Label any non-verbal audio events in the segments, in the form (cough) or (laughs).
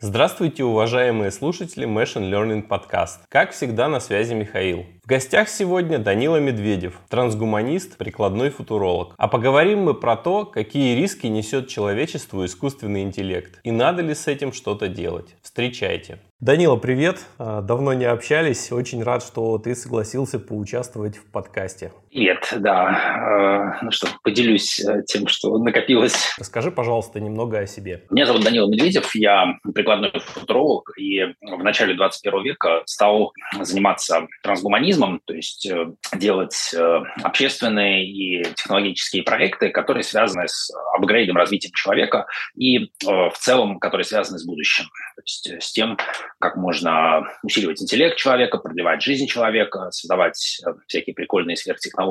Здравствуйте, уважаемые слушатели Machine Learning Podcast. Как всегда, на связи Михаил. В гостях сегодня Данила Медведев, трансгуманист, прикладной футуролог. А поговорим мы про то, какие риски несет человечеству искусственный интеллект и надо ли с этим что-то делать. Встречайте. Данила, привет. А, давно не общались. Очень рад, что ты согласился поучаствовать в подкасте. Привет, да. А, ну что, поделюсь э, тем, что накопилось. Расскажи, пожалуйста, немного о себе. Меня зовут Данила Медведев, я прикладной футуролог, и в начале 21 века стал заниматься трансгуманизмом, то есть э, делать э, общественные и технологические проекты, которые связаны с апгрейдом, развитием человека и в целом, которые связаны с будущим, то есть с тем, как можно усиливать интеллект человека, продлевать жизнь человека, создавать э, всякие прикольные сверхтехнологии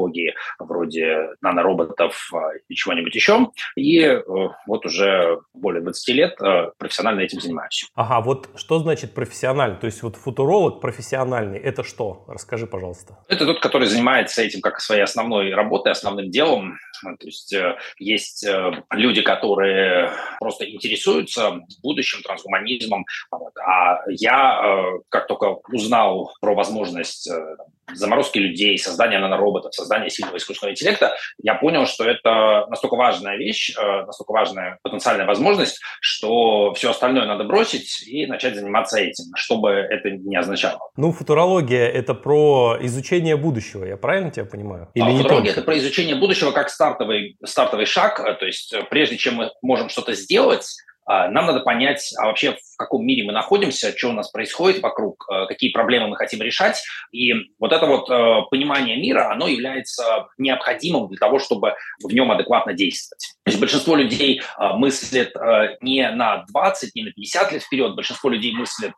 вроде нанороботов э, и чего-нибудь еще. И э, вот уже более 20 лет профессионально этим занимаюсь. Ага, вот что значит профессиональный? То есть вот футуролог профессиональный, это что? Расскажи, пожалуйста. Это тот, который занимается этим как своей основной работой, основным делом. То есть есть люди, которые просто интересуются будущим трансгуманизмом, а я, э, как только узнал про возможность э, заморозки людей, создания нанороботов, создания сильного искусственного интеллекта, я понял, что это настолько важная вещь, э, настолько важная потенциальная возможность, что все остальное надо бросить и начать заниматься этим, чтобы это не означало. Ну, футурология — это про изучение будущего, я правильно тебя понимаю? Или а, футурология — это про изучение будущего как стартовый, стартовый шаг, то есть прежде чем мы можем что-то сделать, нам надо понять, а вообще в каком мире мы находимся, что у нас происходит вокруг, э, какие проблемы мы хотим решать. И вот это вот э, понимание мира, оно является необходимым для того, чтобы в нем адекватно действовать. То есть большинство людей э, мыслит не на 20, не на 50 лет вперед, большинство людей мыслит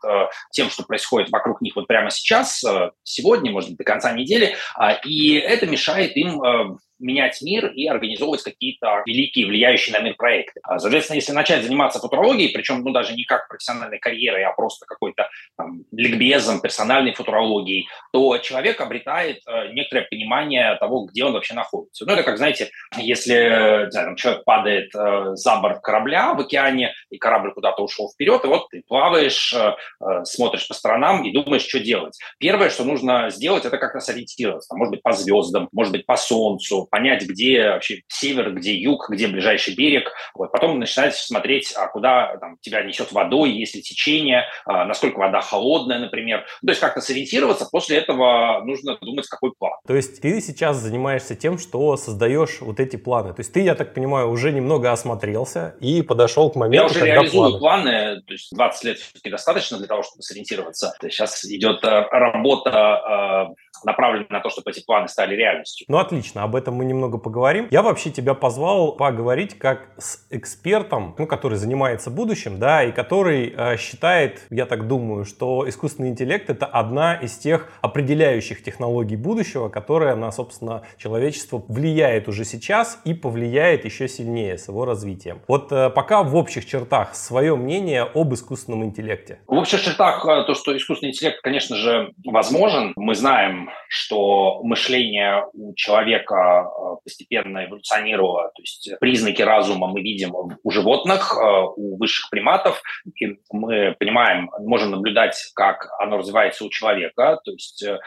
тем, что происходит вокруг них вот прямо сейчас, сегодня, может быть, до конца недели, а, и это мешает им менять мир и организовывать какие-то великие, влияющие на мир проекты. А, соответственно, если начать заниматься футурологией, причем ну, даже не как профессиональной карьерой, а просто какой-то там, ликбезом, персональной футурологией, то человек обретает э, некоторое понимание того, где он вообще находится. Ну, это как, знаете, если знаю, человек падает э, за борт корабля в океане, и корабль куда-то ушел вперед, и вот ты плаваешь, э, э, смотришь по сторонам и думаешь, что делать. Первое, что нужно сделать, это как-то сориентироваться. Может быть, по звездам, может быть, по солнцу, понять, где вообще север, где юг, где ближайший берег. Вот. Потом начинать смотреть, а куда там, тебя несет водой, есть ли течение, а, насколько вода холодная, например. То есть как-то сориентироваться, после этого нужно думать, какой план. То есть ты сейчас занимаешься тем, что создаешь вот эти планы. То есть ты, я так понимаю, уже немного осмотрелся и подошел к моменту, Я уже реализую планы. планы, то есть 20 лет все-таки достаточно для того, чтобы сориентироваться. Сейчас идет э, работа э, направлены на то, чтобы эти планы стали реальностью. Ну, отлично, об этом мы немного поговорим. Я вообще тебя позвал поговорить как с экспертом, ну, который занимается будущим, да, и который э, считает, я так думаю, что искусственный интеллект это одна из тех определяющих технологий будущего, которая на, собственно, человечество влияет уже сейчас и повлияет еще сильнее с его развитием. Вот э, пока в общих чертах свое мнение об искусственном интеллекте. В общих чертах э, то, что искусственный интеллект, конечно же, возможен. Мы знаем что мышление у человека э, постепенно эволюционировало, то есть признаки разума мы видим у животных, э, у высших приматов, и мы понимаем, можем наблюдать, как оно развивается у человека, то есть э,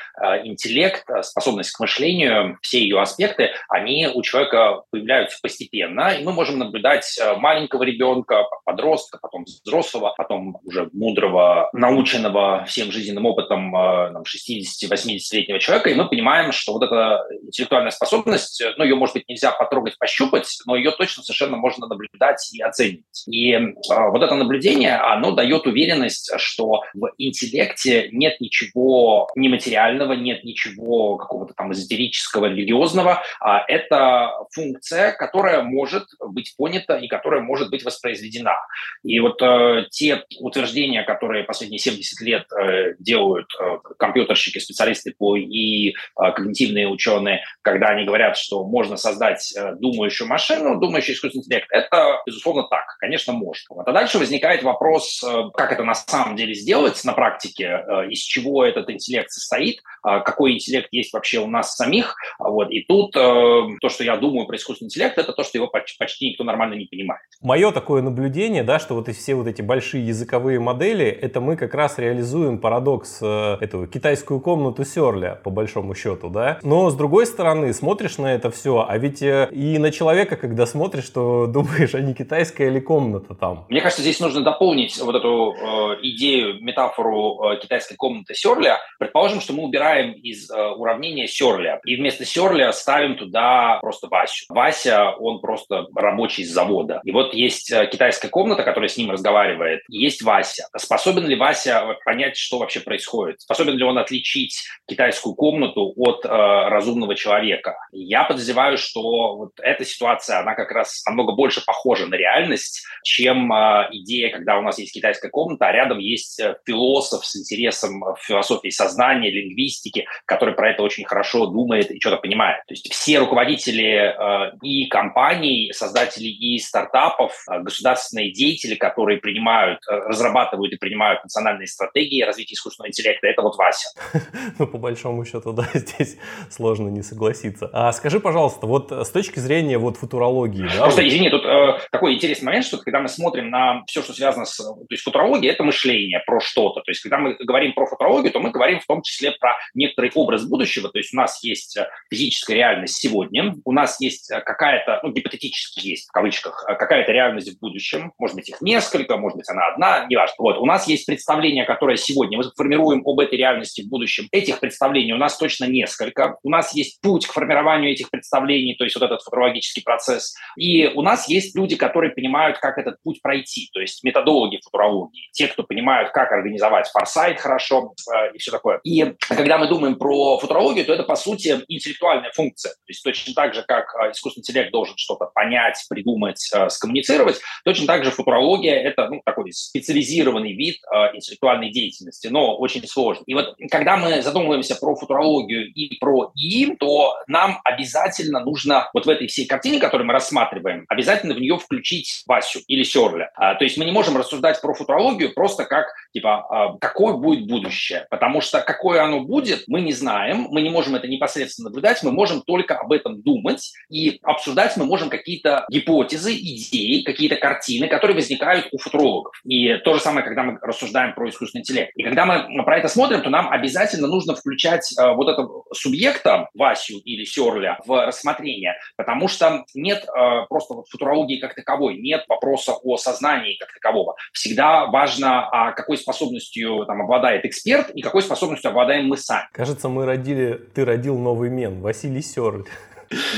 интеллект, способность к мышлению, все ее аспекты, они у человека появляются постепенно, и мы можем наблюдать маленького ребенка, подростка, потом взрослого, потом уже мудрого, наученного всем жизненным опытом 60-80-летнего среднего человека, и мы понимаем, что вот эта интеллектуальная способность, ну, ее, может быть, нельзя потрогать, пощупать, но ее точно совершенно можно наблюдать и оценить. И э, вот это наблюдение, оно дает уверенность, что в интеллекте нет ничего нематериального, нет ничего какого-то там эзотерического, религиозного, а это функция, которая может быть понята и которая может быть воспроизведена. И вот э, те утверждения, которые последние 70 лет э, делают э, компьютерщики, специалисты по и когнитивные ученые, когда они говорят, что можно создать думающую машину, думающий искусственный интеллект, это, безусловно, так, конечно, можно. Вот. А дальше возникает вопрос, как это на самом деле сделать на практике, из чего этот интеллект состоит, какой интеллект есть вообще у нас самих. Вот. И тут то, что я думаю про искусственный интеллект, это то, что его почти никто нормально не понимает. Мое такое наблюдение, да, что вот все вот эти большие языковые модели, это мы как раз реализуем парадокс э, этого китайскую комнату Серля, по большому счету, да. Но с другой стороны, смотришь на это все, а ведь э, и на человека, когда смотришь, то (laughs) думаешь, а не китайская или комната там. Мне кажется, здесь нужно дополнить вот эту э, идею, метафору э, китайской комнаты Серля. Предположим, что мы убираем из э, уравнения Серля, и вместо Серля ставим туда просто Васю. Вася, он просто рабочий с завода. И вот есть э, китайская комната, которая с ним разговаривает, есть Вася. Способен ли Вася понять, что вообще происходит? Способен ли он отличить китайскую комнату от э, разумного человека? Я подозреваю, что вот эта ситуация, она как раз намного больше похожа на реальность, чем э, идея, когда у нас есть китайская комната, а рядом есть э, философ с интересом в философии сознания, лингвистики, который про это очень хорошо думает и что-то понимает. То есть все руководители э, и компаний, создатели и стартапов, э, государственные деятели, которые принимают, э, разрабатывают и принимают национальные стратегии развития искусственного интеллекта, это вот Вася. (laughs) Ну, по большому счету, (laughs) да, здесь сложно не согласиться. А скажи, пожалуйста, вот с точки зрения вот футурологии, да? Просто, вот... извини, тут э, такой интересный момент, что когда мы смотрим на все, что связано с... То есть футурология – это мышление про что-то. То есть когда мы говорим про футурологию, то мы говорим в том числе про некоторый образ будущего. То есть у нас есть э, физическая реальность сегодня, у нас есть какая-то, ну, гипотетически есть, в кавычках, какая-то реальность в будущем, может быть, их несколько, может быть, она одна, неважно. Вот, у нас есть представление, которое сегодня мы формируем об этой реальности в будущем. Этих представлений у нас точно несколько. У нас есть путь к формированию этих представлений, то есть вот этот футурологический процесс. И у нас есть люди, которые понимают, как этот путь пройти, то есть методологи футурологии, те, кто понимают, как организовать форсайт хорошо э, и все такое. И когда мы думаем про футурологию, то это, по сути, интеллектуальная функция. То есть точно так же, как э, искусственный интеллект должен что-то понять, придумать, э, скоммуницировать, точно так же футурология — это ну, такой специализированный вид э, интеллектуальной деятельности, но очень сложный. И вот когда мы задумываемся про футурологию и про ИИ, то нам обязательно нужно вот в этой всей картине, которую мы рассматриваем, обязательно в нее включить Васю или Серля. А, то есть мы не можем рассуждать про футурологию просто как, типа, а, какое будет будущее, потому что какое оно будет, мы не знаем, мы не можем это непосредственно наблюдать, мы можем только об этом думать, и обсуждать мы можем какие-то гипотезы, идеи, какие-то картины, которые возникают у футурологов. И то же самое, когда мы рассуждаем про искусственный интеллект. И когда мы про это смотрим, то нам обязательно нужно включать э, вот этого субъекта, Васю или Серля, в рассмотрение, потому что нет э, просто вот футурологии как таковой, нет вопроса о сознании как такового. Всегда важно, а какой способностью там обладает эксперт и какой способностью обладаем мы сами. Кажется, мы родили, ты родил новый мен, Василий Серль.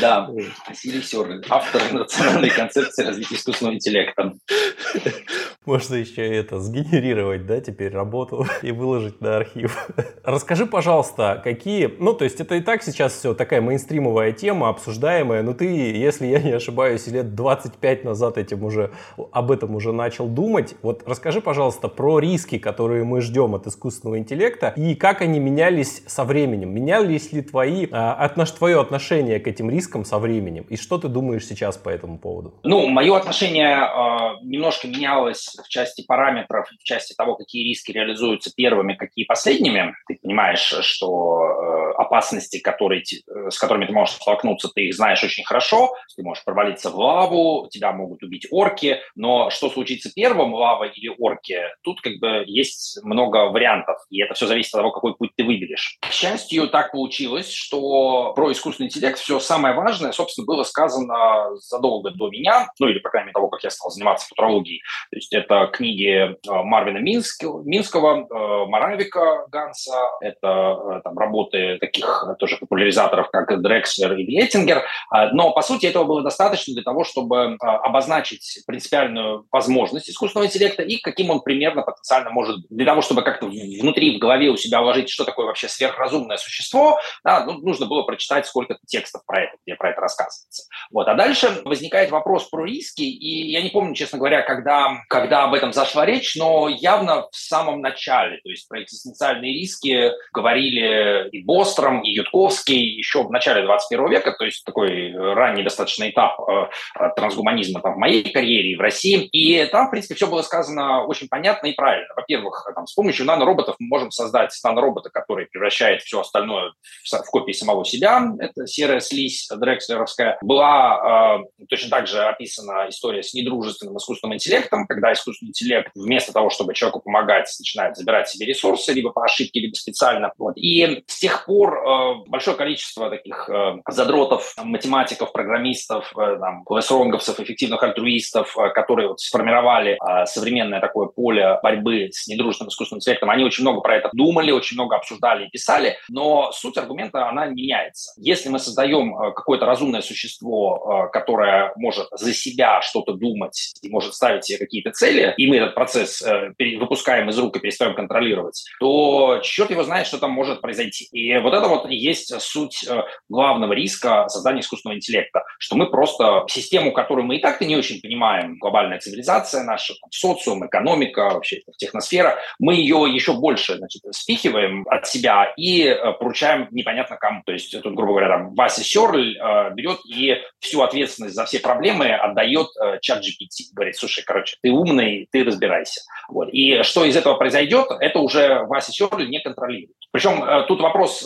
Да, (laughs) Василий Серлин, автор национальной концепции развития искусственного интеллекта. Можно еще это сгенерировать, да, теперь работу (laughs) и выложить на архив. (laughs) Расскажи, пожалуйста, какие, ну, то есть это и так сейчас все такая мейнстримовая тема, обсуждаемая, но ты, если я не ошибаюсь, лет 25 назад этим уже, об этом уже начал думать. Вот расскажи, пожалуйста, про риски, которые мы ждем от искусственного интеллекта и как они менялись со временем. Менялись ли твои, а, отнош, твое отношение к этим этим риском со временем. И что ты думаешь сейчас по этому поводу? Ну, мое отношение э, немножко менялось в части параметров, в части того, какие риски реализуются первыми, какие последними. Ты понимаешь, что э, опасности, которые, с которыми ты можешь столкнуться, ты их знаешь очень хорошо. Ты можешь провалиться в лаву, тебя могут убить орки. Но что случится первым, лава или орки, тут как бы есть много вариантов. И это все зависит от того, какой путь ты выберешь. К счастью, так получилось, что про искусственный интеллект все самое важное, собственно, было сказано задолго до меня, ну или, по крайней мере, того, как я стал заниматься футурологией. То есть это книги э, Марвина Минского, Минского э, Маравика Ганса, это э, там, работы таких тоже популяризаторов, как Дрекслер и Веттингер. Но, по сути, этого было достаточно для того, чтобы обозначить принципиальную возможность искусственного интеллекта и каким он примерно потенциально может быть. Для того, чтобы как-то внутри, в голове у себя уложить, что такое вообще сверхразумное существо, да, ну, нужно было прочитать сколько-то текстов про про это, где про это рассказывается. Вот. А дальше возникает вопрос про риски, и я не помню, честно говоря, когда, когда об этом зашла речь, но явно в самом начале, то есть про экзистенциальные риски говорили и Бостром, и Ютковский еще в начале 21 века, то есть такой ранний достаточно этап э, трансгуманизма там, в моей карьере и в России. И там, в принципе, все было сказано очень понятно и правильно. Во-первых, там, с помощью нанороботов мы можем создать наноробота, который превращает все остальное в копии самого себя. Это серая слизь дрекслеровская. Была э, точно так же описана история с недружественным искусственным интеллектом, когда искусственный интеллект вместо того, чтобы человеку помогать, начинает забирать себе ресурсы либо по ошибке, либо специально. Вот. И с тех пор э, большое количество таких э, задротов, математиков, программистов, э, там, классронговцев, эффективных альтруистов, э, которые вот сформировали э, современное такое поле борьбы с недружественным искусственным интеллектом, они очень много про это думали, очень много обсуждали и писали, но суть аргумента, она не меняется. Если мы создаем какое-то разумное существо, э, которое может за себя что-то думать и может ставить себе какие-то цели, и мы этот процесс э, выпускаем из рук и перестаем контролировать, то черт его знает, что там может произойти. И вот это вот и есть суть главного риска создания искусственного интеллекта, что мы просто систему, которую мы и так-то не очень понимаем, глобальная цивилизация наша, там, социум, экономика, вообще техносфера, мы ее еще больше значит, спихиваем от себя и э, поручаем непонятно кому. То есть тут, грубо говоря, там Вася Серль э, берет и всю ответственность за все проблемы отдает э, чат GPT. Говорит, слушай, короче, ты умный, ты разбирайся. Вот. И что из этого произойдет, это уже Вася Серль не контролирует. Причем э, тут вопрос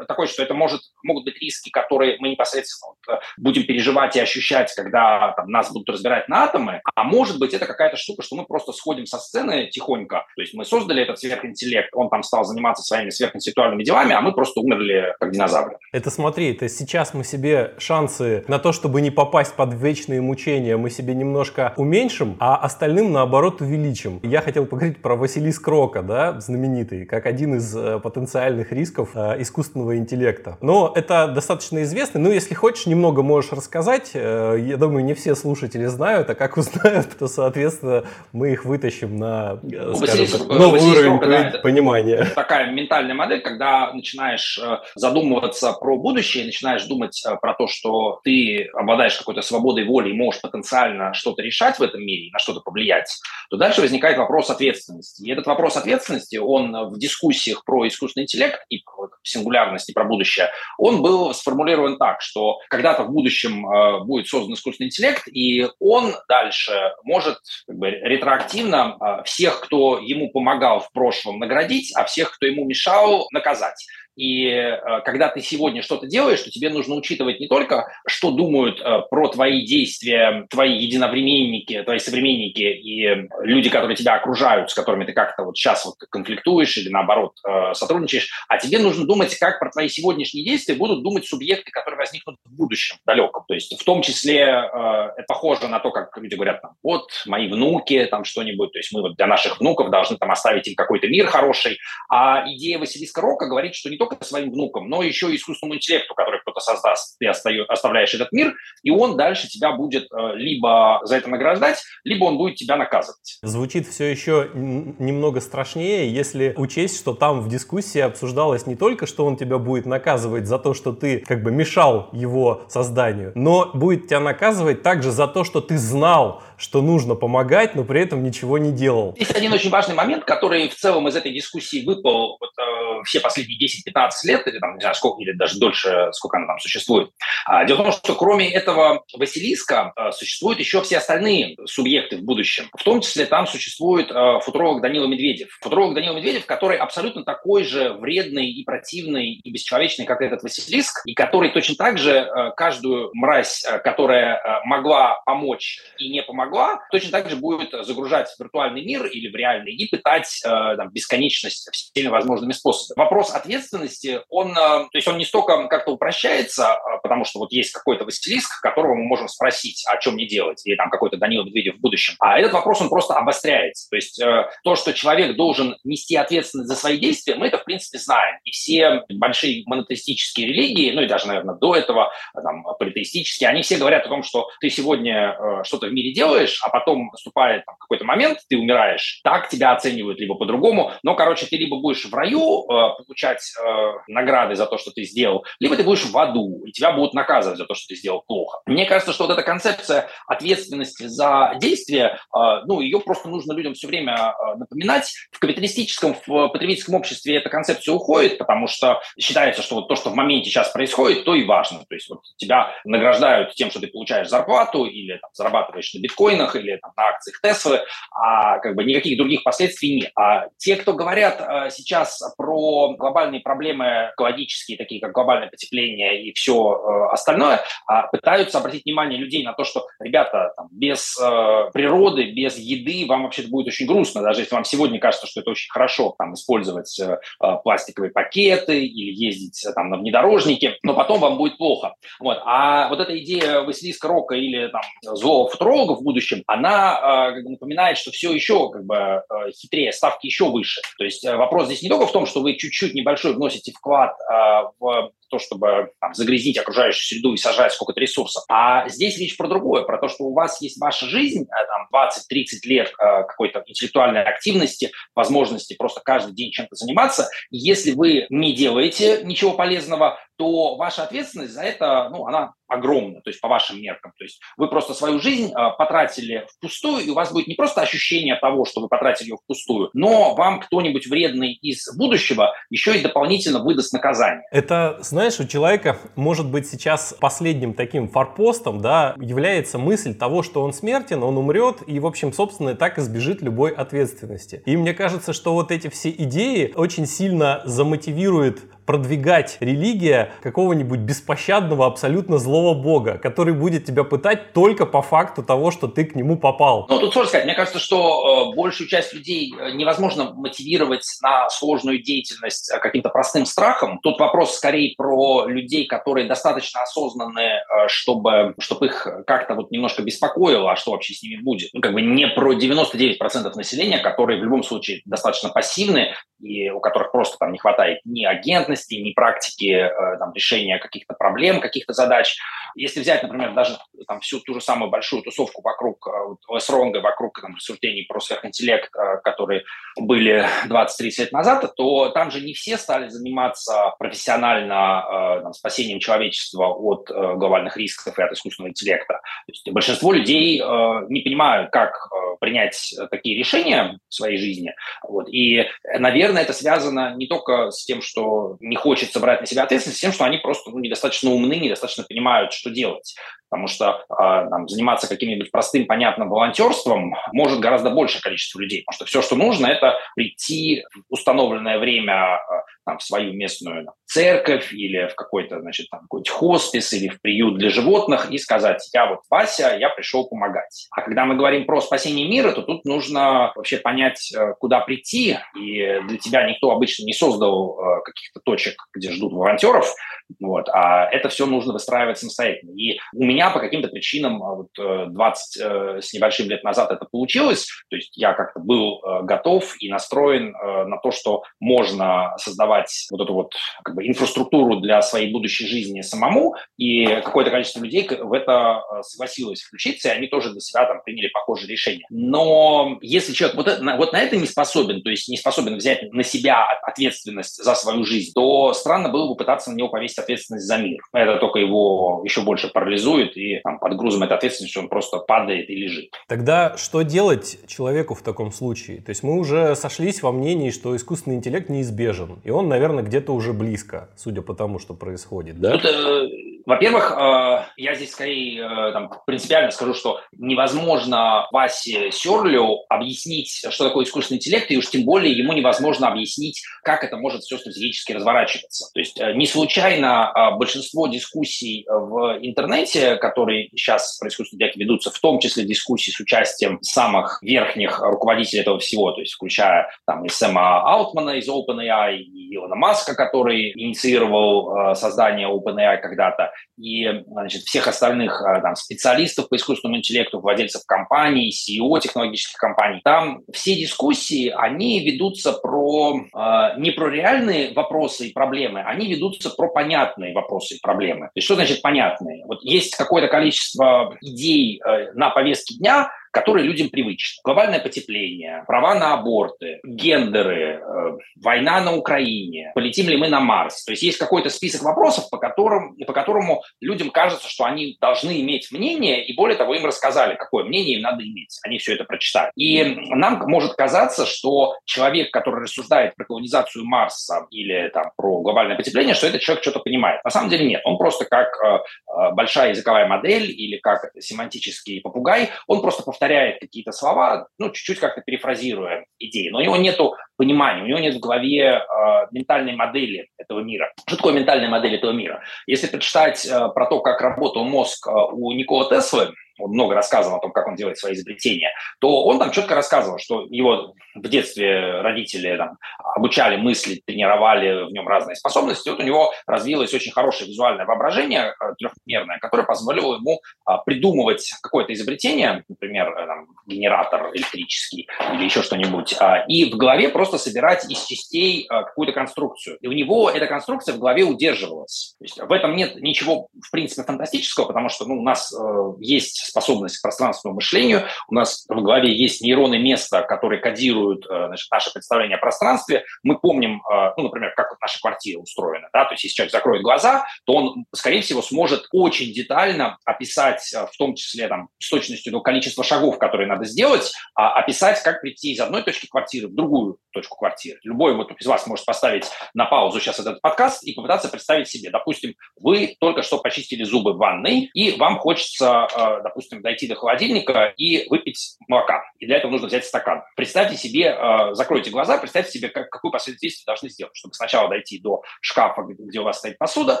такой, что это может, могут быть риски, которые мы непосредственно будем переживать и ощущать, когда там, нас будут разбирать на атомы, а может быть это какая-то штука, что мы просто сходим со сцены тихонько, то есть мы создали этот сверхинтеллект, он там стал заниматься своими сверхинтеллектуальными делами, а мы просто умерли как динозавры. Это смотри, то есть сейчас мы себе шансы на то, чтобы не попасть под вечные мучения, мы себе немножко уменьшим, а остальным наоборот увеличим. Я хотел поговорить про Василис Крока, да, знаменитый, как один из потенциальных рисков э, искусственного интеллекта. Но это достаточно известно. Ну, если хочешь, немного можешь рассказать. Э, я думаю, не все слушатели знают, а как узнают, то, соответственно, мы их вытащим на, э, скажем так, новый уровень да, понимания. Такая ментальная модель, когда начинаешь э, задумываться про будущее, начинаешь думать э, про то, что ты обладаешь какой-то свободой воли и можешь потенциально что-то решать в этом мире, на что-то повлиять, то дальше возникает вопрос ответственности. И этот вопрос ответственности, он в дискуссиях про искусственный искусственный интеллект и про сингулярность, и про будущее, он был сформулирован так, что когда-то в будущем э, будет создан искусственный интеллект, и он дальше может как бы, ретроактивно э, всех, кто ему помогал в прошлом, наградить, а всех, кто ему мешал, наказать. И э, когда ты сегодня что-то делаешь, то тебе нужно учитывать не только, что думают э, про твои действия твои единовременники, твои современники и люди, которые тебя окружают, с которыми ты как-то вот сейчас вот конфликтуешь или наоборот э, сотрудничаешь, а тебе нужно думать, как про твои сегодняшние действия будут думать субъекты, которые возникнут в будущем, далеком. То есть в том числе это похоже на то, как люди говорят, там, вот мои внуки, там что-нибудь, то есть мы вот для наших внуков должны там оставить им какой-то мир хороший, а идея Василиска Рока говорит, что не только только своим внукам, но еще и искусственному интеллекту, который кто-то создаст, ты оставляешь этот мир, и он дальше тебя будет э, либо за это награждать, либо он будет тебя наказывать. Звучит все еще немного страшнее, если учесть, что там в дискуссии обсуждалось не только, что он тебя будет наказывать за то, что ты как бы мешал его созданию, но будет тебя наказывать также за то, что ты знал, что нужно помогать, но при этом ничего не делал. Есть один очень важный момент, который в целом из этой дискуссии выпал вот, э, все последние 10-15 лет, или, там, не знаю, сколько, или даже дольше, сколько она там существует. А, дело в том, что кроме этого Василиска э, существуют еще все остальные субъекты в будущем. В том числе там существует э, футуролог Данила Медведев. Футуролог Данила Медведев, который абсолютно такой же вредный и противный и бесчеловечный, как этот Василиск, и который точно так же э, каждую мразь, э, которая э, могла помочь и не помогла, могла, точно так же будет загружать в виртуальный мир или в реальный и пытать э, там, бесконечность всеми возможными способами. Вопрос ответственности, он, э, то есть он не столько как-то упрощается, э, потому что вот есть какой-то Василиск, которого мы можем спросить, о чем не делать, или там какой-то Данила Медведев в будущем. А этот вопрос, он просто обостряется. То есть э, то, что человек должен нести ответственность за свои действия, мы это, в принципе, знаем. И все большие монотеистические религии, ну и даже, наверное, до этого, там, политеистические, они все говорят о том, что ты сегодня э, что-то в мире делаешь, делаешь, а потом наступает там, какой-то момент, ты умираешь, так тебя оценивают либо по-другому, но, короче, ты либо будешь в раю э, получать э, награды за то, что ты сделал, либо ты будешь в аду, и тебя будут наказывать за то, что ты сделал плохо. Мне кажется, что вот эта концепция ответственности за действия, э, ну, ее просто нужно людям все время э, напоминать. В капиталистическом, в потребительском обществе эта концепция уходит, потому что считается, что вот то, что в моменте сейчас происходит, то и важно. То есть вот тебя награждают тем, что ты получаешь зарплату или там, зарабатываешь на биткоинах или там, на акциях Теслы, а как бы никаких других последствий нет. А те, кто говорят э, сейчас про глобальные проблемы экологические, такие как глобальное потепление и все э, остальное, э, пытаются обратить внимание людей на то, что, ребята, там, без э, природы, без еды вам вообще будет очень грустно, даже если вам сегодня кажется, что это очень хорошо там, использовать э пластиковые пакеты или ездить там, на внедорожнике, но потом вам будет плохо. Вот. А вот эта идея Василиска Рока или там, злого футуролога в будущем, она э, напоминает, что все еще как бы э, хитрее, ставки еще выше. То есть э, вопрос здесь не только в том, что вы чуть-чуть небольшой вносите вклад э, в то, чтобы там, загрязнить окружающую среду и сажать сколько-то ресурсов. А здесь речь про другое, про то, что у вас есть ваша жизнь, э, там, 20-30 лет э, какой-то интеллектуальной активности, возможности просто каждый день чем-то заниматься. И если вы не делаете ничего полезного, то ваша ответственность за это, ну, она огромна, то есть по вашим меркам. То есть вы просто свою жизнь э, потратили впустую, и у вас будет не просто ощущение того, что вы потратили ее впустую, но вам кто-нибудь вредный из будущего еще и дополнительно выдаст наказание. Это, знаешь, у человека может быть сейчас последним таким форпостом, да, является мысль того, что он смертен, он умрет, и, в общем, собственно, так избежит любой ответственности. И мне кажется, что вот эти все идеи очень сильно замотивируют продвигать религия какого-нибудь беспощадного, абсолютно злого бога, который будет тебя пытать только по факту того, что ты к нему попал. Ну, тут сложно сказать. Мне кажется, что э, большую часть людей э, невозможно мотивировать на сложную деятельность э, каким-то простым страхом. Тут вопрос скорее про людей, которые достаточно осознанные, э, чтобы, чтобы их как-то вот немножко беспокоило, а что вообще с ними будет. Ну, как бы не про 99% населения, которые в любом случае достаточно пассивны и у которых просто там не хватает ни агентности, ни практики э, там, решения каких-то проблем, каких-то задач. Если взять, например, даже там, всю ту же самую большую тусовку вокруг э, СРОНГа, вокруг там, рассуждений про сверхинтеллект, э, которые были 20-30 лет назад, то там же не все стали заниматься профессионально там, спасением человечества от глобальных рисков и от искусственного интеллекта. То есть большинство людей не понимают, как принять такие решения в своей жизни. Вот. И, наверное, это связано не только с тем, что не хочется брать на себя ответственность, тем, что они просто ну, недостаточно умны, недостаточно понимают, что делать. Потому что э, там, заниматься каким-нибудь простым, понятным волонтерством может гораздо большее количество людей. Потому что все, что нужно, это прийти в установленное время э, там, в свою местную там, церковь или в какой-то, значит, там, какой-то хоспис или в приют для животных и сказать, я вот Вася, я пришел помогать. А когда мы говорим про спасение мира, то тут нужно вообще понять, э, куда прийти. И для тебя никто обычно не создал э, каких-то точек, где ждут волонтеров, вот, а это все нужно выстраивать самостоятельно. И у меня по каким-то причинам а, вот 20 э, э, с небольшим лет назад это получилось. То есть я как-то был э, готов и настроен на то, что можно создавать вот эту вот как бы инфраструктуру для своей будущей жизни самому. И какое-то количество людей в это согласилось включиться, и они тоже для себя там приняли похожие решения. Но если человек вот, это, вот на это не способен, то есть не способен взять на себя ответственность за свою жизнь, то странно было бы пытаться на него повесить ответственность за мир. Это только его еще больше парализует, и там, под грузом этой ответственности он просто падает и лежит. Тогда что делать человеку в таком случае? То есть мы уже сошлись во мнении, что искусственный интеллект неизбежен, и он, наверное, где-то уже близко, судя по тому, что происходит, да? Тут, э, во-первых, э, я здесь скорее э, там, принципиально скажу, что невозможно Васе Серлю объяснить, что такое искусственный интеллект, и уж тем более ему невозможно объяснить, как это может все стратегически разворачиваться. То есть э, не случайно большинство дискуссий в интернете, которые сейчас про искусственный интеллект ведутся, в том числе дискуссии с участием самых верхних руководителей этого всего, то есть включая там и Сэма Аутмана из OpenAI, и Илона Маска, который инициировал создание OpenAI когда-то, и значит, всех остальных а, там, специалистов по искусственному интеллекту, владельцев компаний, CEO технологических компаний. Там все дискуссии, они ведутся про э, не про реальные вопросы и проблемы, они ведутся про понятные вопросы и проблемы. То есть что значит понятные? Вот есть какое-то количество идей э, на повестке дня, которые людям привычны. Глобальное потепление, права на аборты, гендеры, э, война на Украине, полетим ли мы на Марс. То есть есть какой-то список вопросов, по, которым, по которому людям кажется, что они должны иметь мнение, и более того, им рассказали, какое мнение им надо иметь. Они все это прочитали. И нам может казаться, что человек, который рассуждает про колонизацию Марса или там, про глобальное потепление, что этот человек что-то понимает. На самом деле нет. Он просто как э, э большая языковая модель или как семантический попугай, он просто повторяет какие-то слова, ну, чуть-чуть как-то перефразируя идеи. Но у него нет понимания, у него нет в голове э, ментальной модели этого мира. Что такое ментальная модель этого мира? Если прочитать э, про то, как работал мозг э, у Никола Теслы, он много рассказывал о том, как он делает свои изобретения, то он там четко рассказывал, что его в детстве родители там, обучали мыслить, тренировали в нем разные способности. Вот у него развилось очень хорошее визуальное воображение трехмерное, которое позволило ему придумывать какое-то изобретение, например, там, генератор электрический или еще что-нибудь, и в голове просто собирать из частей а, какую-то конструкцию. И у него эта конструкция в голове удерживалась. То есть в этом нет ничего, в принципе, фантастического, потому что ну, у нас э, есть способность к пространственному мышлению. У нас в голове есть нейроны места, которые кодируют э, значит, наше представление о пространстве. Мы помним, э, ну, например, как наша квартира устроена. Да? То есть если человек закроет глаза, то он, скорее всего, сможет очень детально описать, э, в том числе там, с точностью до количества шагов, которые надо сделать, а описать, как прийти из одной точки квартиры в другую точку квартиры. Любой вот из вас может поставить на паузу сейчас этот подкаст и попытаться представить себе. Допустим, вы только что почистили зубы в ванной, и вам хочется, допустим, дойти до холодильника и выпить молока. И для этого нужно взять стакан. Представьте себе, э, закройте глаза, представьте себе, как, какую последовательность действий должны сделать, чтобы сначала дойти до шкафа, где у вас стоит посуда,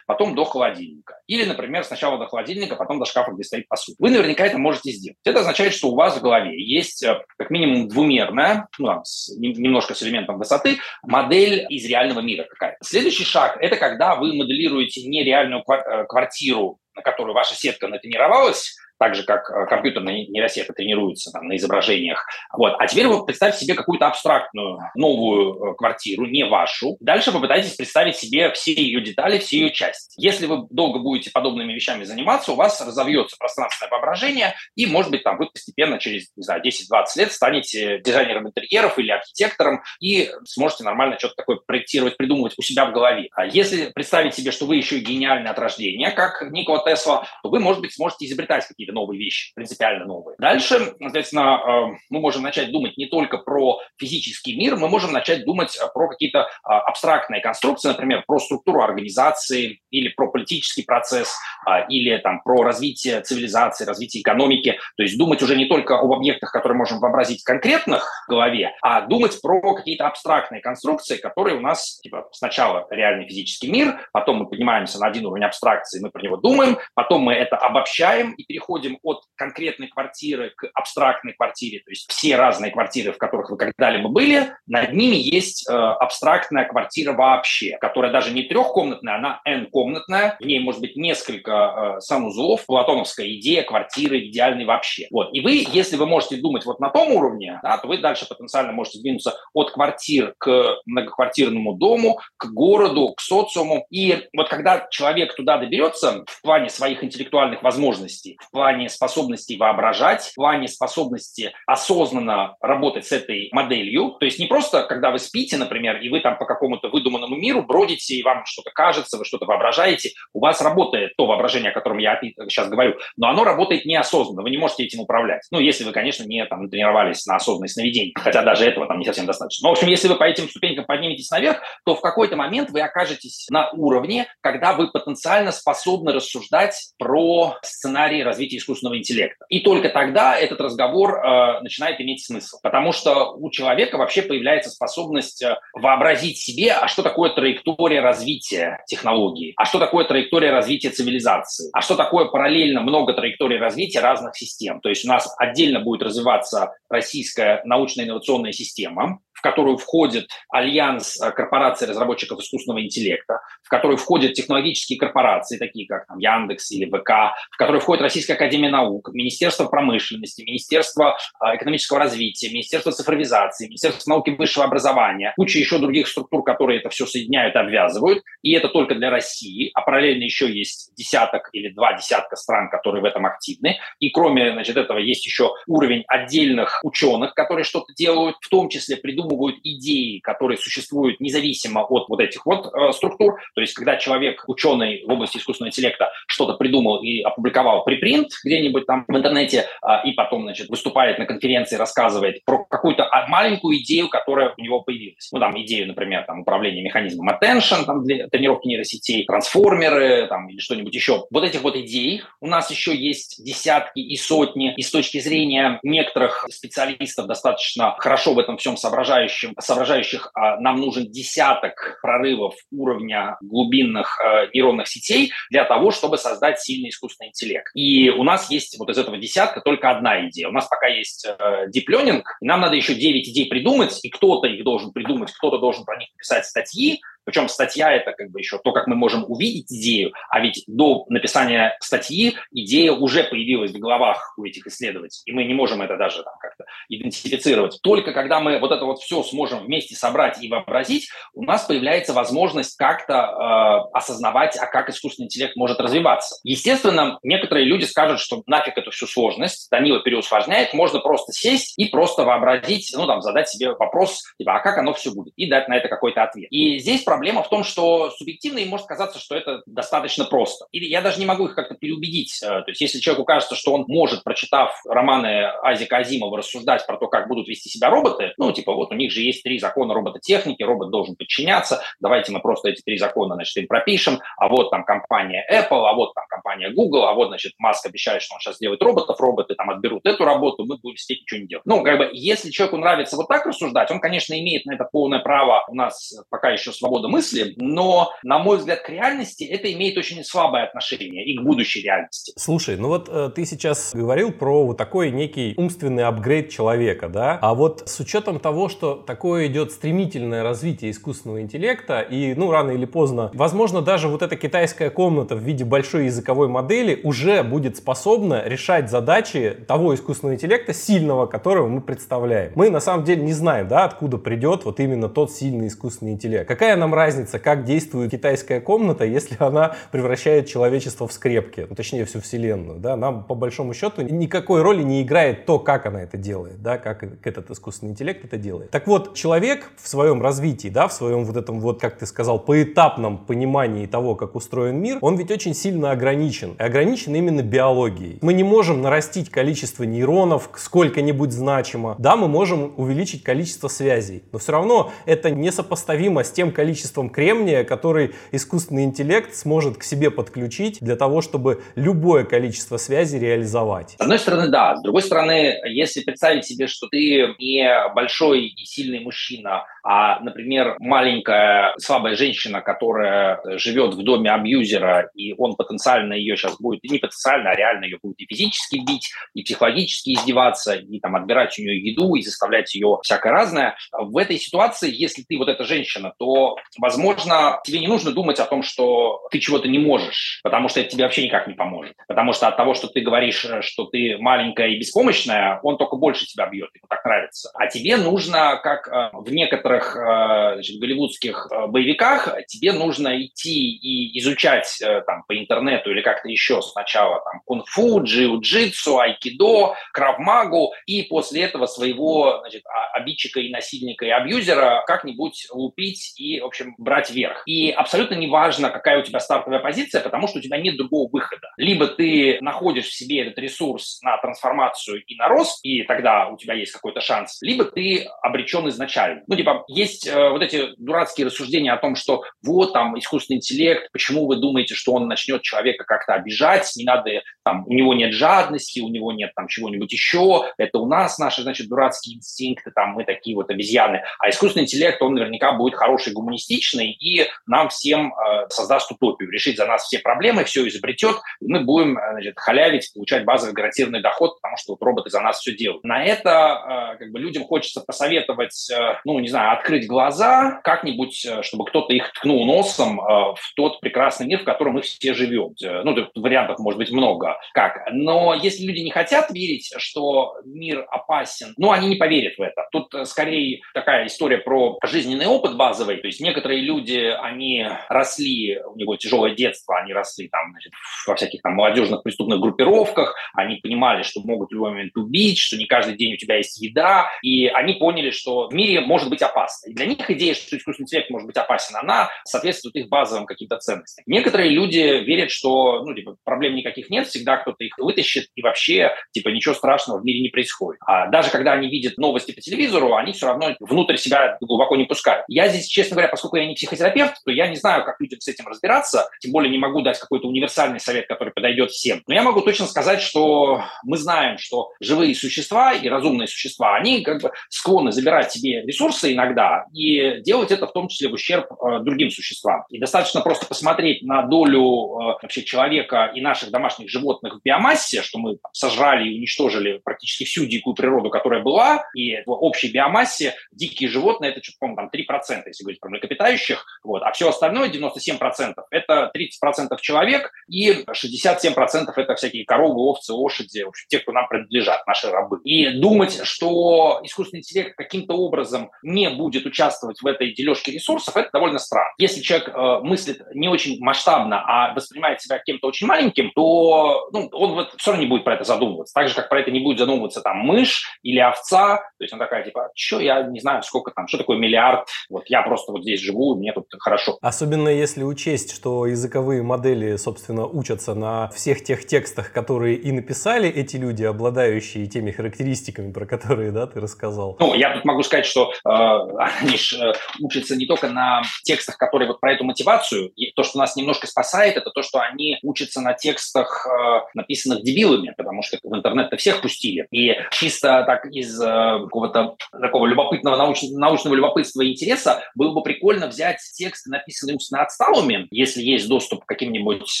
потом до холодильника. Или, например, сначала до холодильника, потом до шкафа, где стоит посуда. Вы наверняка это можете сделать. Это означает, что у вас в голове есть э, как минимум двумерная, ну, немножко с элементом высоты, модель из реального мира какая-то. Следующий шаг – это когда вы моделируете нереальную э, квартиру, на которую ваша сетка натренировалась, так же, как э, компьютерная нейросетка тренируется там, на изображениях. Вот. А теперь вы представьте себе какую-то абстрактную новую э, квартиру, не вашу. Дальше попытайтесь представить себе все ее детали, все ее части. Если вы долго будете подобными вещами заниматься, у вас разовьется пространственное воображение, и, может быть, там вы постепенно через, не знаю, 10-20 лет станете дизайнером интерьеров или архитектором и сможете нормально что-то такое проектировать, придумывать у себя в голове. А если представить себе, что вы еще и гениальный от рождения, как Никола Тесла, то вы, может быть, сможете изобретать какие-то новые вещи, принципиально новые. Дальше, соответственно, э, мы можем начать думать не только про физический мир, мы можем начать думать э, про какие-то а, абстрактные конструкции, например, про структуру организации или про политический процесс, а, или там про развитие цивилизации, развитие экономики. То есть думать уже не только об объектах, которые можем вообразить конкретных в голове, а думать про какие-то абстрактные конструкции, которые у нас типа, сначала реальный физический мир, потом мы поднимаемся на один уровень абстракции, мы про него думаем, потом мы это обобщаем и переходим переходим от конкретной квартиры к абстрактной квартире, то есть все разные квартиры, в которых вы когда-либо были, над ними есть э, абстрактная квартира вообще, которая даже не трехкомнатная, она n-комнатная, в ней может быть несколько э, санузлов, платоновская идея квартиры идеальной вообще. Вот. И вы, если вы можете думать вот на том уровне, да, то вы дальше потенциально можете сдвинуться от квартир к многоквартирному дому, к городу, к социуму. И вот когда человек туда доберется в плане своих интеллектуальных возможностей, в плане плане способности воображать, в плане способности осознанно работать с этой моделью. То есть не просто, когда вы спите, например, и вы там по какому-то выдуманному миру бродите, и вам что-то кажется, вы что-то воображаете, у вас работает то воображение, о котором я сейчас говорю, но оно работает неосознанно, вы не можете этим управлять. Ну, если вы, конечно, не там, тренировались на осознанное сновидение, хотя даже этого там не совсем достаточно. Но, в общем, если вы по этим ступенькам подниметесь наверх, то в какой-то момент вы окажетесь на уровне, когда вы потенциально способны рассуждать про сценарии развития искусственного интеллекта. И только тогда этот разговор э, начинает иметь смысл. Потому что у человека вообще появляется способность э, вообразить себе, а что такое траектория развития технологии, а что такое траектория развития цивилизации, а что такое параллельно много траекторий развития разных систем. То есть у нас отдельно будет развиваться российская научно-инновационная система, которую входит альянс э, корпораций разработчиков искусственного интеллекта, в который входят технологические корпорации, такие как там, Яндекс или ВК, в который входит Российская Академия Наук, Министерство промышленности, Министерство э, экономического развития, Министерство цифровизации, Министерство науки высшего образования, куча еще других структур, которые это все соединяют обвязывают. И это только для России, а параллельно еще есть десяток или два десятка стран, которые в этом активны. И кроме значит, этого есть еще уровень отдельных ученых, которые что-то делают, в том числе придумывают идеи, которые существуют независимо от вот этих вот э, структур. То есть, когда человек, ученый в области искусственного интеллекта, что-то придумал и опубликовал припринт где-нибудь там в интернете, э, и потом, значит, выступает на конференции, рассказывает про какую-то а, маленькую идею, которая у него появилась. Ну, там, идею, например, там, управления механизмом attention, там, для тренировки нейросетей, трансформеры, там, или что-нибудь еще. Вот этих вот идей у нас еще есть десятки и сотни, и с точки зрения некоторых специалистов достаточно хорошо в этом всем соображающим, соображающих, а, нам нужен десяток прорывов уровня глубинных э, нейронных сетей для того, чтобы создать сильный искусственный интеллект. И у нас есть вот из этого десятка только одна идея. У нас пока есть э, deep learning, и нам надо еще 9 идей придумать, и кто-то их должен придумать, кто-то должен про них написать статьи, причем статья – это как бы еще то, как мы можем увидеть идею, а ведь до написания статьи идея уже появилась в головах у этих исследователей, и мы не можем это даже там как-то идентифицировать. Только когда мы вот это вот все сможем вместе собрать и вообразить, у нас появляется возможность как-то э, осознавать, а как искусственный интеллект может развиваться. Естественно, некоторые люди скажут, что нафиг эту всю сложность, Данила переусложняет, можно просто сесть и просто вообразить, ну там задать себе вопрос, типа, а как оно все будет, и дать на это какой-то ответ. И здесь проблема в том, что субъективно им может казаться, что это достаточно просто. Или я даже не могу их как-то переубедить. Э, то есть если человеку кажется, что он может, прочитав романы Азика Азимова, рассуждать про то, как будут вести себя роботы, ну, типа, вот у них же есть три закона робототехники, робот должен подчиняться, давайте мы просто эти три закона, значит, им пропишем, а вот там компания Apple, а вот там компания Google, а вот, значит, Маск обещает, что он сейчас сделает роботов, роботы там отберут эту работу, мы будем сидеть ничего не делать. Ну, как бы, если человеку нравится вот так рассуждать, он, конечно, имеет на это полное право. У нас пока еще свобода мысли, но, на мой взгляд, к реальности это имеет очень слабое отношение и к будущей реальности. Слушай, ну вот э, ты сейчас говорил про вот такой некий умственный апгрейд человека, да? А вот с учетом того, что такое идет стремительное развитие искусственного интеллекта, и, ну, рано или поздно, возможно, даже вот эта китайская комната в виде большой языковой модели уже будет способна решать задачи того искусственного интеллекта сильного, которого мы представляем. Мы, на самом деле, не знаем, да, откуда придет вот именно тот сильный искусственный интеллект. Какая нам разница, как действует китайская комната, если она превращает человечество в скрепки, ну, точнее всю вселенную, да, нам по большому счету никакой роли не играет то, как она это делает, да, как этот искусственный интеллект это делает. Так вот, человек в своем развитии, да, в своем вот этом вот, как ты сказал, поэтапном понимании того, как устроен мир, он ведь очень сильно ограничен. И ограничен именно биологией. Мы не можем нарастить количество нейронов сколько-нибудь значимо. Да, мы можем увеличить количество связей, но все равно это несопоставимо с тем количеством кремния, который искусственный интеллект сможет к себе подключить для того, чтобы любое количество связей реализовать. С одной стороны, да. С другой стороны, если представить себе, что ты не большой и сильный мужчина, а, например, маленькая слабая женщина, которая живет в доме абьюзера, и он потенциально ее сейчас будет, не потенциально, а реально ее будет и физически бить, и психологически издеваться, и там отбирать у нее еду, и заставлять ее всякое разное. В этой ситуации, если ты вот эта женщина, то, возможно, тебе не нужно думать о том, что ты чего-то не можешь, потому что это тебе вообще никак не поможет. Потому что от того, что ты говоришь, что ты маленькая и беспомощная, он только больше тебя бьет, ему так нравится. А тебе нужно, как э, в некоторых э, значит, голливудских э, боевиках тебе нужно идти и изучать э, там по интернету или как-то еще сначала там кунг-фу, джиу-джитсу, айкидо, кравмагу, и после этого своего значит, а, обидчика и насильника и абьюзера как-нибудь лупить и, в общем, брать верх. И абсолютно неважно, какая у тебя стартовая позиция, потому что у тебя нет другого выхода. Либо ты находишь в себе этот ресурс на трансформацию и на рост, и тогда у тебя есть какой-то шанс, либо ты обречен изначально. Ну, типа, есть э, вот эти дурацкие рассуждения о том, что вот там искусственный интеллект, почему вы думаете, что он начнет человека как-то обижать, не надо, там, у него нет жадности, у него нет там чего-нибудь еще, это у нас наши, значит, дурацкие инстинкты, там, мы такие вот обезьяны, а искусственный интеллект, он наверняка будет хорошей гуманистической оптимистичный и нам всем э, создаст утопию, решит за нас все проблемы, все изобретет, и мы будем э, значит, халявить, получать базовый гарантированный доход, потому что вот роботы за нас все делают. На это э, как бы людям хочется посоветовать, ну, не знаю, открыть глаза как-нибудь, чтобы кто-то их ткнул носом в тот прекрасный мир, в котором мы все живем. Ну, вариантов может быть много. Как? Но если люди не хотят верить, что мир опасен, ну, они не поверят в это. Тут скорее такая история про жизненный опыт базовый. То есть некоторые люди, они росли, у него тяжелое детство, они росли там, значит, во всяких там молодежных преступных группировках, они понимали, что могут в любой момент убить, что не каждый день у тебя есть еда, и они поняли, что в мире может быть опасно. И для них идея, что искусственный интеллект может быть опасен, она соответствует их базовым каким-то ценностям. Некоторые люди верят, что ну, типа, проблем никаких нет, всегда кто-то их вытащит, и вообще типа, ничего страшного в мире не происходит. А даже когда они видят новости по телевизору, они все равно внутрь себя глубоко не пускают. Я здесь, честно говоря, я не психотерапевт, то я не знаю, как людям с этим разбираться, тем более не могу дать какой-то универсальный совет, который подойдет всем. Но я могу точно сказать, что мы знаем, что живые существа и разумные существа, они как бы склонны забирать себе ресурсы иногда и делать это в том числе в ущерб э, другим существам. И достаточно просто посмотреть на долю э, вообще человека и наших домашних животных в биомассе, что мы там, сожрали и уничтожили практически всю дикую природу, которая была, и в общей биомассе дикие животные это по-моему, там 3%, если говорить про млекопитающих, вот, а все остальное, 97%, это 30% человек и 67% это всякие коровы, овцы, лошади, в общем, те, кто нам принадлежат, наши рабы. И думать, что искусственный интеллект каким-то образом не будет участвовать в этой дележке ресурсов, это довольно странно. Если человек э, мыслит не очень масштабно, а воспринимает себя кем-то очень маленьким, то ну, он вот все равно не будет про это задумываться. Так же, как про это не будет задумываться там мышь или овца. То есть он такая, типа, что я не знаю, сколько там, что такое миллиард, вот я просто вот здесь живу, мне тут хорошо. Особенно если учесть, что языковые модели, собственно, учатся на всех тех текстах, которые и написали эти люди, обладающие теми характеристиками, про которые, да, ты рассказал. Ну, я тут могу сказать, что э, (laughs) они ж, э, учатся не только на текстах, которые вот про эту мотивацию, и то, что нас немножко спасает, это то, что они учатся на текстах, э, написанных дебилами, потому что в интернет-то всех пустили. И чисто так из э, какого-то такого любопытного науч... научного любопытства и интереса было бы прикольно взять тексты, написанные умственно отсталыми, если есть доступ к каким-нибудь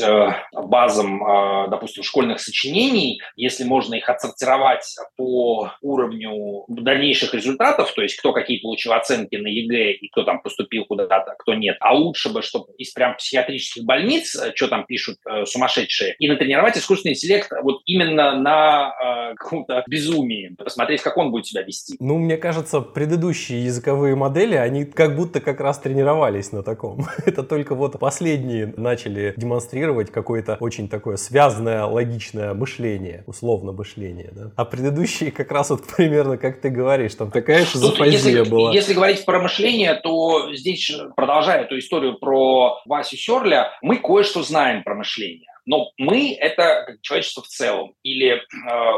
э, базам, э, допустим, школьных сочинений, если можно их отсортировать по уровню дальнейших результатов, то есть кто какие получил оценки на ЕГЭ и кто там поступил куда-то, кто нет. А лучше бы, чтобы из прям психиатрических больниц, э, что там пишут э, сумасшедшие, и натренировать искусственный интеллект вот именно на э, каком-то безумии, посмотреть, как он будет себя вести. Ну, мне кажется, предыдущие языковые модели, они как будто как раз тренировались на таком. (laughs) Это только вот последние начали демонстрировать какое-то очень такое связанное, логичное мышление, условно мышление, да? А предыдущие как раз вот (laughs) примерно, как ты говоришь, там такая шизофазия была. Если говорить про мышление, то здесь, продолжая эту историю про Васю Серля, мы кое-что знаем про мышление. Но мы — это человечество в целом, или э,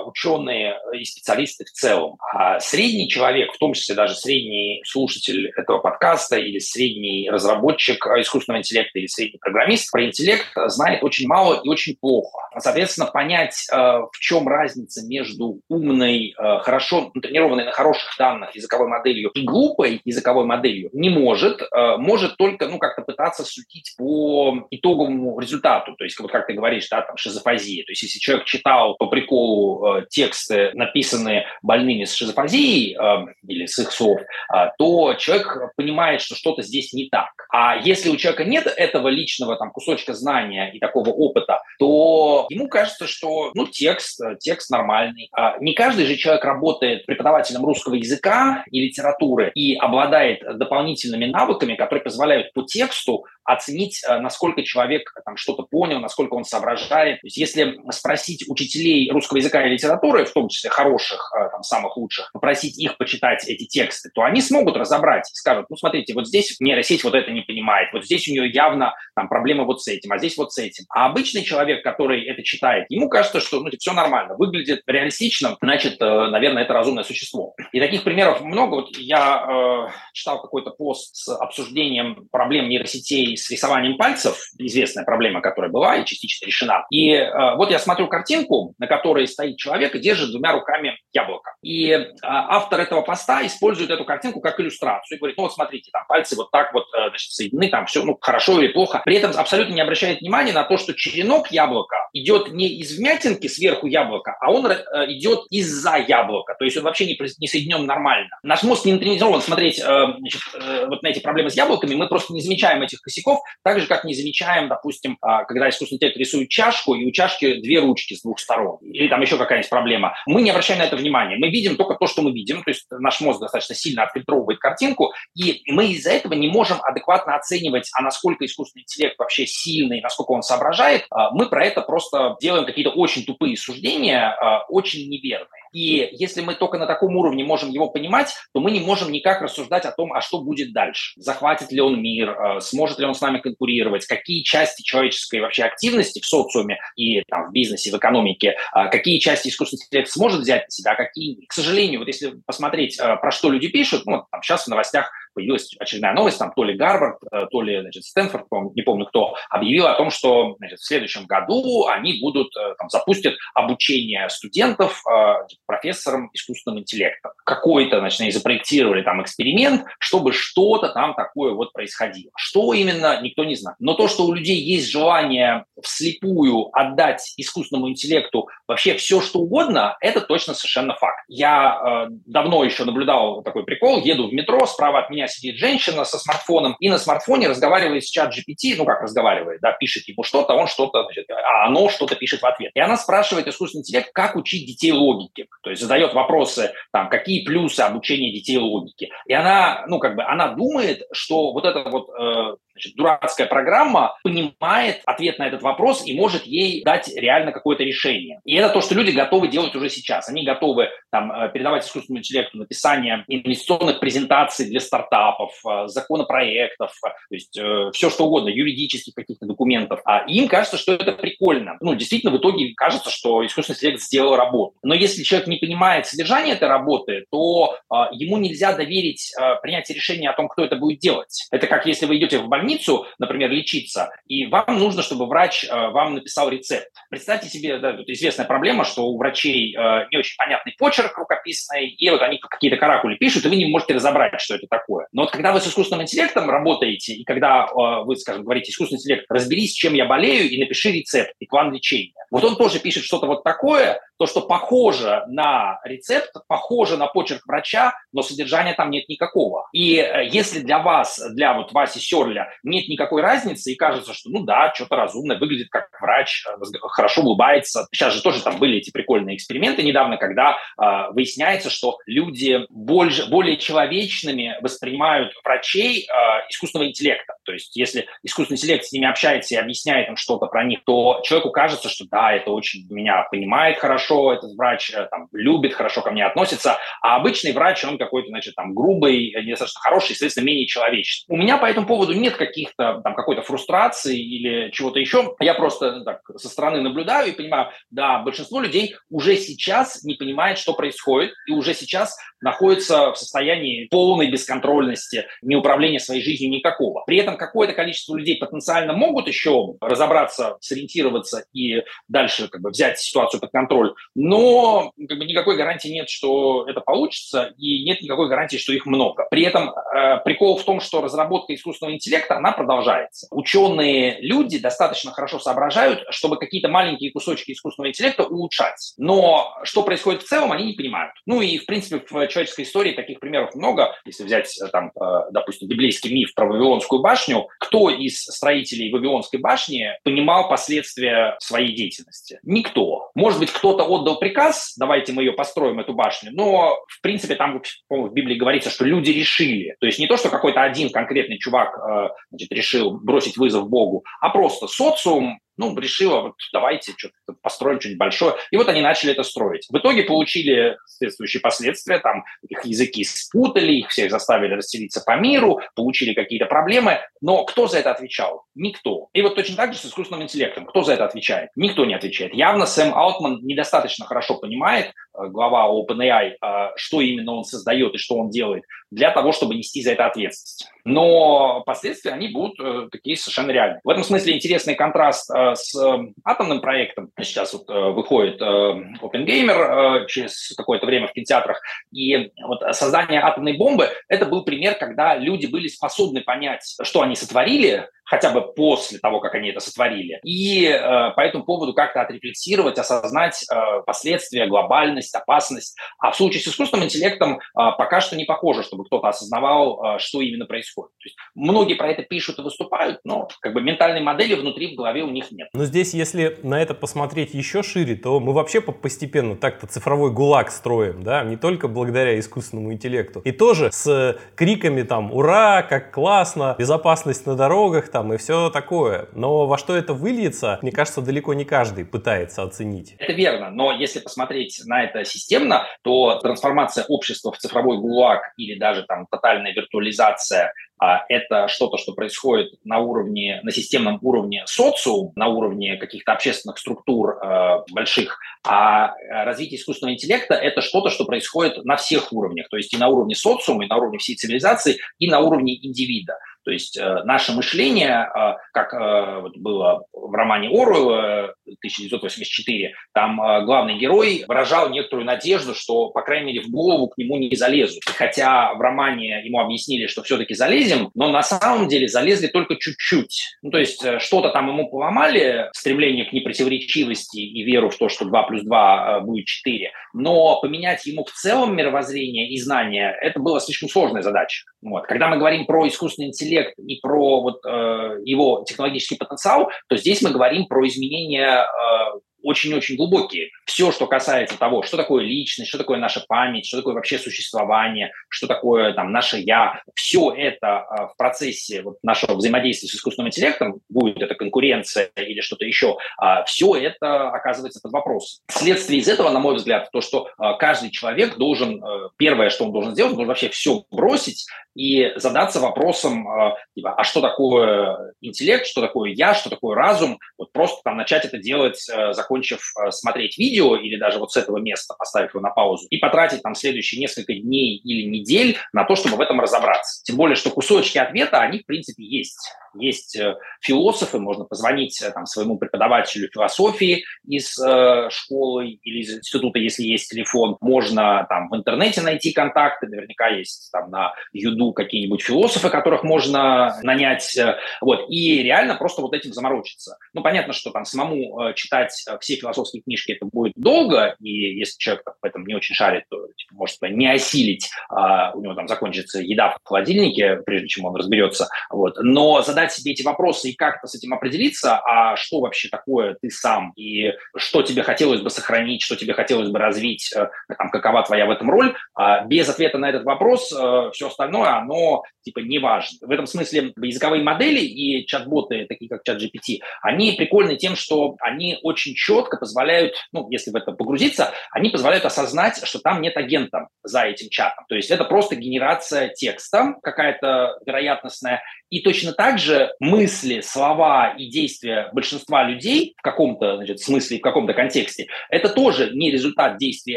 ученые и специалисты в целом. А средний человек, в том числе даже средний слушатель этого подкаста, или средний разработчик искусственного интеллекта, или средний программист, про интеллект знает очень мало и очень плохо. Соответственно, понять, э, в чем разница между умной, э, хорошо натренированной на хороших данных языковой моделью и глупой языковой моделью не может. Э, может только ну, как-то пытаться судить по итоговому результату. То есть, вот как ты говоришь, да, там, шизофазия. То есть, если человек читал по приколу э, тексты, написанные больными с шизофазией э, или с их слов, э, то человек понимает, что что-то здесь не так. А если у человека нет этого личного там, кусочка знания и такого опыта, то ему кажется, что ну, текст, э, текст нормальный. А не каждый же человек работает преподавателем русского языка и литературы и обладает дополнительными навыками, которые позволяют по тексту оценить, э, насколько человек там что-то понял, насколько он соображает. То есть если спросить учителей русского языка и литературы, в том числе хороших, э, там, самых лучших, попросить их почитать эти тексты, то они смогут разобрать и скажут, ну, смотрите, вот здесь нейросеть вот это не понимает, вот здесь у нее явно там проблема вот с этим, а здесь вот с этим. А обычный человек, который это читает, ему кажется, что ну, все нормально, выглядит реалистично, значит, э, наверное, это разумное существо. И таких примеров много. Вот я э, читал какой-то пост с обсуждением проблем нейросетей с рисованием пальцев, известная проблема, которая была и частично решена. И э, вот я смотрю картинку, на которой стоит человек и держит двумя руками яблоко. И э, автор этого поста использует эту картинку как иллюстрацию и говорит, ну вот смотрите, там пальцы вот так вот э, значит, соединены, там все ну, хорошо или плохо. При этом абсолютно не обращает внимания на то, что черенок яблока идет не из вмятинки сверху яблока, а он э, идет из-за яблока. То есть он вообще не, не соединен нормально. Наш мозг не тренирован смотреть э, значит, э, вот на эти проблемы с яблоками. Мы просто не замечаем этих косяков, так же, как не замечаем, допустим, э, когда искусственный интеллект рисует чашку, и у чашки две ручки с двух сторон, или там еще какая-нибудь проблема. Мы не обращаем на это внимания. Мы видим только то, что мы видим, то есть наш мозг достаточно сильно отфильтровывает картинку, и мы из-за этого не можем адекватно оценивать, а насколько искусственный интеллект вообще сильный, насколько он соображает. А, мы про это просто делаем какие-то очень тупые суждения, а, очень неверные. И если мы только на таком уровне можем его понимать, то мы не можем никак рассуждать о том, а что будет дальше. Захватит ли он мир, а, сможет ли он с нами конкурировать, какие части человеческой вообще активности в социуме и там, в бизнесе, в экономике, какие части искусственного интеллекта сможет взять на себя, а какие. К сожалению, вот если посмотреть, про что люди пишут, ну, там, сейчас в новостях появилась очередная новость, там то ли Гарвард, э, то ли значит, Стэнфорд, не помню кто, объявил о том, что значит, в следующем году они будут, э, там, запустят обучение студентов э, профессорам искусственного интеллекта. Какой-то, значит, они запроектировали там эксперимент, чтобы что-то там такое вот происходило. Что именно, никто не знает. Но то, что у людей есть желание вслепую отдать искусственному интеллекту вообще все, что угодно, это точно совершенно факт. Я э, давно еще наблюдал такой прикол, еду в метро, справа от меня меня сидит женщина со смартфоном и на смартфоне разговаривает с чат GPT, ну как разговаривает, да, пишет ему что-то, он что-то, значит, а оно что-то пишет в ответ. И она спрашивает искусственный интеллект, как учить детей логике. То есть задает вопросы, там, какие плюсы обучения детей логике. И она, ну как бы, она думает, что вот это вот э, значит, дурацкая программа понимает ответ на этот вопрос и может ей дать реально какое-то решение. И это то, что люди готовы делать уже сейчас. Они готовы там, э, передавать искусственному интеллекту написание инвестиционных презентаций для стартапов, э, законопроектов, э, то есть все что угодно, юридических каких-то документов. А им кажется, что это прикольно. Ну, действительно, в итоге кажется, что искусственный интеллект сделал работу. Но если человек не понимает содержание этой работы, то ему нельзя доверить принятие решения о том, кто это будет делать. Это как если вы идете в больницу, больницу, например, лечиться, и вам нужно, чтобы врач э, вам написал рецепт. Представьте себе, да, тут известная проблема, что у врачей э, не очень понятный почерк рукописный, и вот они какие-то каракули пишут, и вы не можете разобрать, что это такое. Но вот когда вы с искусственным интеллектом работаете, и когда э, вы, скажем, говорите, искусственный интеллект, разберись, чем я болею, и напиши рецепт, и план лечения. Вот он тоже пишет что-то вот такое, то, что похоже на рецепт, похоже на почерк врача, но содержания там нет никакого. И если для вас, для вот Васи Серля, нет никакой разницы, и кажется, что ну да, что-то разумное, выглядит как врач, э, хорошо улыбается. Сейчас же тоже там были эти прикольные эксперименты недавно, когда э, выясняется, что люди больше, более человечными воспринимают врачей э, искусственного интеллекта. То есть если искусственный интеллект с ними общается и объясняет им что-то про них, то человеку кажется, что да, это очень меня понимает хорошо, этот врач э, там, любит, хорошо ко мне относится, а обычный врач, он какой-то, значит, там, грубый, недостаточно хороший, соответственно, менее человеческий. У меня по этому поводу нет каких-то, там, какой-то фрустрации или чего-то еще. Я просто ну, так, со стороны наблюдаю и понимаю, да, большинство людей уже сейчас не понимает, что происходит, и уже сейчас находится в состоянии полной бесконтрольности, неуправления своей жизнью никакого. При этом какое-то количество людей потенциально могут еще разобраться, сориентироваться и дальше как бы взять ситуацию под контроль, но как бы, никакой гарантии нет, что это получится, и нет никакой гарантии, что их много. При этом э, прикол в том, что разработка искусственного интеллекта, она продолжается. Ученые люди достаточно хорошо соображают, чтобы какие-то маленькие кусочки искусственного интеллекта улучшать. Но что происходит в целом, они не понимают. Ну и, в принципе, в человеческой истории таких примеров много. Если взять, э, там, э, допустим, библейский миф про Вавилонскую башню, кто из строителей Вавилонской башни понимал последствия своей деятельности? Никто. Может быть, кто-то отдал приказ, давайте мы ее построим, эту башню, но, в принципе, там, в Библии говорится, что люди решили. То есть не то, что какой-то один конкретный чувак э, значит, решил бросить вызов Богу, а просто социум ну, решила, вот давайте что-то построим что-нибудь большое. И вот они начали это строить. В итоге получили соответствующие последствия, там их языки спутали, их всех заставили расселиться по миру, получили какие-то проблемы, но кто за это отвечал? Никто. И вот точно так же с искусственным интеллектом. Кто за это отвечает? Никто не отвечает. Явно Сэм Алтман недостаточно хорошо понимает, э, глава OpenAI, э, что именно он создает и что он делает. Для того, чтобы нести за это ответственность. Но последствия, они будут э, такие совершенно реальные. В этом смысле интересный контраст э, с э, атомным проектом. Сейчас вот э, выходит э, OpenGamer э, через какое-то время в кинотеатрах. И вот создание атомной бомбы – это был пример, когда люди были способны понять, что они сотворили, хотя бы после того, как они это сотворили, и э, по этому поводу как-то отрефлексировать, осознать э, последствия, глобальность, опасность. А в случае с искусственным интеллектом э, пока что не похоже, чтобы кто-то осознавал, э, что именно происходит. То есть многие про это пишут и выступают, но как бы ментальной модели внутри в голове у них нет. Но здесь, если на это посмотреть еще шире, то мы вообще постепенно так-то цифровой гулаг строим, да, не только благодаря искусственному интеллекту. И тоже с криками там «Ура! Как классно! Безопасность на дорогах!» там и все такое. Но во что это выльется, мне кажется, далеко не каждый пытается оценить. Это верно, но если посмотреть на это системно, то трансформация общества в цифровой гулаг или даже там тотальная виртуализация а это что-то, что происходит на уровне, на системном уровне социум, на уровне каких-то общественных структур э, больших, а развитие искусственного интеллекта – это что-то, что происходит на всех уровнях, то есть и на уровне социума, и на уровне всей цивилизации, и на уровне индивида. То есть э, наше мышление, э, как э, вот было в романе Оруэлла 1984, там э, главный герой выражал некоторую надежду, что, по крайней мере, в голову к нему не залезут. Хотя в романе ему объяснили, что все-таки залезем, но на самом деле залезли только чуть-чуть. Ну, то есть э, что-то там ему поломали, стремление к непротиворечивости и веру в то, что 2 плюс 2 э, будет 4, но поменять ему в целом мировоззрение и знания – это была слишком сложная задача. Вот. Когда мы говорим про искусственный интеллект и про вот, э, его технологический потенциал, то здесь мы говорим про изменение э, очень-очень глубокие. Все, что касается того, что такое личность, что такое наша память, что такое вообще существование, что такое там наше «я», все это а, в процессе вот, нашего взаимодействия с искусственным интеллектом, будет это конкуренция или что-то еще, а, все это оказывается под вопросом. Следствие из этого, на мой взгляд, то, что а, каждый человек должен, первое, что он должен сделать, он должен вообще все бросить и задаться вопросом, типа, а что такое интеллект, что такое я, что такое разум, вот просто там начать это делать, закончить закончив э, смотреть видео или даже вот с этого места, поставив его на паузу, и потратить там следующие несколько дней или недель на то, чтобы в этом разобраться. Тем более, что кусочки ответа, они, в принципе, есть. Есть э, философы, можно позвонить э, там, своему преподавателю философии из э, школы или из института, если есть телефон. Можно там в интернете найти контакты, наверняка есть там на Юду какие-нибудь философы, которых можно нанять. Вот. И реально просто вот этим заморочиться. Ну, понятно, что там самому читать все философские книжки это будет долго, и если человек в этом не очень шарит, то типа, может не осилить, а у него там закончится еда в холодильнике, прежде чем он разберется. Вот. Но задать себе эти вопросы и как-то с этим определиться, а что вообще такое ты сам, и что тебе хотелось бы сохранить, что тебе хотелось бы развить, э, там, какова твоя в этом роль, а без ответа на этот вопрос э, все остальное, оно типа не важно. В этом смысле языковые модели и чат-боты, такие как чат GPT, они прикольны тем, что они очень четко позволяют, ну, если в это погрузиться, они позволяют осознать, что там нет агента за этим чатом. То есть это просто генерация текста какая-то вероятностная. И точно так же мысли, слова и действия большинства людей в каком-то значит, смысле, в каком-то контексте, это тоже не результат действий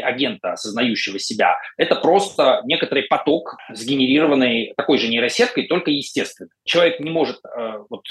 агента, осознающего себя. Это просто некоторый поток, сгенерированный такой же нейросеткой, только естественно. Человек не может, э, вот,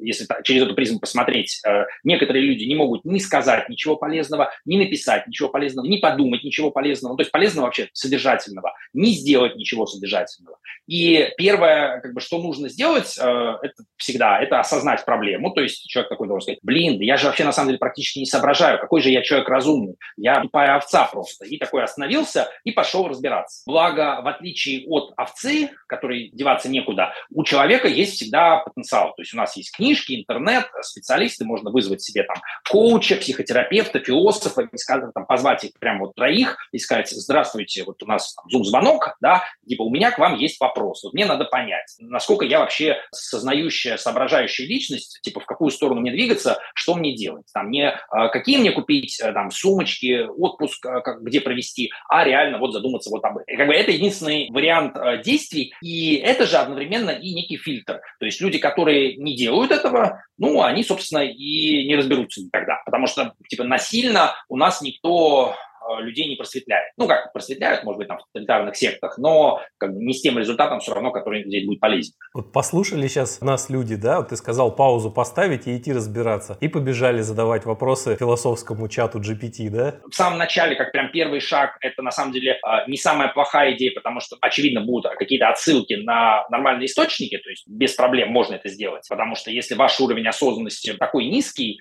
если через эту призму посмотреть, э, некоторые люди не могут ни сказать, ничего полезного, не написать ничего полезного, не подумать ничего полезного, ну, то есть полезного вообще содержательного, не сделать ничего содержательного. И первое, как бы, что нужно сделать, э, это всегда, это осознать проблему, то есть человек такой должен сказать, блин, я же вообще на самом деле практически не соображаю, какой же я человек разумный, я тупая овца просто. И такой остановился и пошел разбираться. Благо, в отличие от овцы, которой деваться некуда, у человека есть всегда потенциал. То есть у нас есть книжки, интернет, специалисты, можно вызвать себе там коуча, психотерапевта, философа, и сказать, там, позвать их прямо вот троих и сказать, здравствуйте, вот у нас зум-звонок, да, типа у меня к вам есть вопрос, вот мне надо понять, насколько я вообще сознающая, соображающая личность, типа в какую сторону мне двигаться, что мне делать, там, не а, какие мне купить э, там сумочки, отпуск, а, как, где провести, а реально вот задуматься вот об этом. Как бы это единственный вариант э, действий, и это же одновременно и некий фильтр. То есть люди, которые не делают этого, ну, они, собственно, и не разберутся никогда, потому что типа насильно у нас никто э, людей не просветляет. Ну, как просветляют, может быть, там в тоталитарных сектах, но как бы не с тем результатом все равно, который здесь будет полезен. Вот послушали сейчас нас люди, да, вот ты сказал паузу поставить и идти разбираться, и побежали задавать вопросы философскому чату GPT, да? В самом начале, как прям первый шаг, это на самом деле э, не самая плохая идея, потому что, очевидно, будут какие-то отсылки на нормальные источники, то есть без проблем можно это сделать, потому что если ваш уровень осознанности такой низкий,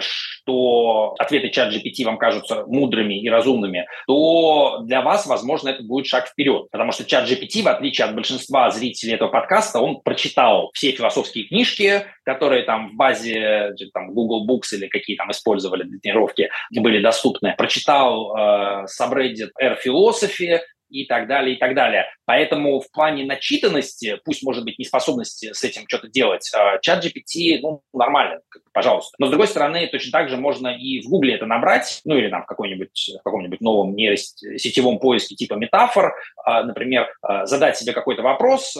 что ответы чат GPT вам кажутся мудрыми и разумными, то для вас, возможно, это будет шаг вперед. Потому что чат GPT, в отличие от большинства зрителей этого подкаста, он прочитал все философские книжки, которые там в базе там, Google Books или какие там использовали для тренировки, были доступны. Прочитал э, subreddit Air Philosophy, и так далее, и так далее. Поэтому в плане начитанности, пусть, может быть, неспособности с этим что-то делать, а, чат GPT, ну, нормально, пожалуйста. Но, с другой стороны, точно так же можно и в Гугле это набрать, ну, или там в, какой-нибудь, в каком-нибудь новом нейросетевом поиске типа метафор, а, например, а, задать себе какой-то вопрос,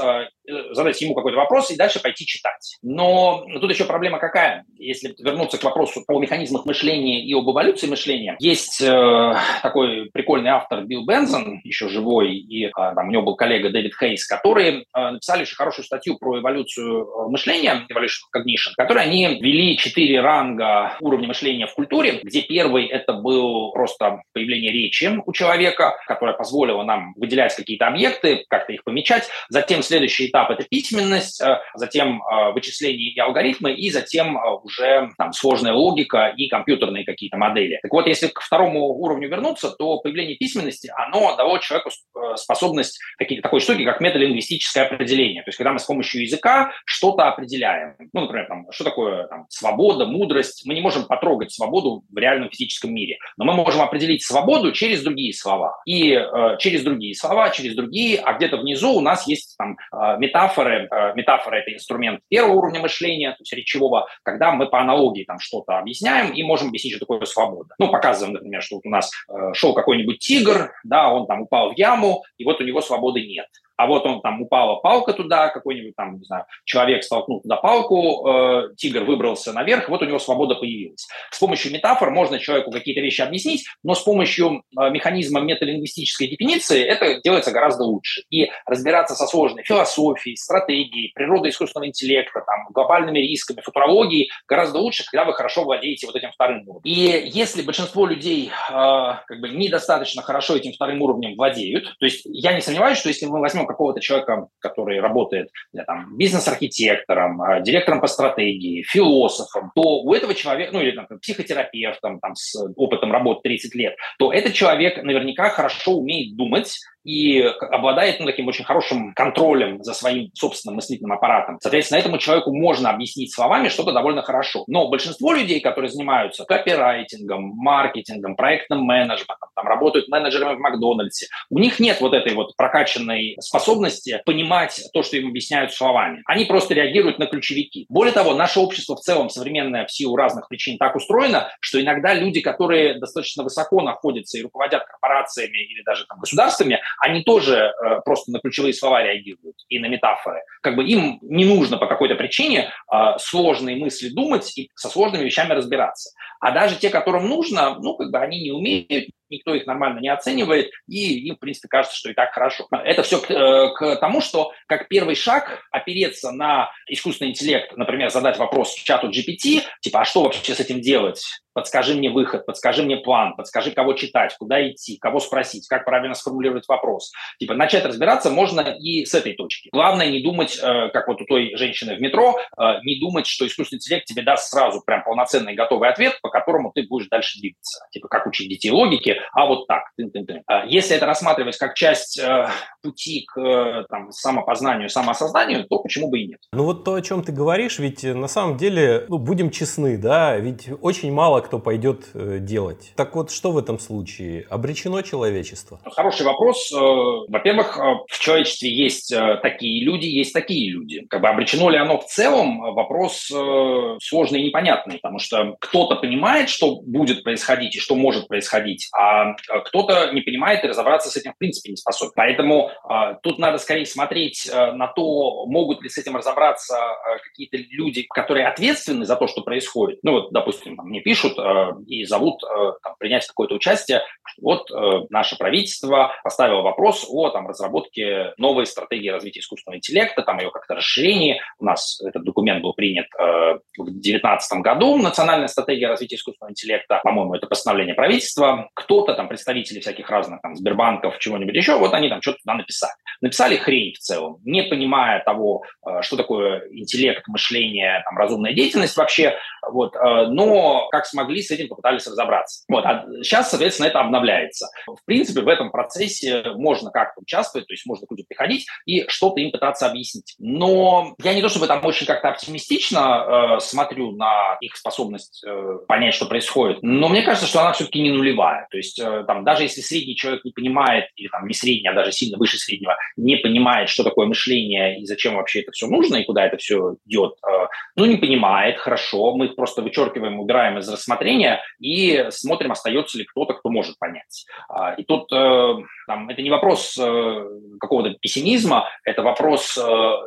задать ему какой-то вопрос и дальше пойти читать. Но тут еще проблема какая? Если вернуться к вопросу о механизмах мышления и об эволюции мышления, есть э, такой прикольный автор Билл Бензон, еще живой, и там, у него был коллега Дэвид Хейс, которые э, написали очень хорошую статью про эволюцию э, мышления, evolution of cognition, которые они ввели четыре ранга уровня мышления в культуре, где первый это был просто появление речи у человека, которая позволила нам выделять какие-то объекты, как-то их помечать. Затем следующий этап это письменность, э, затем вычисление и алгоритмы, и затем уже там, сложная логика и компьютерные какие-то модели. Так вот, если к второму уровню вернуться, то появление письменности, оно дало человеку способность какие-то такой штуки, как металингвистическое определение. То есть, когда мы с помощью языка что-то определяем. Ну, например, там, что такое там, свобода, мудрость. Мы не можем потрогать свободу в реальном физическом мире, но мы можем определить свободу через другие слова. И э, через другие слова, через другие, а где-то внизу у нас есть там э, метафоры. Э, метафора – это инструмент первого уровня мышления, то есть речевого, когда мы по аналогии там что-то объясняем и можем объяснить, что такое свобода. Ну, показываем, например, что вот у нас э, шел какой-нибудь тигр, да, он там упал в яму, и вот у него свободы нет а вот он там упала палка туда, какой-нибудь там, не знаю, человек столкнул туда палку, э, тигр выбрался наверх, вот у него свобода появилась. С помощью метафор можно человеку какие-то вещи объяснить, но с помощью э, механизма металингвистической дефиниции это делается гораздо лучше. И разбираться со сложной философией, стратегией, природой искусственного интеллекта, там, глобальными рисками, футурологией гораздо лучше, когда вы хорошо владеете вот этим вторым уровнем. И если большинство людей э, как бы недостаточно хорошо этим вторым уровнем владеют, то есть я не сомневаюсь, что если мы возьмем какого-то человека, который работает да, там, бизнес-архитектором, а, директором по стратегии, философом, то у этого человека, ну или там, психотерапевтом там, с опытом работы 30 лет, то этот человек наверняка хорошо умеет думать, и обладает ну, таким очень хорошим контролем за своим собственным мыслительным аппаратом. Соответственно, этому человеку можно объяснить словами что-то довольно хорошо. Но большинство людей, которые занимаются копирайтингом, маркетингом, проектным менеджментом, там, работают менеджерами в Макдональдсе, у них нет вот этой вот прокачанной способности понимать то, что им объясняют словами. Они просто реагируют на ключевики. Более того, наше общество в целом, современное в силу разных причин, так устроено, что иногда люди, которые достаточно высоко находятся и руководят корпорациями или даже там, государствами, они тоже э, просто на ключевые слова реагируют и на метафоры. Как бы им не нужно по какой-то причине э, сложные мысли думать и со сложными вещами разбираться. А даже те, которым нужно, ну, как бы они не умеют, никто их нормально не оценивает, и им, в принципе, кажется, что и так хорошо. Это все к, э, к тому, что как первый шаг опереться на искусственный интеллект, например, задать вопрос чату GPT, типа, а что вообще с этим делать? подскажи мне выход, подскажи мне план, подскажи, кого читать, куда идти, кого спросить, как правильно сформулировать вопрос. Типа начать разбираться можно и с этой точки. Главное не думать, э, как вот у той женщины в метро, э, не думать, что искусственный интеллект тебе даст сразу прям полноценный готовый ответ, по которому ты будешь дальше двигаться. Типа как учить детей логике, а вот так. Тын -тын -тын. Если это рассматривать как часть э, пути к там, самопознанию, самоосознанию, то почему бы и нет? Ну вот то, о чем ты говоришь, ведь на самом деле, ну, будем честны, да, ведь очень мало кто пойдет э, делать. Так вот, что в этом случае? Обречено человечество? Хороший вопрос. Э, во-первых, э, в человечестве есть такие люди, есть такие люди. Как бы обречено ли оно в целом? Вопрос сложный и непонятный, потому что кто-то понимает, что будет происходить и что может происходить, а а кто-то не понимает и разобраться с этим в принципе не способен. Поэтому тут надо скорее смотреть на то, могут ли с этим разобраться какие-то люди, которые ответственны за то, что происходит. Ну вот, допустим, мне пишут и зовут там, принять какое-то участие. Вот наше правительство поставило вопрос о там, разработке новой стратегии развития искусственного интеллекта, там ее как-то расширении. У нас этот документ был принят в 2019 году, национальная стратегия развития искусственного интеллекта, по-моему, это постановление правительства. Кто-то там, представители всяких разных там Сбербанков, чего-нибудь еще, вот они там что-то туда написали. Написали хрень в целом, не понимая того, э, что такое интеллект, мышление, там, разумная деятельность вообще, вот, э, но как смогли, с этим попытались разобраться. Вот, а сейчас, соответственно, это обновляется. В принципе, в этом процессе можно как-то участвовать, то есть можно к людям приходить и что-то им пытаться объяснить. Но я не то чтобы там очень как-то оптимистично э, смотрю на их способность э, понять, что происходит, но мне кажется, что она все-таки не нулевая. То есть э, там даже если средний человек не понимает, или там не средний, а даже сильно выше среднего, не понимает, что такое мышление и зачем вообще это все нужно и куда это все идет, э, ну не понимает, хорошо, мы их просто вычеркиваем, убираем из рассмотрения и смотрим, остается ли кто-то, кто может понять. А, и тут э, там, это не вопрос какого-то пессимизма, это вопрос,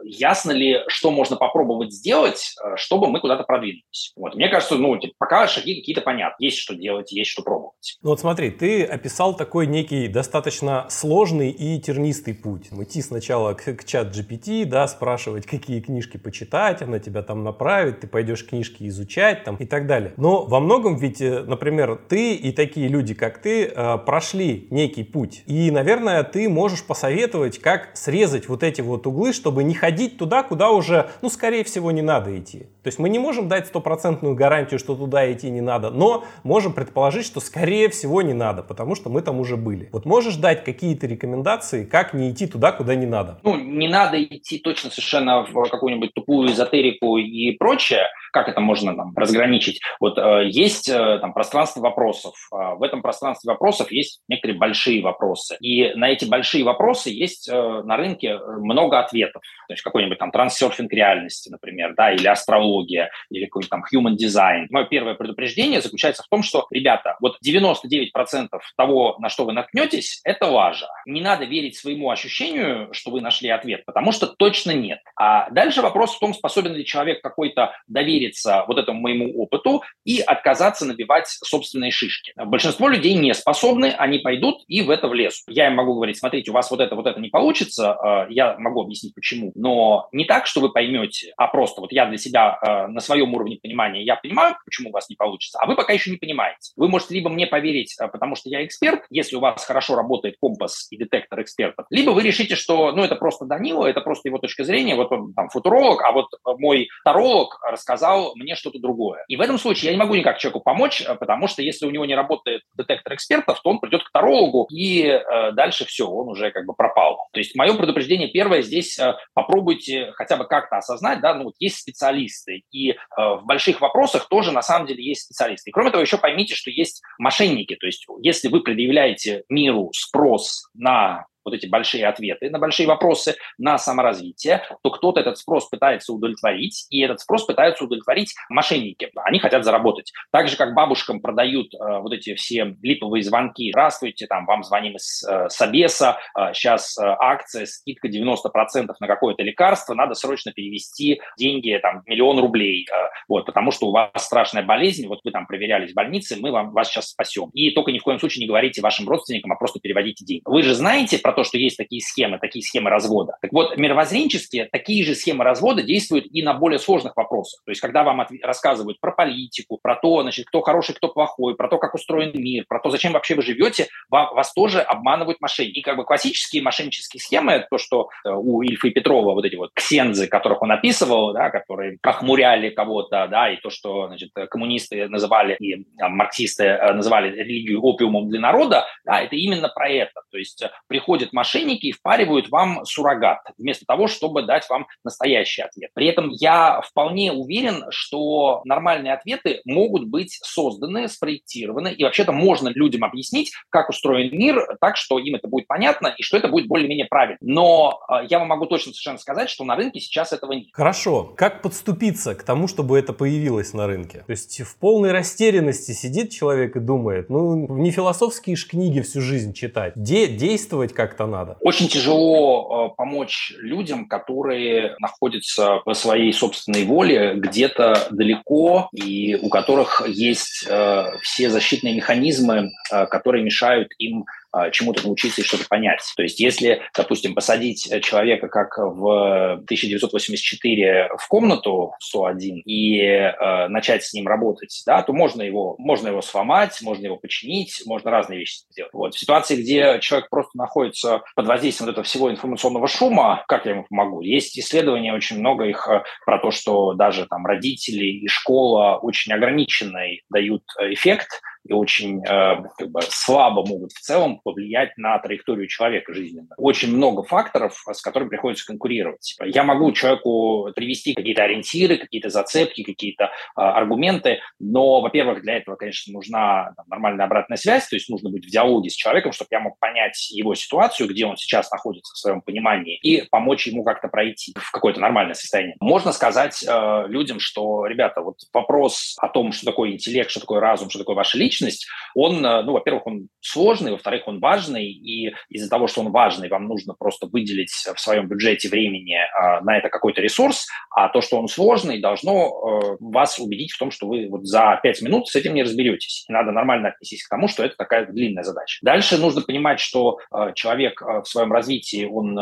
ясно ли, что можно попробовать сделать, чтобы мы куда-то продвинулись. Вот. Мне кажется, ну, типа, пока шаги какие-то понятны. Есть что делать, есть что пробовать. Ну вот смотри, ты описал такой некий достаточно сложный и тернистый путь. Идти сначала к, к чат GPT, да, спрашивать, какие книжки почитать, она тебя там направит, ты пойдешь книжки изучать там и так далее. Но во многом ведь, например, ты и такие люди, как ты, прошли некий путь. И наверное, ты можешь посоветовать, как срезать вот эти вот углы, чтобы не ходить туда, куда уже, ну, скорее всего, не надо идти. То есть мы не можем дать стопроцентную гарантию, что туда идти не надо, но можем предположить, что скорее всего не надо, потому что мы там уже были. Вот можешь дать какие-то рекомендации, как не идти туда, куда не надо? Ну, не надо идти точно совершенно в какую-нибудь тупую эзотерику и прочее. Как это можно там разграничить? Вот э, есть э, там пространство вопросов. Э, в этом пространстве вопросов есть некоторые большие вопросы. И на эти большие вопросы есть э, на рынке э, много ответов. То есть какой-нибудь там трансерфинг реальности, например, да, или астрология, или какой-нибудь там human design. Мое первое предупреждение заключается в том, что, ребята, вот 99% того, на что вы наткнетесь, это лажа. Не надо верить своему ощущению, что вы нашли ответ, потому что точно нет. А дальше вопрос в том, способен ли человек какой-то довериться вот этому моему опыту и отказаться набивать собственные шишки. Большинство людей не способны, они пойдут и в это влезут я им могу говорить, смотрите, у вас вот это, вот это не получится, э, я могу объяснить почему, но не так, что вы поймете, а просто вот я для себя э, на своем уровне понимания, я понимаю, почему у вас не получится, а вы пока еще не понимаете. Вы можете либо мне поверить, э, потому что я эксперт, если у вас хорошо работает компас и детектор экспертов, либо вы решите, что, ну, это просто Данила, это просто его точка зрения, вот он там футуролог, а вот мой таролог рассказал мне что-то другое. И в этом случае я не могу никак человеку помочь, потому что если у него не работает детектор экспертов, то он придет к тарологу и Э, дальше все, он уже как бы пропал. То есть мое предупреждение первое здесь, э, попробуйте хотя бы как-то осознать, да, ну вот есть специалисты, и э, в больших вопросах тоже на самом деле есть специалисты. И кроме того, еще поймите, что есть мошенники, то есть если вы предъявляете миру спрос на вот эти большие ответы на большие вопросы, на саморазвитие, то кто-то этот спрос пытается удовлетворить, и этот спрос пытаются удовлетворить мошенники. Они хотят заработать. Так же, как бабушкам продают э, вот эти все липовые звонки. Здравствуйте, там, вам звоним из э, Собеса, э, сейчас э, акция, скидка 90% на какое-то лекарство, надо срочно перевести деньги, там, миллион рублей, э, вот, потому что у вас страшная болезнь, вот вы там проверялись в больнице, мы вам, вас сейчас спасем. И только ни в коем случае не говорите вашим родственникам, а просто переводите деньги. Вы же знаете про про то, что есть такие схемы, такие схемы развода. Так вот, мировоззренческие такие же схемы развода действуют и на более сложных вопросах. То есть, когда вам рассказывают про политику, про то, значит, кто хороший, кто плохой, про то, как устроен мир, про то, зачем вообще вы живете, вам, вас тоже обманывают мошенники. И как бы классические мошеннические схемы, то, что э, у Ильфа и Петрова вот эти вот ксензы, которых он описывал, да, которые охмуряли кого-то, да, и то, что, значит, коммунисты называли и а, марксисты э, называли религию опиумом для народа, да, это именно про это. То есть приходит приходят мошенники и впаривают вам суррогат, вместо того, чтобы дать вам настоящий ответ. При этом я вполне уверен, что нормальные ответы могут быть созданы, спроектированы, и вообще-то можно людям объяснить, как устроен мир, так, что им это будет понятно, и что это будет более-менее правильно. Но э, я вам могу точно совершенно сказать, что на рынке сейчас этого нет. Хорошо. Как подступиться к тому, чтобы это появилось на рынке? То есть в полной растерянности сидит человек и думает, ну, не философские ж книги всю жизнь читать, де действовать как-то надо. Очень тяжело э, помочь людям, которые находятся по своей собственной воле где-то далеко и у которых есть э, все защитные механизмы, э, которые мешают им чему-то научиться и что-то понять. То есть если, допустим, посадить человека, как в 1984, в комнату 101 и э, начать с ним работать, да, то можно его, можно его сломать, можно его починить, можно разные вещи сделать. Вот. В ситуации, где человек просто находится под воздействием вот этого всего информационного шума, как я ему помогу? Есть исследования, очень много их э, про то, что даже там родители и школа очень ограниченный дают э, эффект, и очень э, как бы слабо могут в целом повлиять на траекторию человека жизненно. Очень много факторов, с которыми приходится конкурировать. Типа, я могу человеку привести какие-то ориентиры, какие-то зацепки, какие-то э, аргументы, но, во-первых, для этого, конечно, нужна там, нормальная обратная связь, то есть нужно быть в диалоге с человеком, чтобы я мог понять его ситуацию, где он сейчас находится в своем понимании, и помочь ему как-то пройти в какое-то нормальное состояние. Можно сказать э, людям, что, ребята, вот вопрос о том, что такое интеллект, что такое разум, что такое ваша личность, личность, он, э, ну, во-первых, он сложный, во-вторых, он важный, и из-за того, что он важный, вам нужно просто выделить в своем бюджете времени э, на это какой-то ресурс, а то, что он сложный, должно э, вас убедить в том, что вы вот за пять минут с этим не разберетесь. Надо нормально отнестись к тому, что это такая длинная задача. Дальше нужно понимать, что человек в своем развитии, он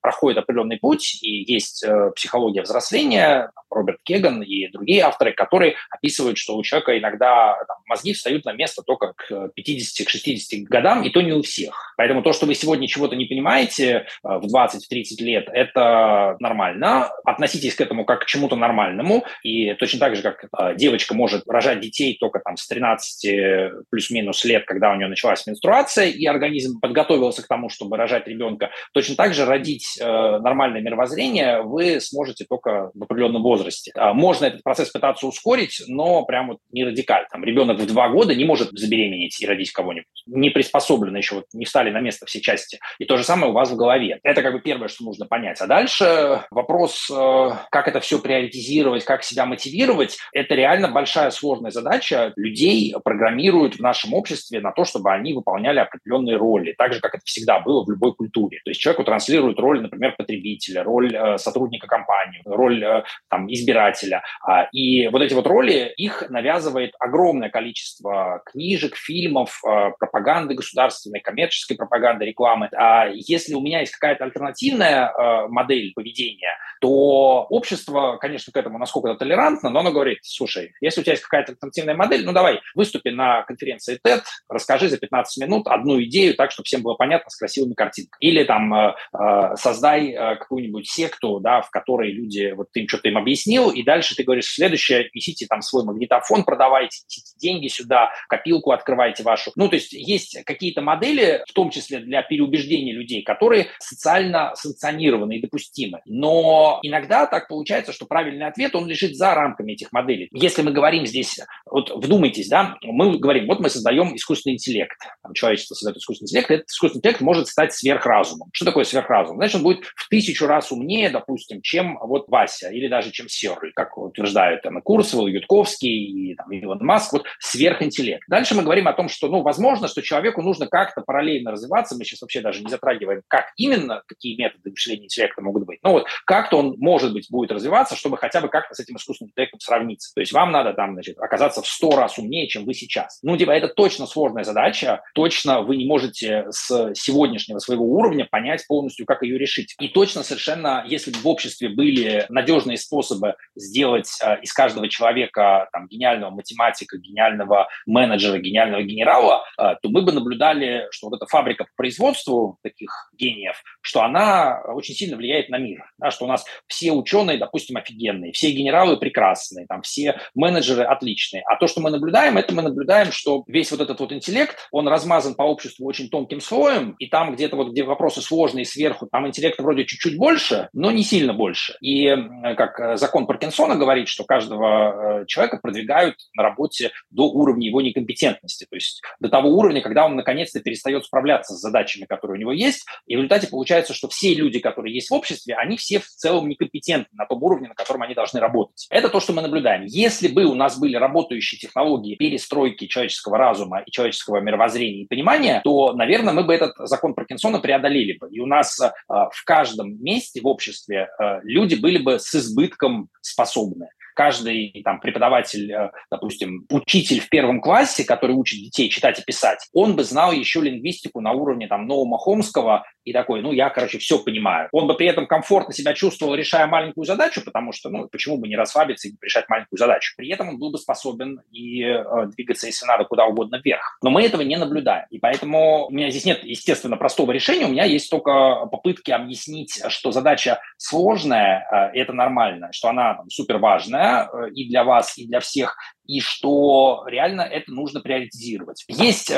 проходит определенный путь, и есть психология взросления, Роберт Кеган и другие авторы, которые описывают, что у человека иногда там, мозги встают на место только к 50-60 годам, и то не у всех. Поэтому то, что вы сегодня чего-то не понимаете э, в 20-30 лет, это нормально. Относитесь к этому как к чему-то нормальному. И точно так же, как э, девочка может рожать детей только там с 13 плюс-минус лет, когда у нее началась менструация, и организм подготовился к тому, чтобы рожать ребенка, точно так же родить э, нормальное мировоззрение вы сможете только в определенном возрасте можно этот процесс пытаться ускорить, но прям вот не радикально. Там ребенок в два года не может забеременеть и родить кого-нибудь. Не приспособлено еще, вот не встали на место все части. И то же самое у вас в голове. Это как бы первое, что нужно понять. А дальше вопрос, э, как это все приоритизировать, как себя мотивировать, это реально большая сложная задача. Людей программируют в нашем обществе на то, чтобы они выполняли определенные роли, так же, как это всегда было в любой культуре. То есть человеку транслируют роль, например, потребителя, роль э, сотрудника компании, роль э, там, избирателя. А, и вот эти вот роли, их навязывает огромное количество книжек, фильмов, а, пропаганды государственной, коммерческой пропаганды, рекламы. А если у меня есть какая-то альтернативная а, модель поведения, то общество, конечно, к этому насколько-то толерантно, но оно говорит, слушай, если у тебя есть какая-то альтернативная модель, ну давай, выступи на конференции TED, расскажи за 15 минут одну идею так, чтобы всем было понятно с красивыми картинками. Или там создай какую-нибудь секту, да, в которой люди, вот ты им что-то им объяснил, и дальше ты говоришь, следующее, несите там свой магнитофон, продавайте, несите деньги сюда, копилку открывайте вашу. Ну, то есть есть какие-то модели, в том числе для переубеждения людей, которые социально санкционированы и допустимы. Но иногда так получается, что правильный ответ, он лежит за рамками этих моделей. Если мы говорим здесь, вот вдумайтесь, да, мы говорим, вот мы создаем искусственный интеллект, там, человечество создает искусственный интеллект, этот искусственный интеллект может стать сверхразумом. Что такое сверхразум? Значит, он будет в тысячу раз умнее, допустим, чем вот Вася или даже чем Серый, как утверждают там, и Курсовал, и Ютковский, и там, Илон Маск, вот сверхинтеллект. Дальше мы говорим о том, что, ну, возможно, что человеку нужно как-то параллельно развиваться, мы сейчас вообще даже не затрагиваем, как именно, какие методы мышления интеллекта могут быть, но вот как-то он, может быть, будет развиваться, чтобы хотя бы как-то с этим искусственным интеллектом сравниться. То есть вам надо там, значит, оказаться в сто раз умнее, чем вы сейчас. Ну, типа, это точно сложная задача, точно вы не можете с сегодняшнего своего уровня понять полностью, как ее решить. И точно совершенно, если бы в обществе были надежные способы сделать э, из каждого человека там, гениального математика, гениального менеджера, гениального генерала, то мы бы наблюдали, что вот эта фабрика по производству таких гениев, что она очень сильно влияет на мир, да, что у нас все ученые, допустим, офигенные, все генералы прекрасные, там все менеджеры отличные. А то, что мы наблюдаем, это мы наблюдаем, что весь вот этот вот интеллект, он размазан по обществу очень тонким слоем, и там где-то вот, где вопросы сложные сверху, там интеллекта вроде чуть-чуть больше, но не сильно больше. И как э, закон Паркинсона говорит, что каждого э, человека продвигают на работе до уровня его некомпетентности, то есть до того уровня, когда он наконец-то перестает справляться с задачами, которые у него есть, и в результате получается, что все люди, которые есть в обществе, они все в целом некомпетентны на том уровне, на котором они должны работать. Это то, что мы наблюдаем. Если бы у нас были работающие технологии перестройки человеческого разума и человеческого мировоззрения и понимания, то, наверное, мы бы этот закон Паркинсона преодолели бы. И у нас э, в каждом месте в обществе э, люди были бы с избытком способны каждый там, преподаватель, э, допустим, учитель в первом классе, который учит детей читать и писать, он бы знал еще лингвистику на уровне там, Нового Хомского и такой, ну, я, короче, все понимаю. Он бы при этом комфортно себя чувствовал, решая маленькую задачу, потому что, ну, почему бы не расслабиться и не решать маленькую задачу. При этом он был бы способен и э, двигаться, если надо, куда угодно вверх. Но мы этого не наблюдаем. И поэтому у меня здесь нет, естественно, простого решения. У меня есть только попытки объяснить, что задача сложная, э, это нормально, что она там, супер важная, Э, и для вас, и для всех, и что реально это нужно приоритизировать. Есть э,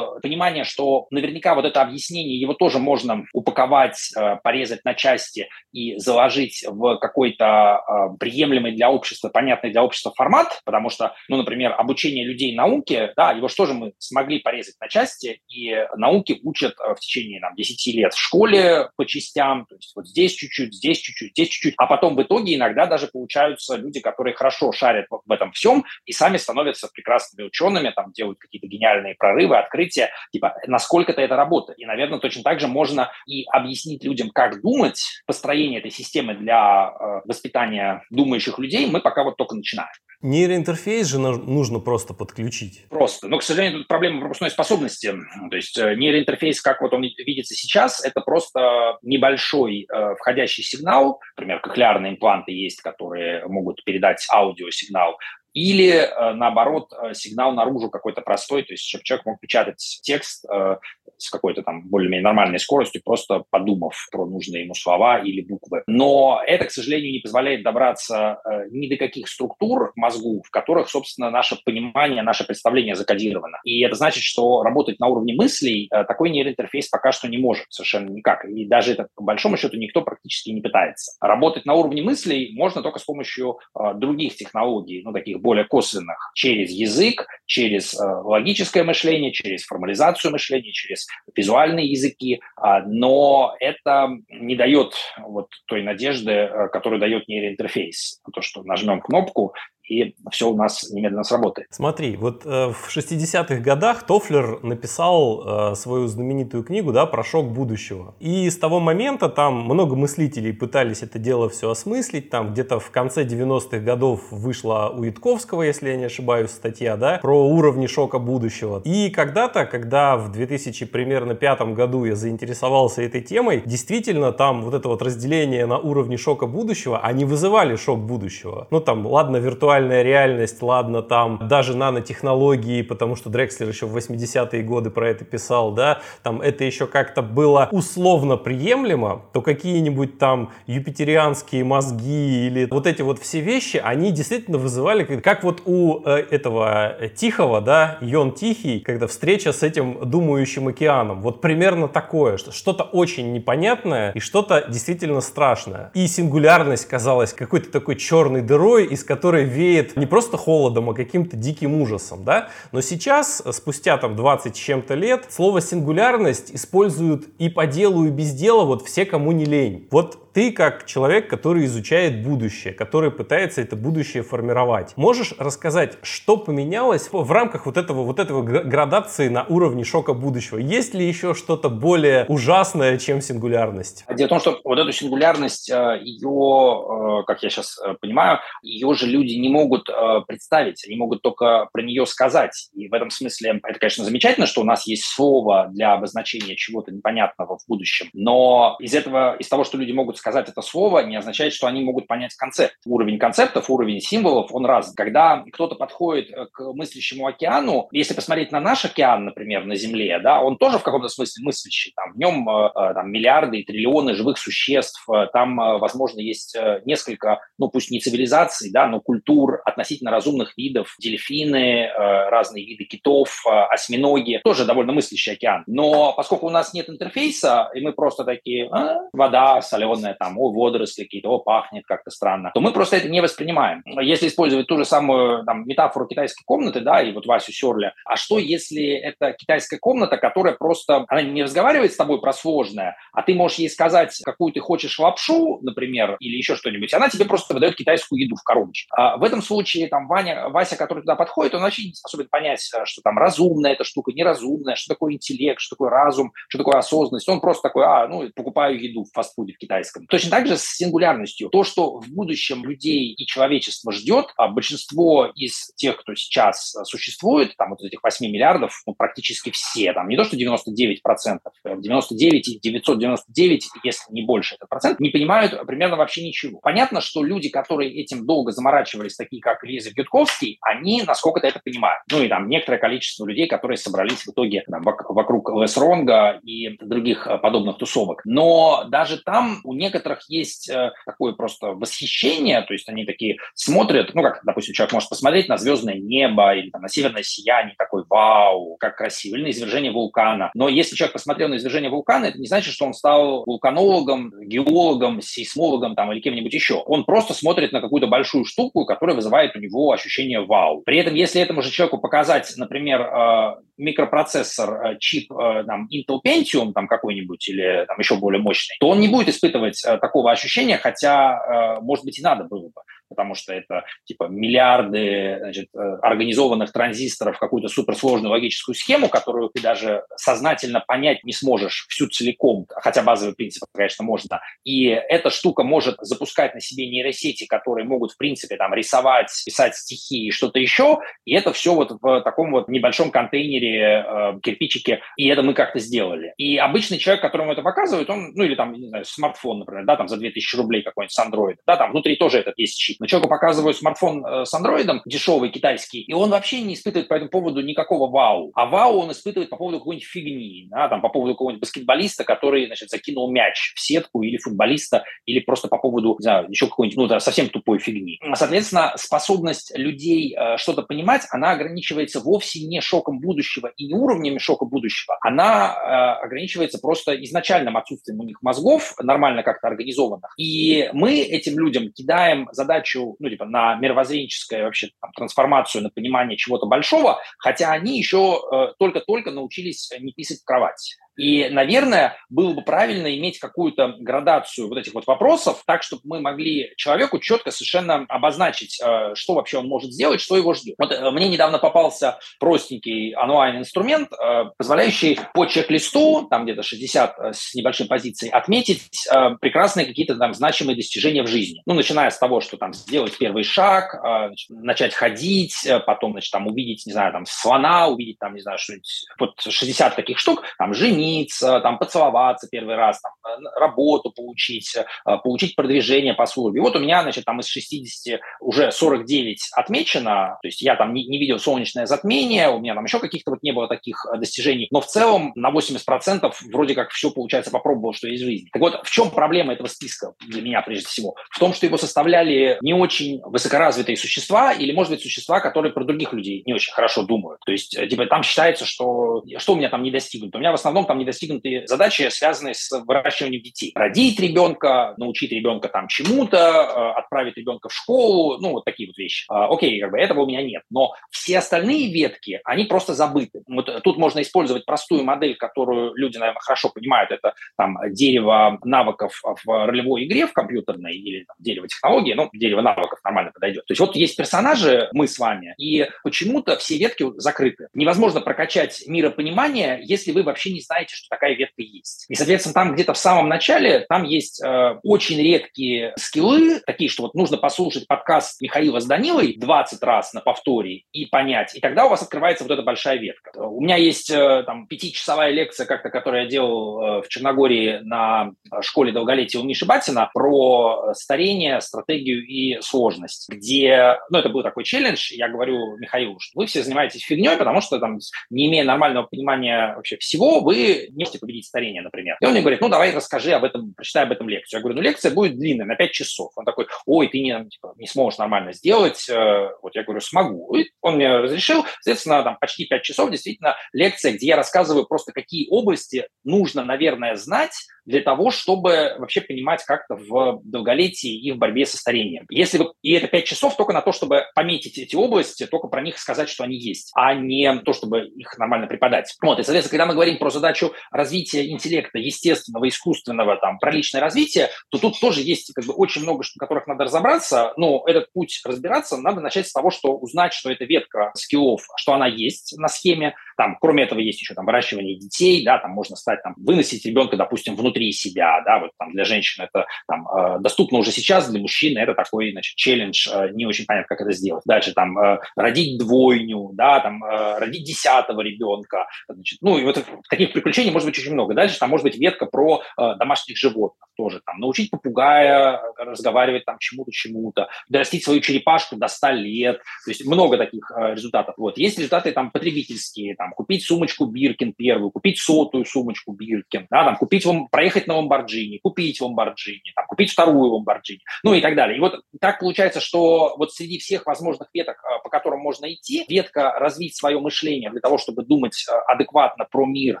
понимание, что наверняка вот это объяснение, его тоже можно упаковать, э, порезать на части и заложить в какой-то э, приемлемый для общества, понятный для общества формат, потому что, ну, например, обучение людей науке, да, его же мы смогли порезать на части, и науки учат э, в течение там, 10 лет в школе по частям, то есть вот здесь чуть-чуть, здесь чуть-чуть, здесь чуть-чуть, а потом в итоге иногда даже получаются люди, которые хорошо шарят в этом всем и сами становятся прекрасными учеными, там делают какие-то гениальные прорывы, открытия, типа, насколько-то это работает. И, наверное, точно так же можно и объяснить людям, как думать, построение этой системы для э, воспитания думающих людей, мы пока вот только начинаем. Нейроинтерфейс же нужно просто подключить. Просто. Но, к сожалению, тут проблема пропускной способности. То есть э, нейроинтерфейс, как вот он видится сейчас, это просто небольшой э, входящий сигнал. Например, кохлеарные импланты есть, которые могут передать аудиосигнал или, э, наоборот, э, сигнал наружу какой-то простой, то есть чтобы человек мог печатать текст э, с какой-то там более-менее нормальной скоростью, просто подумав про нужные ему слова или буквы. Но это, к сожалению, не позволяет добраться ни до каких структур в мозгу, в которых, собственно, наше понимание, наше представление закодировано. И это значит, что работать на уровне мыслей такой нейроинтерфейс пока что не может совершенно никак. И даже это, по большому счету, никто практически не пытается. Работать на уровне мыслей можно только с помощью других технологий, ну, таких более косвенных, через язык, через э, логическое мышление, через формализацию мышления, через визуальные языки, а, но это не дает вот той надежды, э, которую дает нейроинтерфейс. То, что нажмем кнопку, и все у нас немедленно сработает. Смотри, вот э, в 60-х годах Тофлер написал э, свою знаменитую книгу да, про шок будущего. И с того момента там много мыслителей пытались это дело все осмыслить. Там где-то в конце 90-х годов вышла у Итковского, если я не ошибаюсь, статья да, про уровни шока будущего. И когда-то, когда в 2000 примерно пятом году я заинтересовался этой темой, действительно там вот это вот разделение на уровни шока будущего, они вызывали шок будущего. Ну там, ладно, виртуально виртуальная реальность, ладно, там даже нанотехнологии, потому что Дрекслер еще в 80-е годы про это писал, да, там это еще как-то было условно приемлемо, то какие-нибудь там юпитерианские мозги или вот эти вот все вещи, они действительно вызывали, как вот у э, этого Тихого, да, Йон Тихий, когда встреча с этим думающим океаном, вот примерно такое, что-то очень непонятное и что-то действительно страшное. И сингулярность казалась какой-то такой черной дырой, из которой веет не просто холодом, а каким-то диким ужасом, да? Но сейчас, спустя там 20 с чем-то лет, слово сингулярность используют и по делу, и без дела вот все, кому не лень. Вот ты как человек, который изучает будущее, который пытается это будущее формировать, можешь рассказать, что поменялось в рамках вот этого, вот этого градации на уровне шока будущего? Есть ли еще что-то более ужасное, чем сингулярность? Дело в том, что вот эту сингулярность, э, ее, э, как я сейчас э, понимаю, ее же люди не могут представить, они могут только про нее сказать. И в этом смысле это, конечно, замечательно, что у нас есть слово для обозначения чего-то непонятного в будущем, но из этого, из того, что люди могут сказать это слово, не означает, что они могут понять концепт. Уровень концептов, уровень символов, он раз. Когда кто-то подходит э, к мыслящему океану, если посмотреть на наш океан, например, на Земле, да, он тоже в каком-то смысле мыслящий. Там, в нем э, э, там, миллиарды и триллионы живых существ, там, возможно, есть несколько, ну пусть не цивилизаций, да, но культур относительно разумных видов, дельфины, разные виды китов, осьминоги, тоже довольно мыслящий океан. Но поскольку у нас нет интерфейса, и мы просто такие, а, вода соленая, там, о, водоросли какие-то, о, пахнет как-то странно, то мы просто это не воспринимаем. Если использовать ту же самую там, метафору китайской комнаты, да, и вот Васю Серли, а что если это китайская комната, которая просто, она не разговаривает с тобой про сложное, а ты можешь ей сказать, какую ты хочешь лапшу, например, или еще что-нибудь, она тебе просто выдает китайскую еду в коробочке. А в этом случае там Ваня, Вася, который туда подходит, он вообще не способен понять, что там разумная эта штука, неразумная, что такое интеллект, что такое разум, что такое осознанность. Он просто такой, а, ну, покупаю еду в фастфуде в китайском. Точно так же с сингулярностью. То, что в будущем людей и человечество ждет, а большинство из тех, кто сейчас существует, там вот этих 8 миллиардов, ну, практически все, там не то, что 99 процентов, 99 и 999, если не больше этот процент, не понимают примерно вообще ничего. Понятно, что люди, которые этим долго заморачивались, такие как Лиза Гютковский, они насколько-то это понимают. Ну и там некоторое количество людей, которые собрались в итоге там, вокруг Лес Ронга и других э, подобных тусовок. Но даже там у некоторых есть э, такое просто восхищение, то есть они такие смотрят, ну как, допустим, человек может посмотреть на звездное небо или там, на северное сияние, такой вау, как красиво, или на извержение вулкана. Но если человек посмотрел на извержение вулкана, это не значит, что он стал вулканологом, геологом, сейсмологом там, или кем-нибудь еще. Он просто смотрит на какую-то большую штуку, которая вызывает у него ощущение вау. При этом, если этому же человеку показать, например, э, микропроцессор, э, чип там, Intel Pentium там какой-нибудь или там еще более мощный, то он не будет испытывать такого ощущения, хотя, может быть, и надо было бы потому что это типа миллиарды значит, э, организованных транзисторов, какую-то суперсложную логическую схему, которую ты даже сознательно понять не сможешь всю целиком, хотя базовый принцип, конечно, можно. И эта штука может запускать на себе нейросети, которые могут, в принципе, там рисовать, писать стихи и что-то еще, и это все вот в таком вот небольшом контейнере, э, кирпичике, и это мы как-то сделали. И обычный человек, которому это показывают, он, ну или там, не знаю, смартфон, например, да, там за 2000 рублей какой-нибудь с Android, да, там внутри тоже этот есть чип, но человеку показываю смартфон э, с андроидом, дешевый, китайский, и он вообще не испытывает по этому поводу никакого вау. А вау он испытывает по поводу какой-нибудь фигни, да, там, по поводу какого-нибудь баскетболиста, который, значит, закинул мяч в сетку, или футболиста, или просто по поводу, не знаю, еще какой-нибудь, ну, да, совсем тупой фигни. Соответственно, способность людей э, что-то понимать, она ограничивается вовсе не шоком будущего и не уровнями шока будущего. Она э, ограничивается просто изначальным отсутствием у них мозгов, нормально как-то организованных. И мы этим людям кидаем задачу задачу, ну, типа, на мировоззренческую вообще там, трансформацию, на понимание чего-то большого, хотя они еще э, только-только научились не писать в кровать. И, наверное, было бы правильно иметь какую-то градацию вот этих вот вопросов, так, чтобы мы могли человеку четко совершенно обозначить, э, что вообще он может сделать, что его ждет. Вот э, мне недавно попался простенький онлайн-инструмент, э, позволяющий по чек-листу, там где-то 60 с небольшим позицией, отметить прекрасные какие-то там значимые достижения в жизни. Ну, начиная с того, что там сделать первый шаг, начать ходить, потом, значит, там увидеть, не знаю, там слона, увидеть там, не знаю, что-нибудь, вот 60 таких штук, там, женить, жениться, там, поцеловаться первый раз, там, э, работу получить, э, получить продвижение по службе. Вот у меня, значит, там из 60 уже 49 отмечено, то есть я там не, не видел солнечное затмение, у меня там еще каких-то вот не было таких э, достижений, но в целом на 80% вроде как все, получается, попробовал, что есть в жизни. Так вот, в чем проблема этого списка для меня прежде всего? В том, что его составляли не очень высокоразвитые существа или, может быть, существа, которые про других людей не очень хорошо думают. То есть, типа, там считается, что что у меня там не достигнуто? У меня в основном там недостигнутые задачи, связанные с выращиванием детей. Родить ребенка, научить ребенка там чему-то, э, отправить ребенка в школу, ну, вот такие вот вещи. А, окей, как бы этого у меня нет. Но все остальные ветки, они просто забыты. Вот тут можно использовать простую модель, которую люди, наверное, хорошо понимают. Это там дерево навыков в ролевой игре, в компьютерной, или там, дерево технологии, ну, дерево навыков нормально подойдет. То есть вот есть персонажи, мы с вами, и почему-то все ветки закрыты. Невозможно прокачать миропонимание, если вы вообще не знаете, знаете, что такая ветка есть. И, соответственно, там где-то в самом начале, там есть э, очень редкие скиллы, такие, что вот нужно послушать подкаст Михаила с Данилой 20 раз на повторе и понять, и тогда у вас открывается вот эта большая ветка. У меня есть э, там пятичасовая лекция как-то, которую я делал э, в Черногории на школе долголетия у Миши Батина про старение, стратегию и сложность, где, ну, это был такой челлендж, я говорю Михаилу, что вы все занимаетесь фигней, потому что там, не имея нормального понимания вообще всего, вы не можете победить старение, например. И он мне говорит, ну, давай расскажи об этом, прочитай об этом лекцию. Я говорю, ну, лекция будет длинная, на 5 часов. Он такой, ой, ты не, типа, не сможешь нормально сделать. Э, вот я говорю, смогу. И он мне разрешил. Соответственно, там почти 5 часов действительно лекция, где я рассказываю просто, какие области нужно, наверное, знать, для того, чтобы вообще понимать как-то в долголетии и в борьбе со старением. Если вы, и это 5 часов только на то, чтобы пометить эти области, только про них сказать, что они есть, а не то, чтобы их нормально преподать. Вот, и, соответственно, когда мы говорим про задачу развития интеллекта, естественного, искусственного, там, про личное развитие, то тут тоже есть как бы очень много, в которых надо разобраться, но этот путь разбираться надо начать с того, что узнать, что эта ветка скиллов, что она есть на схеме, там, кроме этого, есть еще там выращивание детей, да, там можно стать, там, выносить ребенка, допустим, внутри себя, да, вот там для женщин это там э, доступно уже сейчас, для мужчины это такой, значит, челлендж, э, не очень понятно, как это сделать. Дальше там э, родить двойню, да, там родить десятого ребенка, значит, ну и вот таких приключений может быть очень много. Дальше там может быть ветка про домашних животных тоже, там, научить попугая разговаривать там чему-то, чему-то, дорастить свою черепашку до 100 лет, то есть много таких результатов. Вот. Есть результаты там потребительские, там, купить сумочку Биркин первую, купить сотую сумочку Биркин, да, там, купить, проехать на Ламборджини, купить Ламборджини, там, купить вторую Ламборджини, ну и так далее. И вот так получается, что вот среди всех возможных веток, э, по которым можно идти, ветка развить свое мышление для того, чтобы думать э, адекватно про мир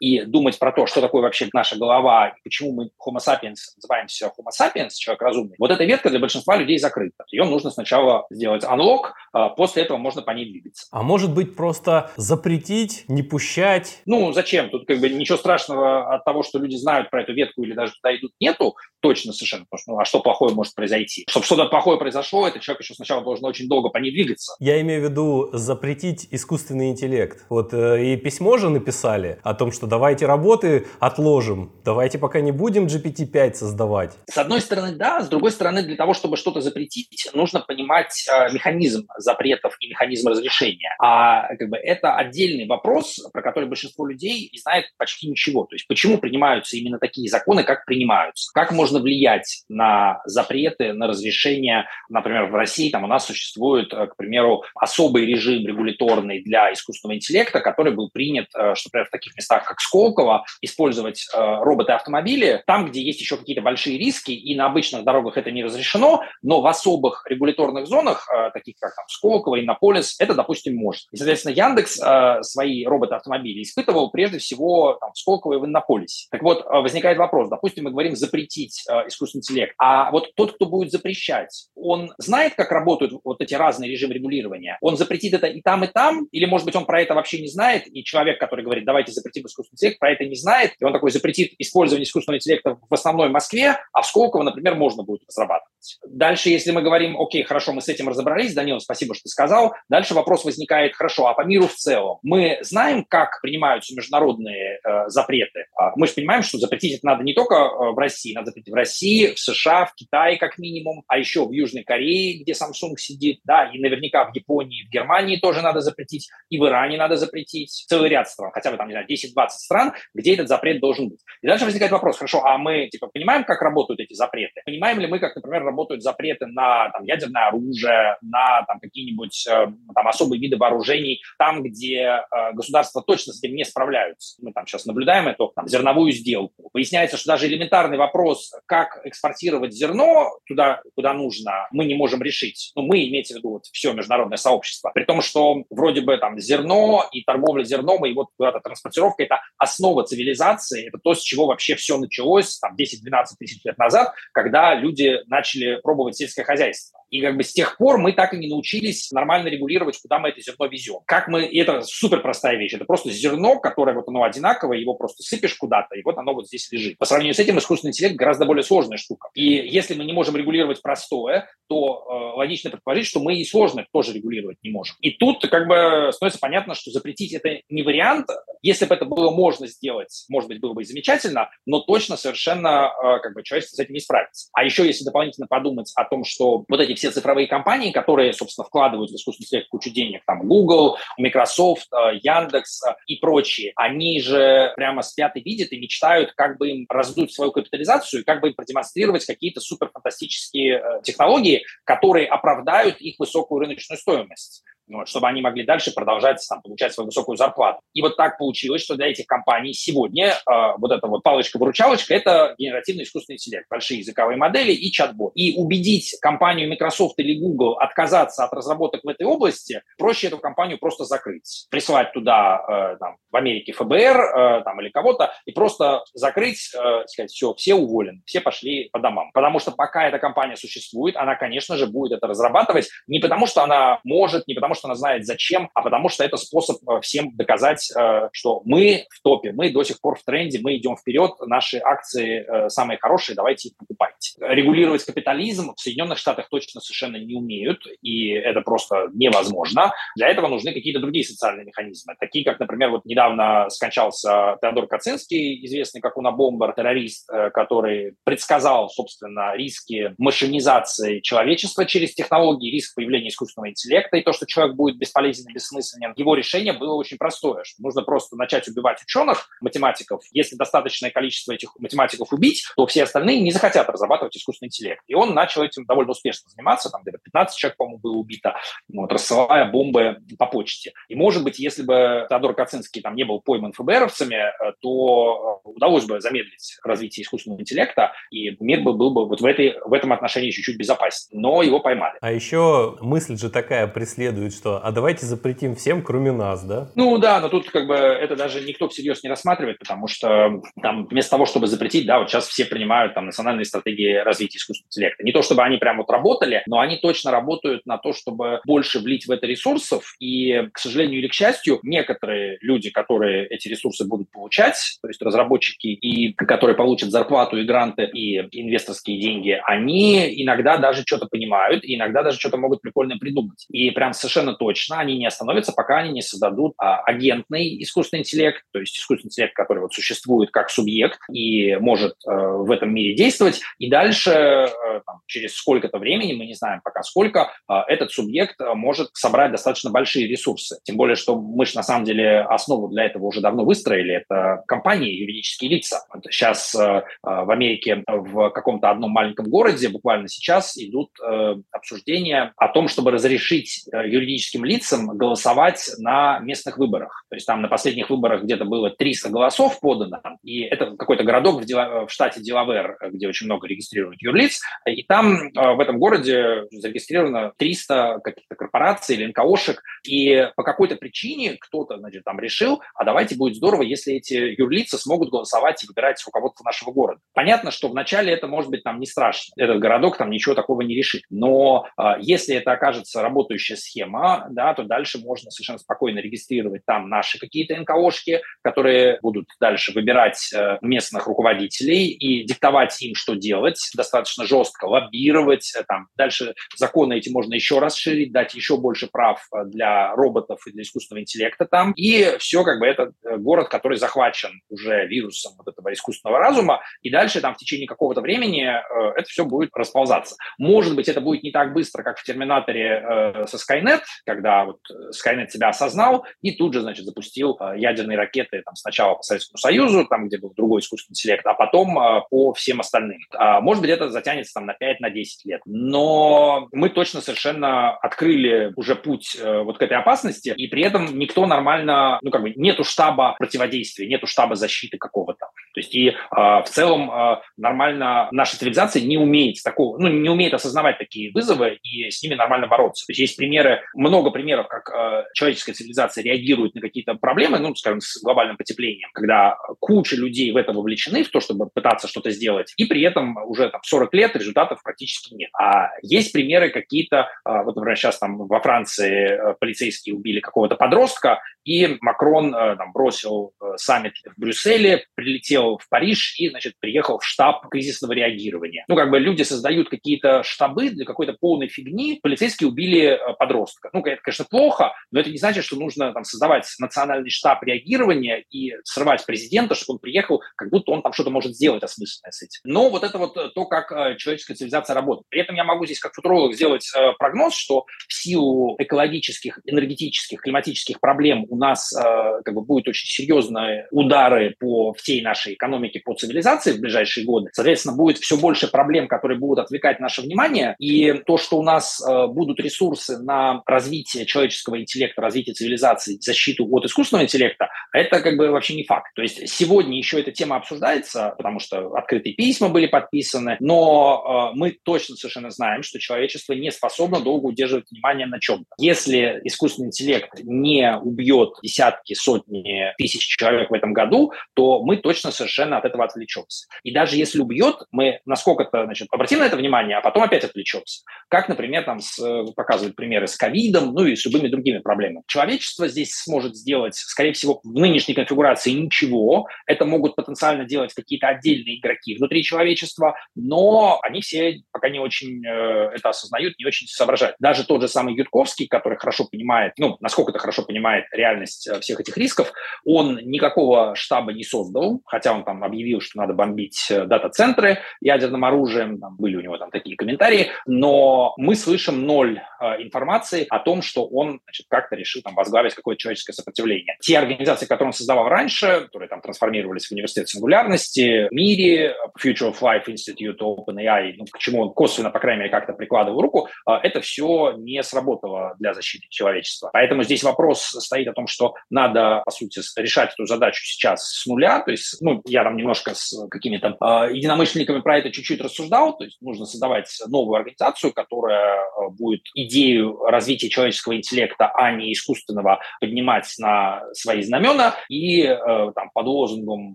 и думать про то, что такое вообще наша голова, и почему мы Homo sapiens называемся Homo sapiens, человек разумный, вот эта ветка для большинства людей закрыта. Ее нужно сначала сделать unlock, а после этого можно по ней двигаться. А может быть просто запретить не пущать? Ну, зачем? Тут как бы ничего страшного от того, что люди знают про эту ветку или даже туда идут, нету точно совершенно. Потому что, ну, а что плохое может произойти? Чтобы что-то плохое произошло, этот человек еще сначала должен очень долго по ней двигаться. Я имею в виду запретить искусственный интеллект. Вот э, и письмо же написали о том, что давайте работы отложим, давайте пока не будем GPT-5 создавать. С одной стороны, да, с другой стороны, для того, чтобы что-то запретить, нужно понимать э, механизм запретов и механизм разрешения. А как бы это отдельный вопрос, про который большинство людей не знает почти ничего. То есть почему принимаются именно такие законы, как принимаются? Как можно влиять на запреты, на разрешения? Например, в России там у нас существует, э, к примеру, особый режим регуляторный для искусственного интеллекта, который был принят, э, что, например, в таких местах, как Сколково, использовать э, роботы-автомобили там, где есть еще какие-то большие риски, и на обычных дорогах это не разрешено, но в особых регуляторных зонах, таких как там Сколково, Иннополис, это, допустим, может. И, соответственно, Яндекс свои роботы-автомобили испытывал прежде всего там, в Сколково и в Иннополисе. Так вот, э, возникает вопрос, допустим, мы говорим запретить э, искусственный интеллект, а вот тот, кто будет запрещать, он знает, как работают вот эти разные режимы регулирования? Он запретит это и там, и там? Или, может быть, он про это вообще не знает, и человек, который говорит, давайте запретим искусственный интеллект, про это не знает, и он такой запретит использование искусственного интеллекта в основной Москве, а в Сколково, например, можно будет разрабатывать. Дальше, если мы говорим, окей, хорошо, мы с этим разобрались, Данил, спасибо, что ты сказал, дальше вопрос возникает, хорошо, а по миру в целом мы знаем, как принимаются международные э, запреты? А мы же понимаем, что запретить это надо не только э, в России, надо запретить в России, в США, в Китае как минимум, а еще в Южной Корее, где Samsung сидит, да, и наверняка в Японии, в Германии тоже надо запретить, и в Иране надо запретить, целый ряд стран, хотя бы там, не знаю, 10-20 стран, где этот запрет должен быть. И дальше возникает вопрос, хорошо, а мы, типа, понимаем, как работают эти запреты? Понимаем ли мы, как, например, работают запреты на там, ядерное оружие, на там, какие-нибудь э, там, особые виды вооружений, там, где э, государства точно с этим не справляются. Мы там сейчас наблюдаем эту там, зерновую сделку. Выясняется, что даже элементарный вопрос, как экспортировать зерно туда, куда нужно, мы не можем решить. Ну, мы, имеется в виду вот, все международное сообщество. При том, что вроде бы там зерно и торговля зерном, и вот куда-то транспортировка – это основа цивилизации, это то, с чего вообще все началось там 10-12 тысяч лет назад, когда люди начали пробовать сельское хозяйство. И как бы с тех пор мы так и не научились нормально регулировать, куда мы это зерно везем. Как мы, и это супер простая вещь, это просто зерно, которое вот оно одинаковое, его просто сыпешь куда-то, и вот оно вот здесь лежит. По сравнению с этим искусственный интеллект гораздо более сложная штука. И если мы не можем регулировать простое, то э, логично предположить, что мы и сложное тоже регулировать не можем. И тут как бы становится понятно, что запретить это не вариант. Если бы это было можно сделать, может быть, было бы и замечательно, но точно совершенно э, как бы человечество с этим не справится. А еще если дополнительно подумать о том, что вот эти все цифровые компании, которые, собственно, вкладывают в искусственный интеллект кучу денег, там Google, Microsoft, э, Яндекс э, и прочие, они же прямо спят и видят и мечтают, как бы им раздуть свою капитализацию, как бы им продемонстрировать какие-то суперфантастические э, технологии, которые оправдают их высокую рыночную стоимость вот, чтобы они могли дальше продолжать там, получать свою высокую зарплату. И вот так получилось, что для этих компаний сегодня э, вот эта вот палочка-выручалочка – это генеративный искусственный интеллект, большие языковые модели и чат-бот. И убедить компанию Microsoft или Google отказаться от разработок в этой области, проще эту компанию просто закрыть. Присылать туда, э, там, в Америке ФБР э, там, или кого-то, и просто закрыть, э, сказать, все, все уволены, все пошли по домам. Потому что пока эта компания существует, она, конечно же, будет это разрабатывать не потому, что она может, не потому, что она знает зачем, а потому что это способ э, всем доказать, э, что мы в топе, мы до сих пор в тренде, мы идем вперед, наши акции э, самые хорошие, давайте их покупайте. Регулировать капитализм в Соединенных Штатах точно совершенно не умеют, и это просто невозможно. Для этого нужны какие-то другие социальные механизмы, такие как, например, вот недавно скончался Теодор Кацинский, известный как унабомбер, террорист, который предсказал, собственно, риски машинизации человечества через технологии, риск появления искусственного интеллекта и то, что человек будет бесполезен и бессмысленен. Его решение было очень простое, что нужно просто начать убивать ученых, математиков. Если достаточное количество этих математиков убить, то все остальные не захотят разрабатывать искусственный интеллект. И он начал этим довольно успешно заниматься, там где-то 15 человек, по-моему, было убито, вот, рассылая бомбы по почте. И, может быть, если бы Теодор Кацинский там не был пойман ФБРовцами, э, то э, удалось бы замедлить развитие искусственного интеллекта, и мир бы был бы вот в, этой, в этом отношении чуть-чуть безопаснее. Но его поймали. А еще мысль же такая преследует, что а давайте запретим всем, кроме нас, да? Ну да, но тут как бы это даже никто всерьез не рассматривает, потому что там вместо того, чтобы запретить, да, вот сейчас все принимают там национальные стратегии развития искусственного интеллекта. Не то, чтобы они прям вот работали, но они точно работают на то, чтобы больше влить в это ресурсов. И, к сожалению или к счастью, некоторые люди, которые эти ресурсы будут получать, то есть разработчики и которые получат зарплату и гранты и инвесторские деньги, они иногда даже что-то понимают, и иногда даже что-то могут прикольно придумать. И прям совершенно совершенно точно они не остановятся, пока они не создадут а, агентный искусственный интеллект, то есть искусственный интеллект, который вот существует как субъект и может э, в этом мире действовать. И дальше, э, там, через сколько-то времени, мы не знаем пока сколько, э, этот субъект может собрать достаточно большие ресурсы. Тем более, что мы же на самом деле основу для этого уже давно выстроили. Это компании, юридические лица. Сейчас э, э, в Америке в каком-то одном маленьком городе буквально сейчас идут э, обсуждения о том, чтобы разрешить э, юридическим лицам голосовать на местных выборах. То есть там на последних выборах где-то было 300 голосов подано, и это какой-то городок в, Дела, в штате Делавер, где очень много регистрируют юрлиц, и там э, в этом городе зарегистрировано 300 каких-то корпораций или НКОшек, и по какой-то причине кто-то, значит, там решил, а давайте будет здорово, если эти юрлицы смогут голосовать и выбирать руководство нашего города. Понятно, что вначале это может быть там не страшно, этот городок там ничего такого не решит, но э, если это окажется работающая схема, да, то дальше можно совершенно спокойно регистрировать там наши какие-то НКОшки, которые будут дальше выбирать э, местных руководителей и диктовать им, что делать, достаточно жестко лоббировать. Э, там. Дальше законы эти можно еще расширить, дать еще больше прав э, для роботов и для искусственного интеллекта там. И все как бы это город, который захвачен уже вирусом вот этого искусственного разума, и дальше там в течение какого-то времени это все будет расползаться. Может быть, это будет не так быстро, как в «Терминаторе» со Skynet, когда вот э, Skynet себя осознал и тут же, значит, запустил э, ядерные ракеты там, сначала по Советскому Союзу, там, где был другой искусственный интеллект, а потом э, по всем остальным. А, может быть, это затянется там на 5-10 на лет. Но мы точно совершенно открыли уже путь вот к этой опасности, и при этом никто нормально, ну, как бы, нету штаба противодействия, нету штаба защиты какого-то. То есть и в целом нормально наша цивилизация не умеет такого, ну, не умеет осознавать такие вызовы и с ними нормально бороться. То есть есть примеры, много примеров, как человеческая цивилизация реагирует на какие-то проблемы, ну, скажем, с глобальным потеплением, когда куча людей в это вовлечены, в то, чтобы пытаться что-то сделать, и при этом уже там 40 лет результатов практически нет. А есть примеры какие-то, вот, например, сейчас там во Франции полицейские убили какого-то подростка, и Макрон там, бросил саммит в Брюсселе, прилетел в Париж и, значит, приехал в штаб кризисного реагирования. Ну, как бы люди создают какие-то штабы для какой-то полной фигни. Полицейские убили э, подростка. Ну, это, конечно, плохо, но это не значит, что нужно там создавать национальный штаб реагирования и срывать президента, чтобы он приехал, как будто он там что-то может сделать осмысленное с этим. Но вот это вот э, то, как э, человеческая цивилизация работает. При этом я могу здесь как футуролог сделать прогноз, что в силу экологических, энергетических, климатических проблем у нас как бы будет очень серьезный удар удары по всей нашей экономике, по цивилизации в ближайшие годы. Соответственно, будет все больше проблем, которые будут отвлекать наше внимание. И то, что у нас э, будут ресурсы на развитие человеческого интеллекта, развитие цивилизации, защиту от искусственного интеллекта, это как бы вообще не факт. То есть сегодня еще эта тема обсуждается, потому что открытые письма были подписаны, но э, мы точно совершенно знаем, что человечество не способно долго удерживать внимание на чем-то. Если искусственный интеллект не убьет десятки, сотни тысяч человек в этом году, то мы точно совершенно от этого отвлечемся. И даже если убьет, мы насколько-то значит, обратим на это внимание, а потом опять отвлечемся. Как, например, там с, показывают примеры с ковидом, ну и с любыми другими проблемами. Человечество здесь сможет сделать, скорее всего, в нынешней конфигурации ничего. Это могут потенциально делать какие-то отдельные игроки внутри человечества, но они все пока не очень э, это осознают, не очень соображают. Даже тот же самый Ютковский, который хорошо понимает, ну, насколько это хорошо понимает реальность э, всех этих рисков, он никакого штаба не создал, хотя он там объявил, что надо бомбить э, дата-центры ядерным оружием, там были у него там такие комментарии, но мы слышим ноль э, информации о том, что он значит, как-то решил там возглавить какое-то человеческое сопротивление. Те организации, которые он создавал раньше, которые там трансформировались в университет сингулярности, МИРИ, Future of Life Institute, OpenAI, ну, к чему он косвенно, по крайней мере, как-то прикладывал руку, э, это все не сработало для защиты человечества. Поэтому здесь вопрос стоит о том, что надо, по сути, решать эту задачу сейчас с нуля, то есть, ну, я там немножко с какими-то э, единомышленниками про это чуть-чуть рассуждал, то есть нужно создавать новую организацию, которая э, будет идею развития человеческого интеллекта, а не искусственного, поднимать на свои знамена, и э, там под лозунгом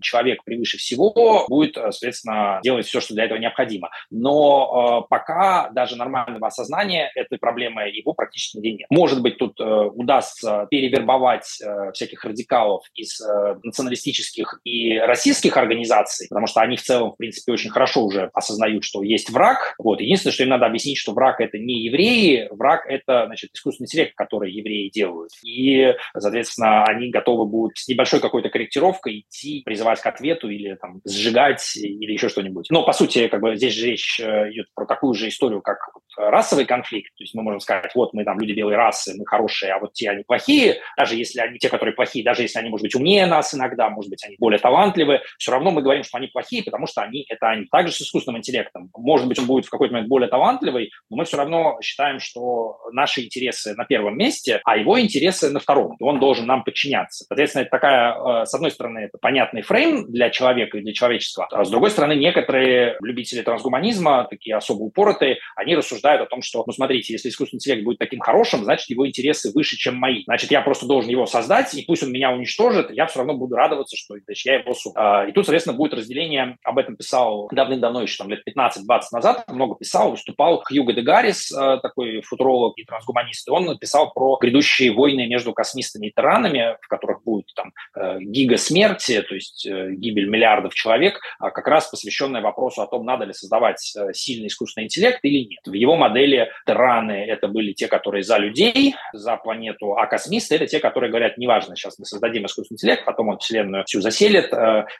«человек превыше всего» будет, соответственно, делать все, что для этого необходимо. Но э, пока даже нормального осознания этой проблемы его практически нигде нет. Может быть, тут э, удастся перевербовать э, всяких радикалов из э, националистических и российских организаций, потому что они в целом, в принципе, очень хорошо уже осознают, что есть враг. Вот. Единственное, что им надо объяснить, что враг – это не евреи, враг – это, значит, искусственный интеллект, который евреи делают. И, соответственно, они готовы будут с небольшой какой-то корректировкой идти, призывать к ответу или там сжигать или еще что-нибудь. Но, по сути, как бы здесь же речь э, идет про такую же историю, как расовый конфликт. То есть мы можем сказать, вот мы там люди белой расы, мы хорошие, а вот те они плохие. Даже если они те, которые плохие, даже если они, может быть, умнее нас иногда, может быть, они более талантливы, все равно мы говорим, что они плохие, потому что они – это они. Также с искусственным интеллектом. Может быть, он будет в какой-то момент более талантливый, но мы все равно считаем, что наши интересы на первом месте, а его интересы на втором. Он должен нам подчиняться. Соответственно, это такая, э, с одной стороны, это понятный фрейм для человека и для человечества, а с другой стороны, некоторые любители трансгуманизма, такие особо упоротые, они рассуждают о том, что, ну, смотрите, если искусственный интеллект будет таким хорошим, значит, его интересы выше, чем мои. Значит, я просто должен его создать, и пусть он меня уничтожит, я все равно буду радоваться, что значит, я его суд. И тут, соответственно, будет разделение, об этом писал давным-давно, еще там лет 15-20 назад, много писал, выступал Хьюго де Гаррис, а, такой футуролог и трансгуманист, и он писал про грядущие войны между космистами и тиранами, в которых будет там э, гига смерти, то есть э, гибель миллиардов человек, а как раз посвященная вопросу о том, надо ли создавать э, сильный искусственный интеллект или нет. В его модели тираны это были те, которые за людей, за планету, а космисты это те, которые говорят, неважно, сейчас мы создадим искусственный интеллект, потом он Вселенную всю заселит,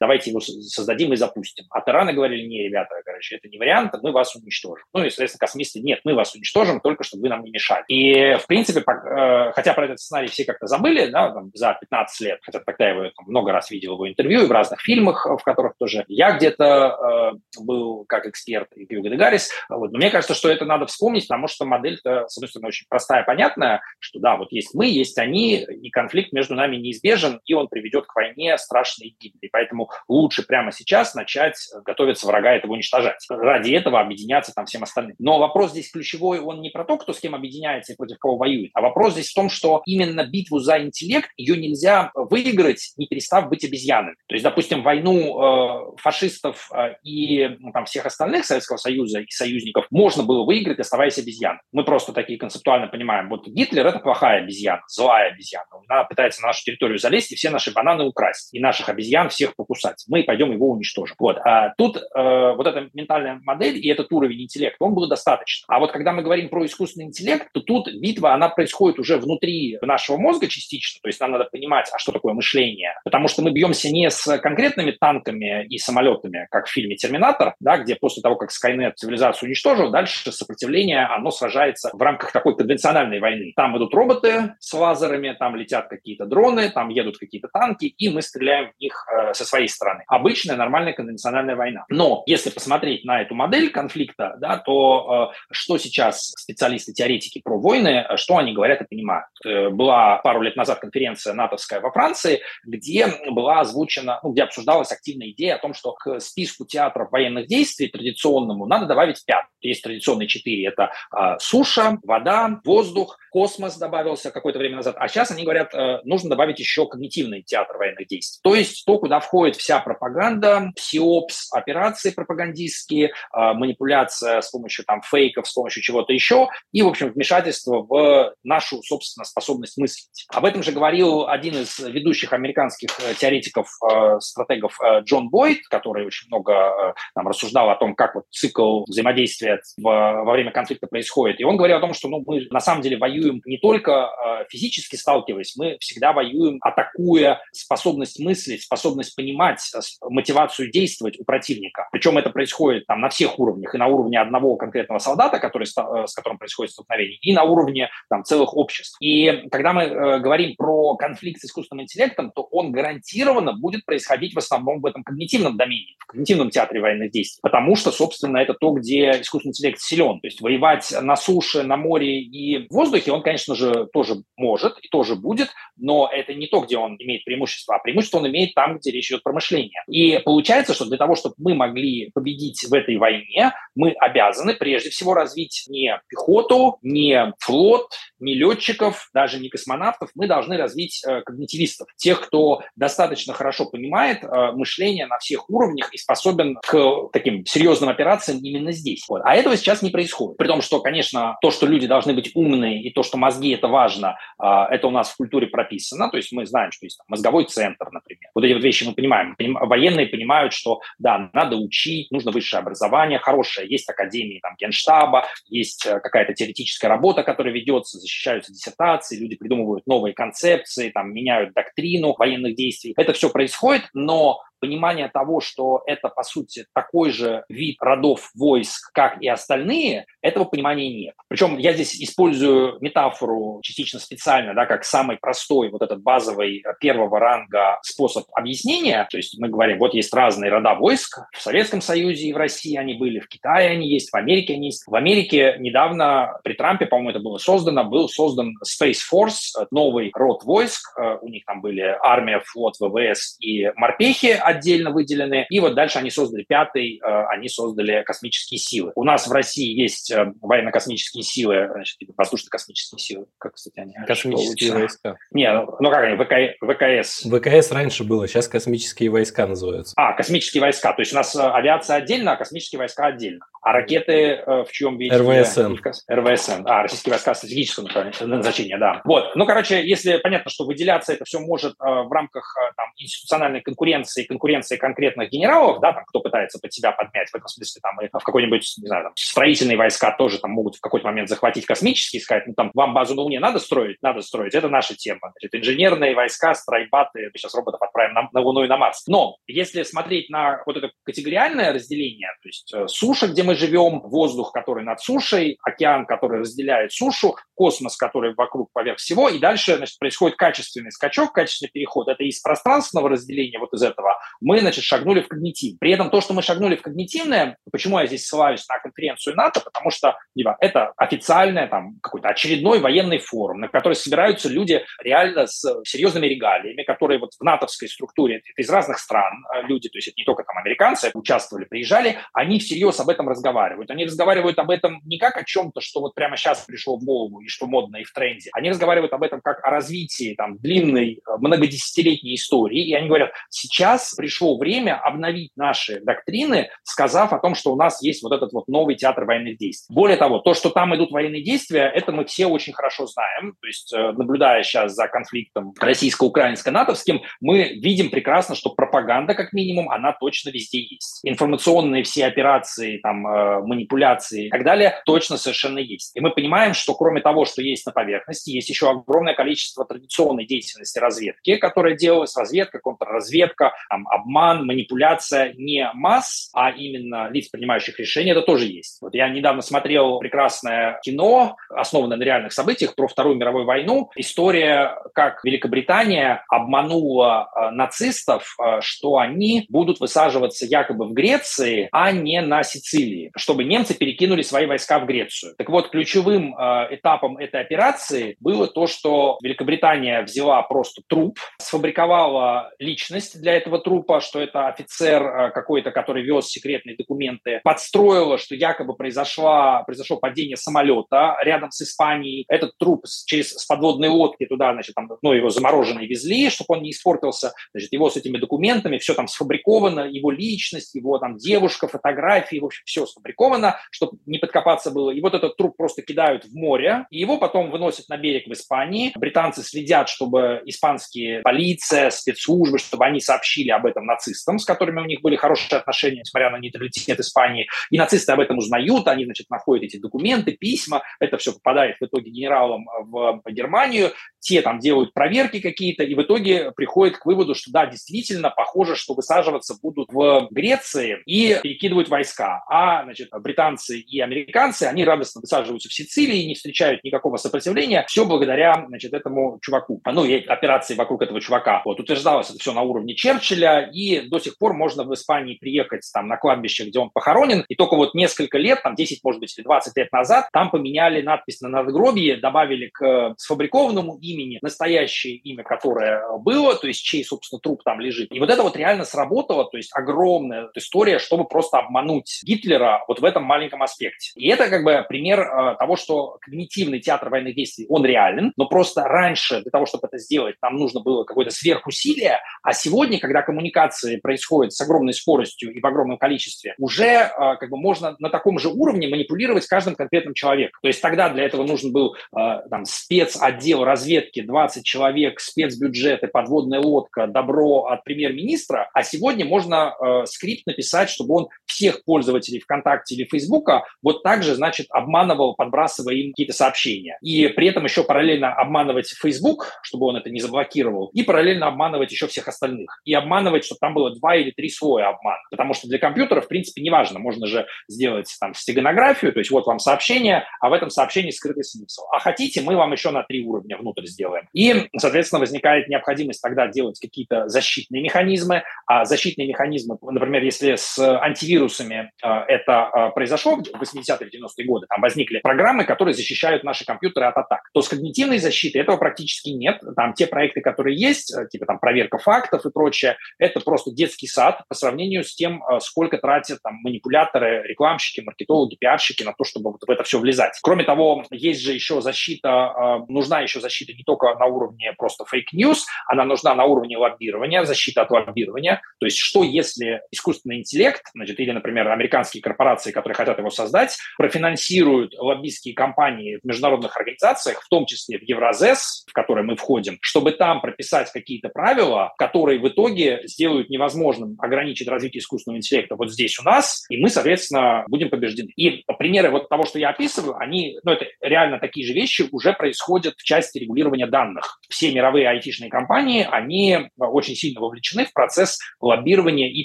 давайте его создадим и запустим. А тираны говорили, не, ребята, короче, это не вариант, мы вас уничтожим. Ну и, соответственно, космисты, нет, мы вас уничтожим, только чтобы вы нам не мешали. И, в принципе, э, хотя про этот сценарий все как-то забыли, да, там, за 15 лет, хотя тогда я его там, много раз видел его интервью и в разных фильмах, в которых тоже я где-то э, был как эксперт, и Хьюго де Гаррис, вот. но мне кажется, что это надо вспомнить, потому что модель, с одной стороны, очень простая, понятная, что да, вот есть мы, есть они, и конфликт между нами неизбежен, и он приведет к войне страшной гибели. Поэтому лучше прямо сейчас начать готовиться врага этого уничтожать. Ради этого объединяться там всем остальным. Но вопрос здесь ключевой, он не про то, кто с кем объединяется и против кого воюет, а вопрос здесь в том, что именно битву за интеллект ее нельзя выиграть, не перестав быть обезьяной. То есть, допустим, войну э, фашистов э, и ну, там, всех остальных Советского Союза и союзников можно было выиграть, оставаясь обезьяной. Мы просто такие концептуально понимаем, вот Гитлер – это плохая обезьяна, злая обезьяна. Она пытается на нашу территорию залезть и все наши бананы украсть, и наших обезьян всех покусать. Мы пойдем его уничтожим. Вот. А тут э, вот эта ментальная модель и этот уровень интеллекта, он был достаточно. А вот когда мы говорим про искусственный интеллект, то тут битва, она происходит уже внутри нашего мозга частично, то есть нам надо понимать, а что такое мышление. Потому что мы бьемся не с конкретными танками и самолетами, как в фильме «Терминатор», да, где после того, как Скайнет цивилизацию уничтожил, дальше сопротивление, оно сражается в рамках такой конвенциональной войны. Там идут роботы с лазерами, там летят какие-то дроны, там едут какие-то танки, и мы стреляем в них э, со своей стороны. Обычная нормальная конвенциональная война. Но если посмотреть на эту модель конфликта, да, то э, что сейчас специалисты, теоретики про войны, э, что они говорят и понимают? Э, была пару лет назад конференция натовская во Франции, где была озвучена, ну, где обсуждалась активная идея о том, что к списку театров военных действий традиционному надо добавить пятый. Есть традиционные четыре. Это э, суша, вода, воздух, космос добавился какое-то время назад. А сейчас они говорят, э, нужно добавить еще когнитивный театр военных действий. То есть то, куда входит вся пропаганда, псиопс, операции пропагандистские, э, манипуляция с помощью там фейков, с помощью чего-то еще, и, в общем, вмешательство в нашу, собственно, способность мыслить. Об этом же говорил один из ведущих американских э, теоретиков, э, стратегов э, Джон Бойд, который очень много э, там, рассуждал о том, как вот цикл взаимодействия в, во время конфликта происходит. И он говорил о том, что ну, мы на самом деле воюем не только э, физически сталкиваясь, мы всегда воюем, атакуя способность мыслить, способность понимать, э, мотивацию действовать у противника. Причем это происходит там на всех уровнях, и на уровне одного конкретного солдата, который, э, с которым происходит столкновение, и на уровне там, целых обществ. И когда мы э, говорим про конфликт с искусственным интеллектом, то он гарантированно будет происходить в основном в этом когнитивном домене, в когнитивном театре военных действий, потому что, собственно, это то, где искусственный интеллект силен. То есть воевать на суше, на море и в воздухе он, конечно же, тоже может и тоже будет, но это не то, где он имеет преимущество, а преимущество он имеет там, где речь идет про мышление. И получается, что для того, чтобы мы могли победить в этой войне, мы обязаны прежде всего развить не пехоту, не флот, не летчиков, даже не космонавтов, мы должны развить э, когнитивистов, тех, кто достаточно хорошо понимает э, мышление на всех уровнях и способен к таким серьезным операциям именно здесь. Вот. А этого сейчас не происходит. При том, что, конечно, то, что люди должны быть умные, и то, что мозги – это важно, э, это у нас в культуре прописано. То есть мы знаем, что есть там, мозговой центр, например. Вот эти вот вещи мы понимаем. Поним, военные понимают, что, да, надо учить, нужно высшее образование, хорошее. Есть академии там, генштаба, есть э, какая-то теоретическая работа, которая ведется, защищаются диссертации, люди придумывают новые концепции, там, меняют доктрину военных действий. Это все происходит, но понимание того, что это, по сути, такой же вид родов войск, как и остальные, этого понимания нет. Причем я здесь использую метафору частично специально, да, как самый простой вот этот базовый первого ранга способ объяснения. То есть мы говорим, вот есть разные рода войск. В Советском Союзе и в России они были, в Китае они есть, в Америке они есть. В Америке недавно при Трампе, по-моему, это было создано, был создан Space Force, э, новый род войск. Э, у них там были армия, флот, ВВС и морпехи отдельно выделены. И вот дальше они создали пятый, э, они создали космические силы. У нас в России есть э, военно-космические силы, значит, типа воздушно-космические силы. Как, кстати, они? Космические войска. Не, ну как они, ВК, ВКС. ВКС раньше было, сейчас космические войска называются. А, космические войска. То есть у нас э, авиация отдельно, а космические войска отдельно. А ракеты в чем виде? РВСН. РВСН. А, российские войска стратегического назначения, да. Вот. Ну, короче, если понятно, что выделяться это все может в рамках там, институциональной конкуренции, конкуренции конкретных генералов, да, там, кто пытается под себя подмять, в этом смысле, там, в какой-нибудь, не знаю, там, строительные войска тоже там могут в какой-то момент захватить космические, сказать, ну, там, вам базу на Луне надо строить? Надо строить. Это наша тема. Значит, инженерные войска, страйбаты, мы сейчас роботов отправим на, на Луну и на Марс. Но если смотреть на вот это категориальное разделение, то есть э, суша, где мы живем, воздух, который над сушей, океан, который разделяет сушу, космос, который вокруг поверх всего, и дальше значит, происходит качественный скачок, качественный переход. Это из пространственного разделения вот из этого мы, значит, шагнули в когнитив. При этом то, что мы шагнули в когнитивное, почему я здесь ссылаюсь на конференцию НАТО, потому что типа, это официальный там какой-то очередной военный форум, на который собираются люди реально с серьезными регалиями, которые вот в натовской структуре, это из разных стран э, люди, то есть это не только там американцы участвовали, приезжали, они всерьез об этом разговаривают. Они разговаривают об этом не как о чем-то, что вот прямо сейчас пришло в голову и что модно и в тренде. Они разговаривают об этом как о развитии там длинной э, многодесятилетней истории, и они говорят, сейчас пришло время обновить наши доктрины, сказав о том, что у нас есть вот этот вот новый театр военных действий. Более того, то, что там идут военные действия, это мы все очень хорошо знаем. То есть, э, наблюдая сейчас за конфликтом российско-украинско-натовским, мы видим прекрасно, что пропаганда, как минимум, она точно везде есть. Информационные все операции, там, э, манипуляции и так далее точно совершенно есть. И мы понимаем, что кроме того, что есть на поверхности, есть еще огромное количество традиционной деятельности разведки, которая делалась, разведка, контрразведка, там, обман, манипуляция не масс, а именно лиц, принимающих решения, это тоже есть. Вот я недавно смотрел прекрасное кино, основанное на реальных событиях про Вторую мировую войну. История, как Великобритания обманула э, нацистов, э, что они будут высаживаться якобы в Греции, а не на Сицилии, чтобы немцы перекинули свои войска в Грецию. Так вот, ключевым э, этапом этой операции было то, что Великобритания взяла просто труп, сфабриковала личность для этого трупа, что это офицер э, какой-то, который вез секретные документы, подстроила, что якобы произошла, произошло падение самолета рядом с Испанией. Этот труп через с подводной лодки туда, значит, там, ну, его замороженный везли, чтобы он не испортился. Значит, его с этими документами, все там сфабриковано, его личность, его там девушка, фотографии, в общем, все сфабриковано, чтобы не подкопаться было. И вот этот труп просто кидают в море, и его потом выносят на берег в Испании. Британцы следят, чтобы испанские полиция, спецслужбы, чтобы они сообщили об этом нацистам, с которыми у них были хорошие отношения, несмотря на нейтралитет Испании. И нацисты об этом узнают, они, значит, находят эти документы, письма, это все попадает в итоге генералам в Германию, те там делают проверки какие-то, и в итоге приходят к выводу, что да, действительно, похоже, что высаживаться будут в Греции и перекидывают войска. А, значит, британцы и американцы, они радостно высаживаются в Сицилии, не встречают никакого сопротивления, все благодаря, значит, этому чуваку. Ну, и операции вокруг этого чувака. Вот, утверждалось это все на уровне Черчилля, и до сих пор можно в Испании приехать там на кладбище, где он похоронен, и только вот несколько лет, там 10, может быть, или 20 лет назад, там поменяли надпись на надгробии, добавили к сфабрикованному имени настоящее имя, которое было, то есть чей, собственно, труп там лежит. И вот это вот реально сработало, то есть огромная история, чтобы просто обмануть Гитлера вот в этом маленьком аспекте. И это как бы пример э, того, что когнитивный театр военных действий, он реален, но просто раньше для того, чтобы это сделать, нам нужно было какое-то сверхусилие, а сегодня, когда коммуникации происходят с огромной скоростью и в огромном количестве, уже э, как бы можно на таком же уровне манипулировать каждым конкретным человеком. То есть тогда для этого нужен был э, там спецотдел разведки, 20 человек, спецбюджеты, подводная лодка, добро от премьер-министра, а сегодня можно э, скрипт написать, чтобы он всех пользователей ВКонтакте или Фейсбука вот так же, значит, обманывал, подбрасывая им какие-то сообщения. И при этом еще параллельно обманывать Facebook, чтобы он это не заблокировал, и параллельно обманывать еще всех остальных. И обманывать, чтобы там было два или три слоя обмана. Потому что для компьютера, в принципе, неважно. Можно же сделать там стегонографию, то есть вот вам сообщение, а в этом сообщении скрытый смысл. А хотите, мы вам еще на три уровня внутрь сделаем. И, соответственно, возникает необходимость тогда делать какие-то защитные механизмы. А защитные механизмы, например, если с антивирусами э, это э, произошло в 80-е, 90-е годы, там возникли программы, которые защищают наши компьютеры от атак, то с когнитивной защитой этого практически нет. Там те проекты, которые есть, э, типа там проверка фактов и прочее, это просто детский сад по сравнению с тем, сколько тратят там манипуляторы, рекламщики, маркетологи, пиарщики на то, чтобы вот в это все влезать. Кроме того, есть же еще защита, нужна еще защита не только на уровне просто fake news, она нужна на уровне лоббирования, защита от лоббирования. То есть что если искусственный интеллект, значит, или, например, американские корпорации, которые хотят его создать, профинансируют лоббистские кампании в международных организациях, в том числе в ЕврАзЭС, в который мы входим, чтобы там прописать какие-то правила, которые в итоге сделают невозможным ограничить развитие искусственного интеллекта вот здесь у нас, и мы, соответственно, будем побеждены. И примеры вот того, что я описываю, они, ну, это реально такие же вещи уже происходят в части регулирования данных. Все мировые айтишные компании, они очень сильно вовлечены в процесс лоббирования и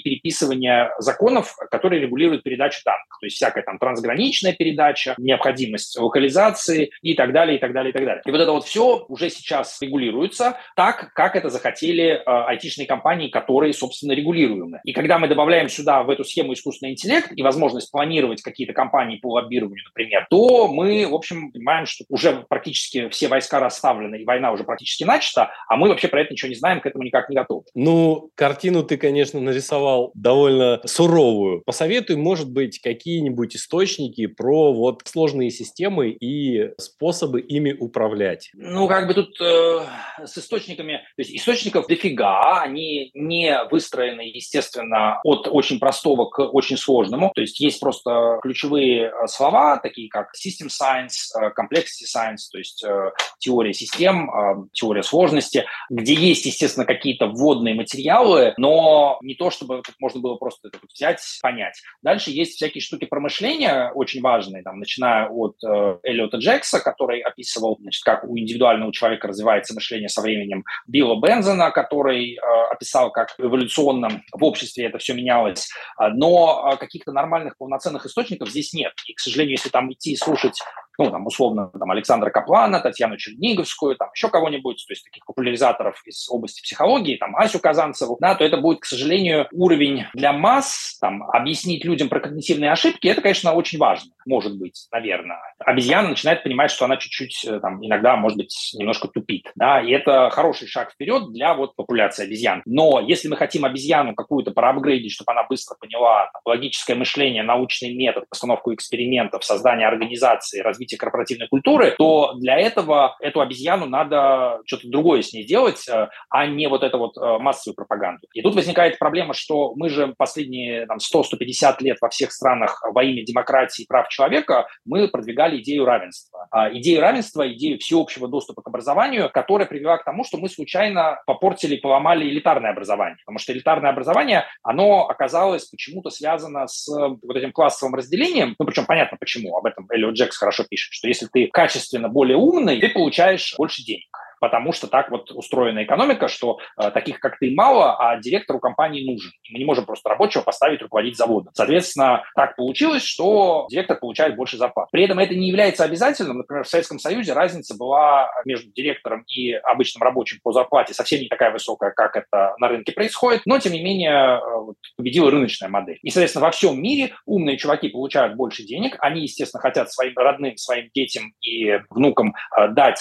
переписывания законов, которые регулируют передачу данных. То есть всякая там трансграничная передача, необходимость локализации и так далее, и так далее, и так далее. И вот это вот все уже сейчас регулируется так, как это захотели э, айтишные компании, которые которые, собственно, регулируемы. И когда мы добавляем сюда в эту схему искусственный интеллект и возможность планировать какие-то компании по лоббированию, например, то мы, в общем, понимаем, что уже практически все войска расставлены, и война уже практически начата, а мы вообще про это ничего не знаем, к этому никак не готовы. Ну, картину ты, конечно, нарисовал довольно суровую. Посоветуй, может быть, какие-нибудь источники про вот сложные системы и способы ими управлять. Ну, как бы тут э, с источниками, то есть источников дофига, они не выстроены, естественно, от очень простого к очень сложному. То есть есть просто ключевые э, слова, такие как system science, э, complexity science, то есть э, теория систем, теория сложности, где есть, естественно, какие-то вводные материалы, но не то, чтобы можно было просто это взять, понять. Дальше есть всякие штуки промышления очень важные, там, начиная от Эллиота Джекса, который описывал, значит, как у индивидуального человека развивается мышление со временем, Билла Бензена, который описал, как эволюционно в обществе это все менялось, но каких-то нормальных полноценных источников здесь нет. И, к сожалению, если там идти и слушать ну, там, условно, там, Александра Каплана, Татьяну Черниговскую, там, еще кого-нибудь, то есть таких популяризаторов из области психологии, там, Асю Казанцеву, да, то это будет, к сожалению, уровень для масс, там, объяснить людям про когнитивные ошибки, это, конечно, очень важно, может быть, наверное. Обезьяна начинает понимать, что она чуть-чуть, э, там, иногда, может быть, немножко тупит, да, и это хороший шаг вперед для вот популяции обезьян. Но если мы хотим обезьяну какую-то проапгрейдить, чтобы она быстро поняла там, логическое мышление, научный метод, постановку экспериментов, создание организации, развитие развития корпоративной культуры, то для этого эту обезьяну надо что-то другое с ней делать, э, а не вот эту вот э, массовую пропаганду. И тут возникает проблема, что мы же последние там, 100-150 лет во всех странах во имя демократии и прав человека мы продвигали идею равенства. А идею равенства, идею всеобщего доступа к образованию, которая привела к тому, что мы случайно попортили, поломали элитарное образование. Потому что элитарное образование, оно оказалось почему-то связано с вот этим классовым разделением. Ну, причем понятно почему. Об этом Эллиот Джекс хорошо пишет что если ты качественно более умный, ты получаешь больше денег потому что так вот устроена экономика, что э, таких, как ты, мало, а директору компании нужен. Мы не можем просто рабочего поставить руководить заводом. Соответственно, так получилось, что директор получает больше зарплат. При этом это не является обязательным. Например, в Советском Союзе разница была между директором и обычным рабочим по зарплате совсем не такая высокая, как это на рынке происходит, но, тем не менее, э, вот, победила рыночная модель. И, соответственно, во всем мире умные чуваки получают больше денег, они, естественно, хотят своим родным, своим детям и внукам э, дать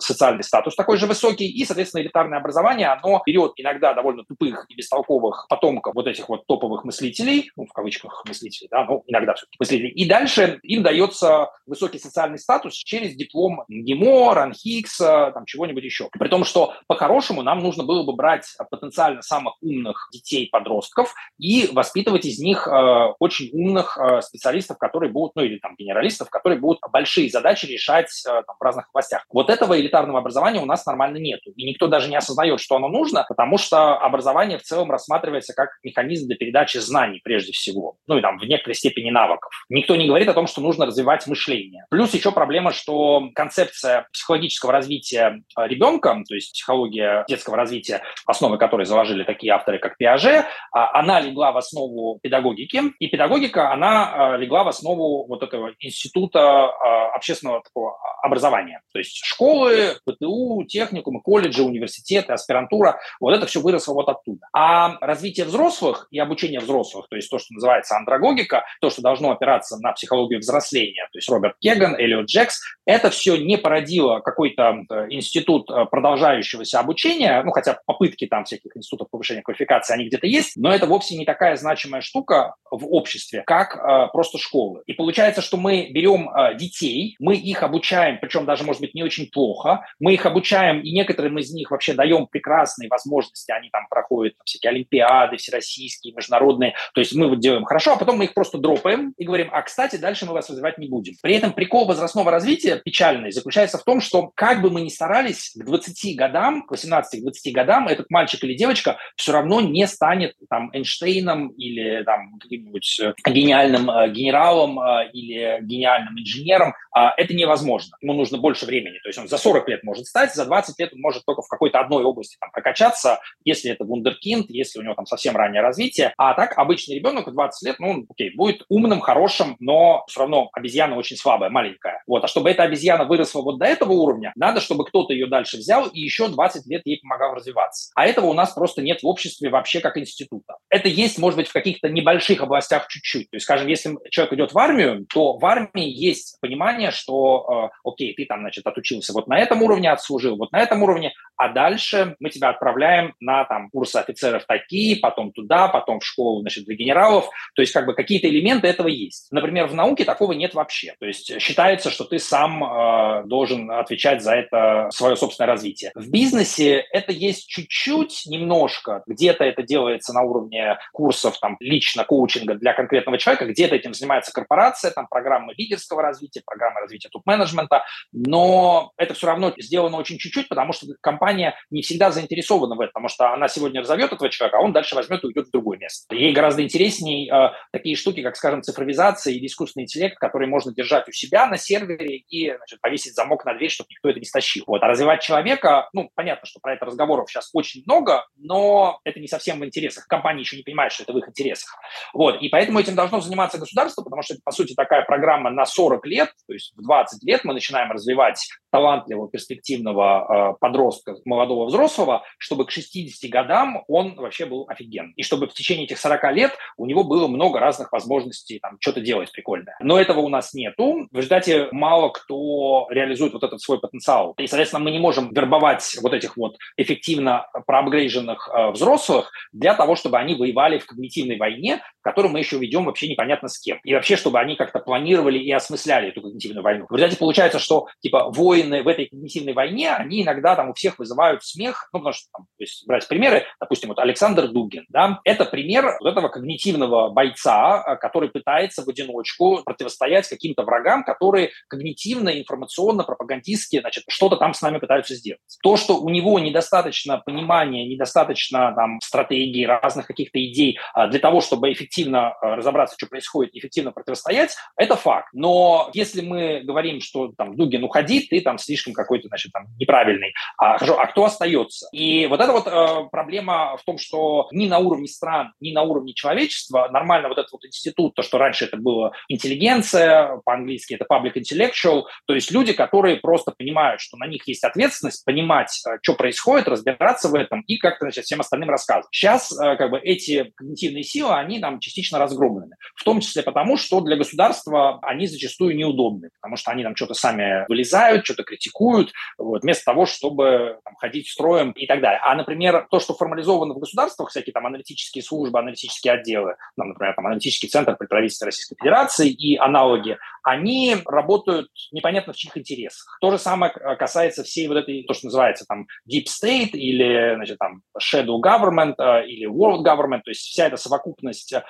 социальный статус такой же высокий, и, соответственно, элитарное образование, оно берет иногда довольно тупых и бестолковых потомков вот этих вот топовых мыслителей, ну, в кавычках мыслителей, да, ну, иногда все-таки мыслителей, и дальше им дается высокий социальный статус через диплом ГИМО, РАНХИКСа, там, чего-нибудь еще. При том, что по-хорошему нам нужно было бы брать потенциально самых умных детей-подростков и воспитывать из них э, очень умных э, специалистов, которые будут, ну, или там генералистов, которые будут большие задачи решать э, там, в разных областях. Вот этого элитарного образования у нас нормально нету. И никто даже не осознает, что оно нужно, потому что образование в целом рассматривается как механизм для передачи знаний прежде всего. Ну и там в некоторой степени навыков. Никто не говорит о том, что нужно развивать мышление. Плюс еще проблема, что концепция психологического развития э, ребенка, то есть психология детского развития, основы которой заложили такие авторы, как Пиаже, а, она легла в основу педагогики. И педагогика, она э, легла в основу вот этого института э, общественного такого образования. То есть школы, ПТУ, техникумы, колледжи, университеты, аспирантура, вот это все выросло вот оттуда. А развитие взрослых и обучение взрослых, то есть то, что называется андрогогика, то, что должно опираться на психологию взросления, то есть Роберт Кеган, Эллиот Джекс, это все не породило какой-то э, институт э, продолжающегося обучения, ну, хотя попытки там всяких институтов повышения квалификации, они где-то есть, но это вовсе не такая значимая штука в обществе, как э, просто школы. И получается, что мы берем э, детей, мы их обучаем, причем даже, может быть, не очень плохо, мы их обучаем обучаем, и некоторым из них вообще даем прекрасные возможности, они там проходят там, всякие олимпиады всероссийские, международные, то есть мы вот делаем хорошо, а потом мы их просто дропаем и говорим, а, кстати, дальше мы вас развивать не будем. При этом прикол возрастного развития печальный заключается в том, что как бы мы ни старались, к 20 годам, к 18-20 годам этот мальчик или девочка все равно не станет там Эйнштейном или там каким-нибудь э, гениальным э, генералом э, или гениальным инженером. А это невозможно. Ему нужно больше времени. То есть он за 40 лет может стать, за 20 лет он может только в какой-то одной области там, прокачаться, если это вундеркинд, если у него там совсем раннее развитие. А так обычный ребенок в 20 лет, ну, окей, будет умным, хорошим, но все равно обезьяна очень слабая, маленькая. Вот. А чтобы эта обезьяна выросла вот до этого уровня, надо, чтобы кто-то ее дальше взял и еще 20 лет ей помогал развиваться. А этого у нас просто нет в обществе вообще как института. Это есть, может быть, в каких-то небольших областях чуть-чуть. То есть, скажем, если человек идет в армию, то в армии есть понимание, что, э, окей, ты там, значит, отучился вот на этом уровне, отслужил вот на этом уровне, а дальше мы тебя отправляем на там курсы офицеров такие, потом туда, потом в школу, значит, для генералов. То есть, как бы какие-то элементы этого есть. Например, в науке такого нет вообще. То есть считается, что ты сам э, должен отвечать за это свое собственное развитие. В бизнесе это есть чуть-чуть, немножко. Где-то это делается на уровне курсов там лично коучинга для конкретного человека, где-то этим занимается корпорация, там программы лидерского развития, программы развития топ-менеджмента, но это все равно сделано очень чуть-чуть, потому что компания не всегда заинтересована в этом, потому что она сегодня разовьет этого человека, а он дальше возьмет и уйдет в другое место. Ей гораздо интереснее э, такие штуки, как, скажем, цифровизация или искусственный интеллект, который можно держать у себя на сервере и значит, повесить замок на дверь, чтобы никто это не стащил. Вот. А развивать человека, ну, понятно, что про это разговоров сейчас очень много, но это не совсем в интересах. Компании еще не понимают, что это в их интересах. Вот. И поэтому этим должно заниматься государство, потому что это, по сути, такая программа на 40 лет, то есть в 20 лет мы начинаем развивать талантливого, перспективного э, подростка, молодого взрослого, чтобы к 60 годам он вообще был офиген. И чтобы в течение этих 40 лет у него было много разных возможностей там что-то делать прикольное. Но этого у нас нету. В результате мало кто реализует вот этот свой потенциал. И, соответственно, мы не можем вербовать вот этих вот эффективно проапгрейженных э, взрослых для того, чтобы они воевали в когнитивной войне, которую мы еще ведем вообще непонятно с кем. И вообще, чтобы они как-то планировали и осмысляли эту когнитивную войну. В результате получается, что типа воины в этой когнитивной войне, они иногда там у всех вызывают смех, ну, потому что, там, то есть, брать примеры, допустим, вот Александр Дугин, да, это пример вот этого когнитивного бойца, э, который пытается в одиночку противостоять каким-то врагам, которые когнитивно, информационно, пропагандистски, значит, что-то там с нами пытаются сделать. То, что у него недостаточно понимания, недостаточно там стратегии, разных каких-то идей а, для того, чтобы эффективно а, разобраться, что происходит, эффективно противостоять, это факт. Но если мы говорим, что там Дугин уходит, ты там слишком какой-то, значит, там неправильный, а, хорошо, а кто остается? И вот эта вот э, проблема в том, что ни на уровне стран, ни на уровне человечества нормально вот этот вот институт, то, что раньше это было интеллигенция, по-английски это public intellectual, то есть люди, которые просто понимают, что на них есть ответственность, понимать, э, что происходит, разбираться в этом и как-то значит, всем остальным рассказывать. Сейчас э, как бы эти когнитивные силы, они там частично разгромлены, в том числе потому, что для государства они зачастую неудобны, потому что они там что-то сами вылезают, что-то критикуют, вот, вместо того, чтобы там, ходить строем и так далее. А, например, то, что формализовано в государствах, всякие там аналитические службы, аналитические отделы, ну, например, там, аналитический центр при правительстве Российской Федерации и аналоги, они работают непонятно в чьих интересах. То же самое касается всей вот этой, то, что называется там Deep State или, значит, там Shadow Government э, или World Government, то есть вся эта совокупность э,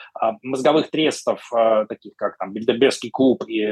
мозговых трестов, э, таких как там Бильдербергский клуб и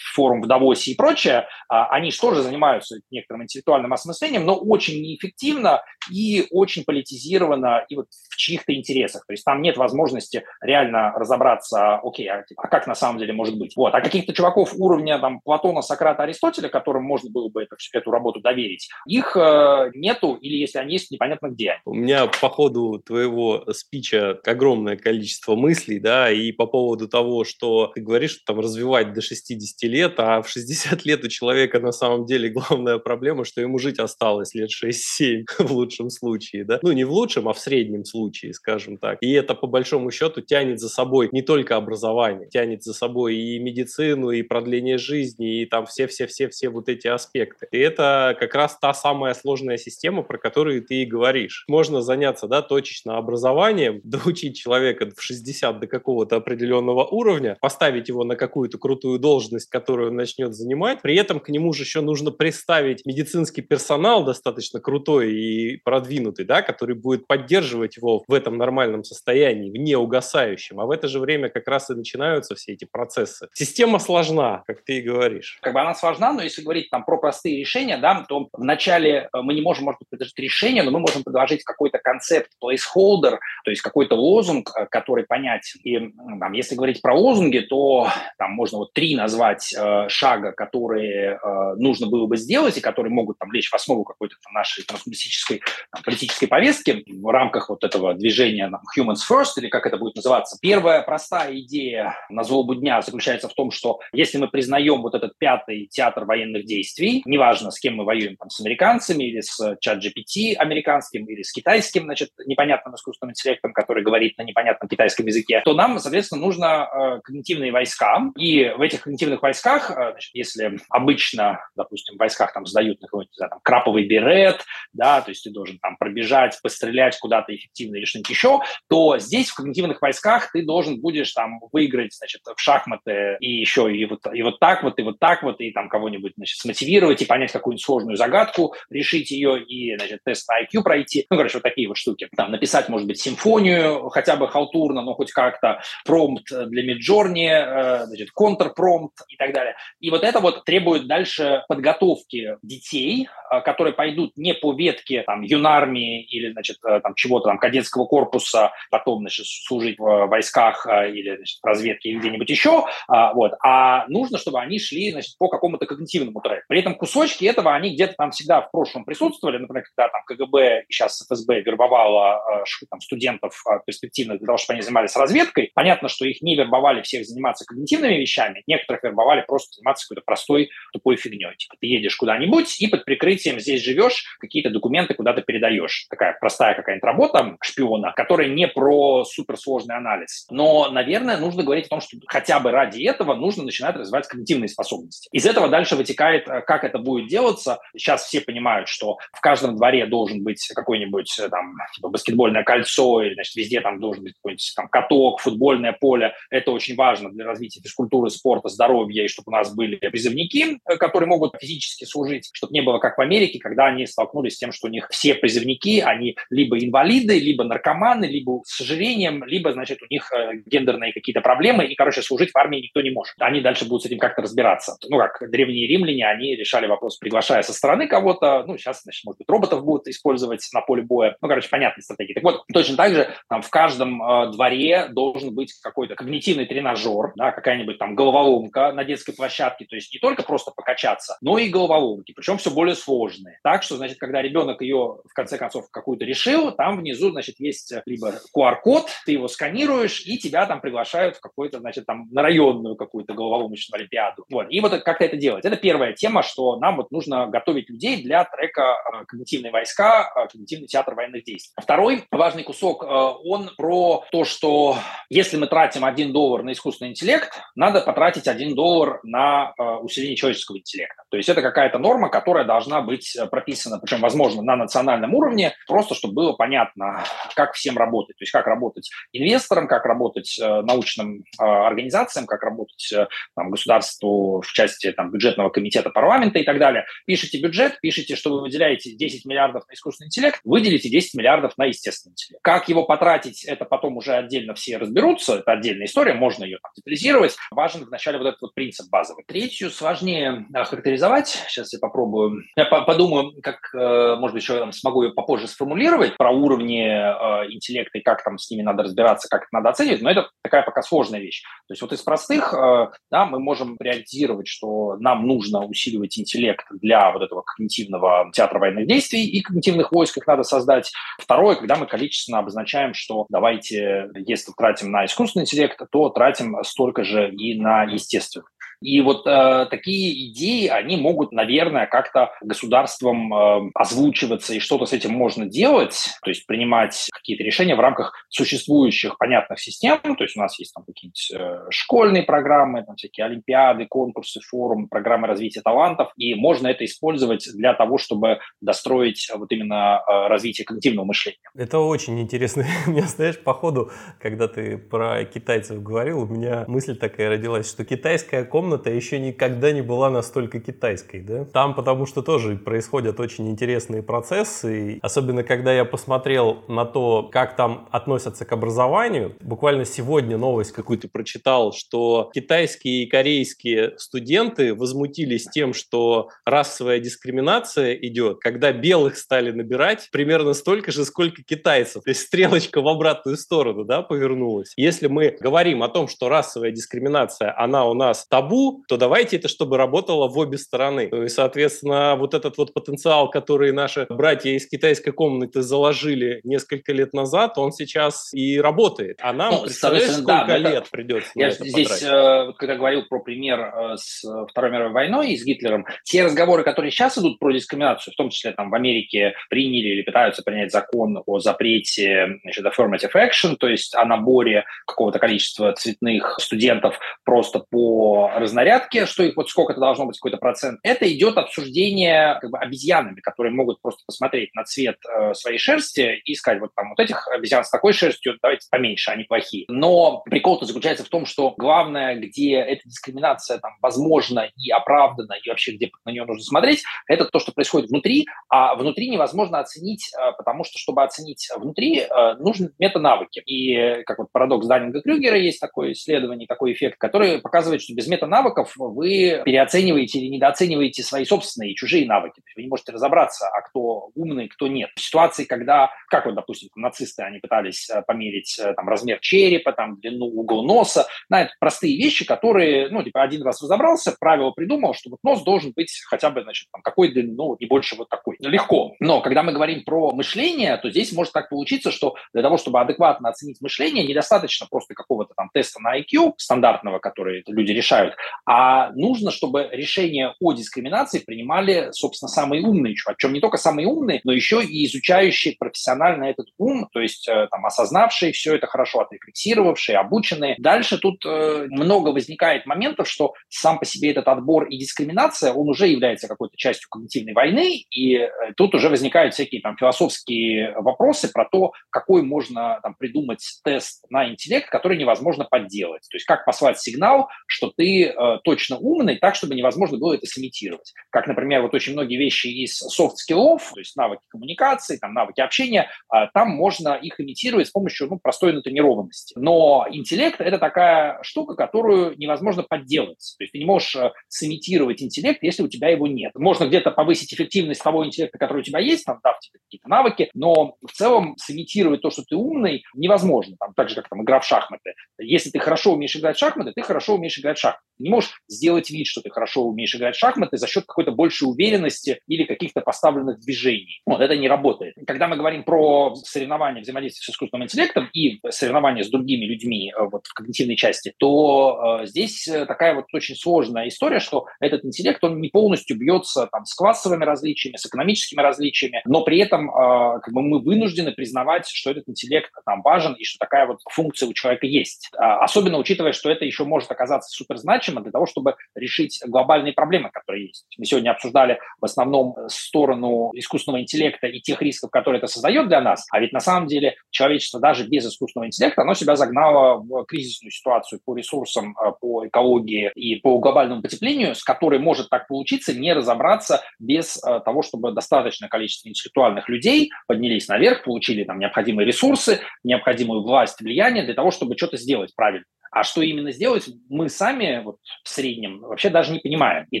форум в Давосе и прочее, они же тоже занимаются некоторым интеллектуальным осмыслением, но очень неэффективно и очень политизировано и вот в чьих-то интересах. То есть там нет возможности реально разобраться, окей, а, типа, а как на самом деле может быть. Вот. А каких-то чуваков уровня там, Платона, Сократа, Аристотеля, которым можно было бы эту, эту работу доверить, их э, нету, или если они есть, непонятно где. У меня по ходу твоего спича огромное количество мыслей, да, и по поводу того, что ты говоришь, что там развивать до 60 лет, а в 60 (laughs) лет у человека на самом деле главная проблема, что ему жить осталось лет 6-7 (laughs) в лучшем случае, да. Ну, не в лучшем, а в среднем случае, скажем так. И это, по большому счету, тянет за собой не только образование, тянет за собой и медицину, и продление жизни, и там все-все-все-все вот эти аспекты. И это как раз та самая сложная система, про которую ты и говоришь. Можно заняться, да, точечно образованием, (laughs) доучить человека в 60 до какого-то определенного уровня, поставить его на какую-то крутую должность, которую он начнет занимать. При этом к нему же еще нужно представить медицинский персонал достаточно крутой и продвинутый, да, который будет поддерживать его в этом нормальном состоянии, в неугасающем. А в это же время как раз и начинаются все эти процессы. Система сложная сложна, как ты и говоришь. Как бы она сложна, но если говорить там про простые решения, да, то вначале э, мы не можем, может быть, предложить решение, но мы можем предложить какой-то концепт, placeholder, то есть какой-то лозунг, э, который понятен. И там, если говорить про лозунги, то там можно вот три назвать э, шага, которые э, нужно было бы сделать и которые могут там лечь в основу какой-то там, нашей трансгуманистической политической повестки в рамках вот этого движения там, Humans First, или как это будет называться. Первая простая идея на злобу дня заключается в том, что если мы признаем вот этот пятый театр военных действий, неважно, с кем мы воюем, там, с американцами или с чат GPT американским, или с китайским, значит, непонятным искусственным интеллектом, который говорит на непонятном китайском языке, то нам, соответственно, нужно э, когнитивные войска. И в этих когнитивных войсках, э, значит, если обычно, допустим, в войсках там сдают на какой-нибудь там, краповый берет, да, то есть ты должен там пробежать, пострелять куда-то эффективно или что-нибудь еще, то здесь в когнитивных войсках ты должен будешь там выиграть, значит, в шахматы и еще и вот, и вот так вот, и вот так вот, и там кого-нибудь, значит, смотивировать и понять какую-нибудь сложную загадку, решить ее и, значит, тест на IQ пройти. Ну, короче, вот такие вот штуки. Там написать, может быть, симфонию, хотя бы халтурно, но хоть как-то, промпт для Midjourney, э, значит, контрпромпт и так далее. И вот это вот требует дальше подготовки детей, э, которые пойдут не по ветке там юнармии или, значит, э, там чего-то там кадетского корпуса, потом, значит, служить в войсках или, значит, разведке или где-нибудь еще, а, вот, а нужно, чтобы они шли, значит, по какому-то когнитивному треку. При этом кусочки этого, они где-то там всегда в прошлом присутствовали, например, когда там КГБ и сейчас ФСБ вербовала там, студентов перспективных для того, чтобы они занимались разведкой, понятно, что их не вербовали всех заниматься когнитивными вещами, некоторых вербовали просто заниматься какой-то простой тупой фигней. Типа ты едешь куда-нибудь и под прикрытием здесь живешь, какие-то документы куда-то передаешь. Такая простая какая-нибудь работа шпиона, которая не про суперсложный анализ. Но, наверное, нужно говорить о том, что хотя бы ради этого нужно начинать развивать когнитивные способности. Из этого дальше вытекает, э, как это будет делаться. Сейчас все понимают, что в каждом дворе должен быть какой-нибудь э, там типа баскетбольное кольцо, или значит, везде там должен быть какой-нибудь там каток, футбольное поле. Это очень важно для развития физкультуры, спорта, здоровья, и чтобы у нас были призывники, э, которые могут физически служить, чтобы не было как в Америке, когда они столкнулись с тем, что у них все призывники, они либо инвалиды, либо наркоманы, либо с ожирением, либо, значит, у них гендерные какие-то проблемы, и, короче, служить в армии никто не может. Они дальше будут с этим как-то разбираться. Ну, как древние римляне, они решали вопрос, приглашая со стороны кого-то, ну, сейчас, значит, может быть, роботов будут использовать на поле боя. Ну, короче, понятные стратегии. Так вот, точно так же там в каждом э, дворе должен быть какой-то когнитивный тренажер, да, какая-нибудь там головоломка на детской площадке, то есть не только просто покачаться, но и головоломки, причем все более сложные. Так что, значит, когда ребенок ее, в конце концов, какую-то решил, там внизу, значит, есть либо QR-код, ты его сканируешь, и тебя там приглашают в какой-то, значит, там на районную какую-то головоломочную олимпиаду. Вот. И вот как это делать? Это первая тема, что нам вот нужно готовить людей для трека э, «Когнитивные войска», э, «Когнитивный театр военных действий». Второй важный кусок, э, он про то, что если мы тратим один доллар на искусственный интеллект, надо потратить один доллар на усиление человеческого интеллекта. То есть это какая-то норма, которая должна быть прописана, причем, возможно, на национальном уровне, просто чтобы было понятно, как всем работать. То есть как работать инвесторам, как работать научным организациям, как работать там, государству в части там, бюджетного комитета парламента и так далее. Пишите бюджет, пишите, что вы выделяете 10 миллиардов на искусственный интеллект, выделите 10 миллиардов на естественный интеллект. Как его потратить, это потом уже отдельно все разберутся, это отдельная история, можно ее там, детализировать. Важен вначале вот этот вот принцип базовый. Третью сложнее характеризовать, сейчас я попробую, я подумаю, как, э, может быть, еще там, смогу ее попозже сформулировать про уровни э, интеллекта и как там с ними надо разбираться, как это надо оценивать, но это такая пока сложная вещь. То есть вот из простых, э, да, мы можем приоритизировать, что нам нужно усиливать интеллект для вот этого когнитивного театра военных действий и когнитивных войск, их надо создать. Второе, когда мы количественно обозначаем, что давайте, если тратим на искусственный интеллект, то тратим столько же и на естественный. И вот э, такие идеи, они могут, наверное, как-то государством э, озвучиваться, и что-то с этим можно делать, то есть принимать какие-то решения в рамках существующих понятных систем. То есть у нас есть там какие-нибудь э, школьные программы, там всякие олимпиады, конкурсы, форумы, программы развития талантов, и можно это использовать для того, чтобы достроить вот именно э, развитие когнитивного мышления. Это очень интересно. (laughs) Меня, знаешь, по ходу, когда ты про китайцев говорил, у меня мысль такая родилась, что китайская комната комната еще никогда не была настолько китайской, да? Там потому что тоже происходят очень интересные процессы, особенно когда я посмотрел на то, как там относятся к образованию. Буквально сегодня новость какую-то прочитал, что китайские и корейские студенты возмутились тем, что расовая дискриминация идет, когда белых стали набирать примерно столько же, сколько китайцев. То есть стрелочка в обратную сторону, да, повернулась. Если мы говорим о том, что расовая дискриминация, она у нас табу, то давайте это, чтобы работало в обе стороны. И, соответственно, вот этот вот потенциал, который наши братья из китайской комнаты заложили несколько лет назад, он сейчас и работает. А нам, ну, представляешь, сколько да, лет это... придется Я здесь, э, когда говорил про пример э, с Второй мировой войной и с Гитлером, те разговоры, которые сейчас идут про дискриминацию, в том числе там в Америке приняли или пытаются принять закон о запрете значит, affirmative action, то есть о наборе какого-то количества цветных студентов просто по разнарядке, что их вот сколько это должно быть, какой-то процент. Это идет обсуждение как бы обезьянами, которые могут просто посмотреть на цвет э, своей шерсти и сказать, вот там вот этих обезьян с такой шерстью давайте поменьше, они плохие. Но прикол-то заключается в том, что главное, где эта дискриминация там возможна и оправдана, и вообще где на нее нужно смотреть, это то, что происходит внутри, а внутри невозможно оценить, э, потому что, чтобы оценить внутри, э, нужны метанавыки. И как вот парадокс Даннинга-Крюгера есть такое исследование, такой эффект, который показывает, что без метанавыков вы переоцениваете или недооцениваете свои собственные и чужие навыки. То есть вы не можете разобраться, а кто умный, кто нет. В ситуации, когда, как вот, допустим, нацисты, они пытались э, померить там, размер черепа, там, длину, угол носа, на это простые вещи, которые, ну, типа, один раз разобрался, правило придумал, что вот нос должен быть хотя бы, значит, там, такой длины, ну, не больше вот такой. Легко. Но когда мы говорим про мышление, то здесь может так получиться, что для того, чтобы адекватно оценить мышление, недостаточно просто какого-то там теста на IQ стандартного, который люди решают, а нужно, чтобы решение о дискриминации принимали, собственно, самые умные, о чем не только самые умные, но еще и изучающие профессионально этот ум, то есть э, там осознавшие все это хорошо, отрефлексировавшие, обученные. Дальше тут э, много возникает моментов, что сам по себе этот отбор и дискриминация, он уже является какой-то частью когнитивной войны, и э, тут уже возникают всякие там философские вопросы про то, какой можно там придумать тест на интеллект, который невозможно подделать. То есть как послать сигнал, что ты э, точно умный, так, чтобы невозможно было это сымитировать. Как, например, вот очень многие вещи из софт-скиллов, то есть навыки коммуникации, там, навыки общения, э, там можно их имитировать с помощью ну, простой натренированности. Но интеллект – это такая штука, которую невозможно подделать. То есть ты не можешь э, сымитировать интеллект, если у тебя его нет. Можно где-то повысить эффективность того интеллекта, который у тебя есть, там, дав тебе какие-то навыки, но в целом сымитировать то, что ты умный, невозможно. Там, так же, как там, игра в шахматы. Если ты хорошо умеешь играть в шахматы, ты хорошо умеешь играть в шахматы. Не можешь сделать вид, что ты хорошо умеешь играть в шахматы за счет какой-то большей уверенности или каких-то поставленных движений. Вот это не работает. Когда мы говорим про соревнования, взаимодействие с искусственным интеллектом и соревнования с другими людьми э, вот, в когнитивной части, то э, здесь э, такая вот очень сложная история, что этот интеллект, он не полностью бьется там, с классовыми различиями, с экономическими различиями, но при этом э, как бы мы вынуждены признавать, что этот интеллект там важен и что такая вот функция у человека есть. А, особенно учитывая, что это еще может оказаться супер значимо для того, чтобы решить глобальные проблемы, которые есть. Мы сегодня обсуждали в основном сторону искусственного интеллекта и тех рисков, которые это создает для нас. А ведь на самом деле человечество даже без искусственного интеллекта, оно себя загнало в кризисную ситуацию по ресурсам, э, по экологии и по глобальному потеплению, с которой может так получиться не разобраться без э, того, чтобы достаточное количество интеллектуальных людей поднялись наверх, получили там необходимые ресурсы, необходимую власть, влияние для того, чтобы что-то сделать правильно. А что именно сделать, мы сами вот, в среднем вообще даже не понимаем. И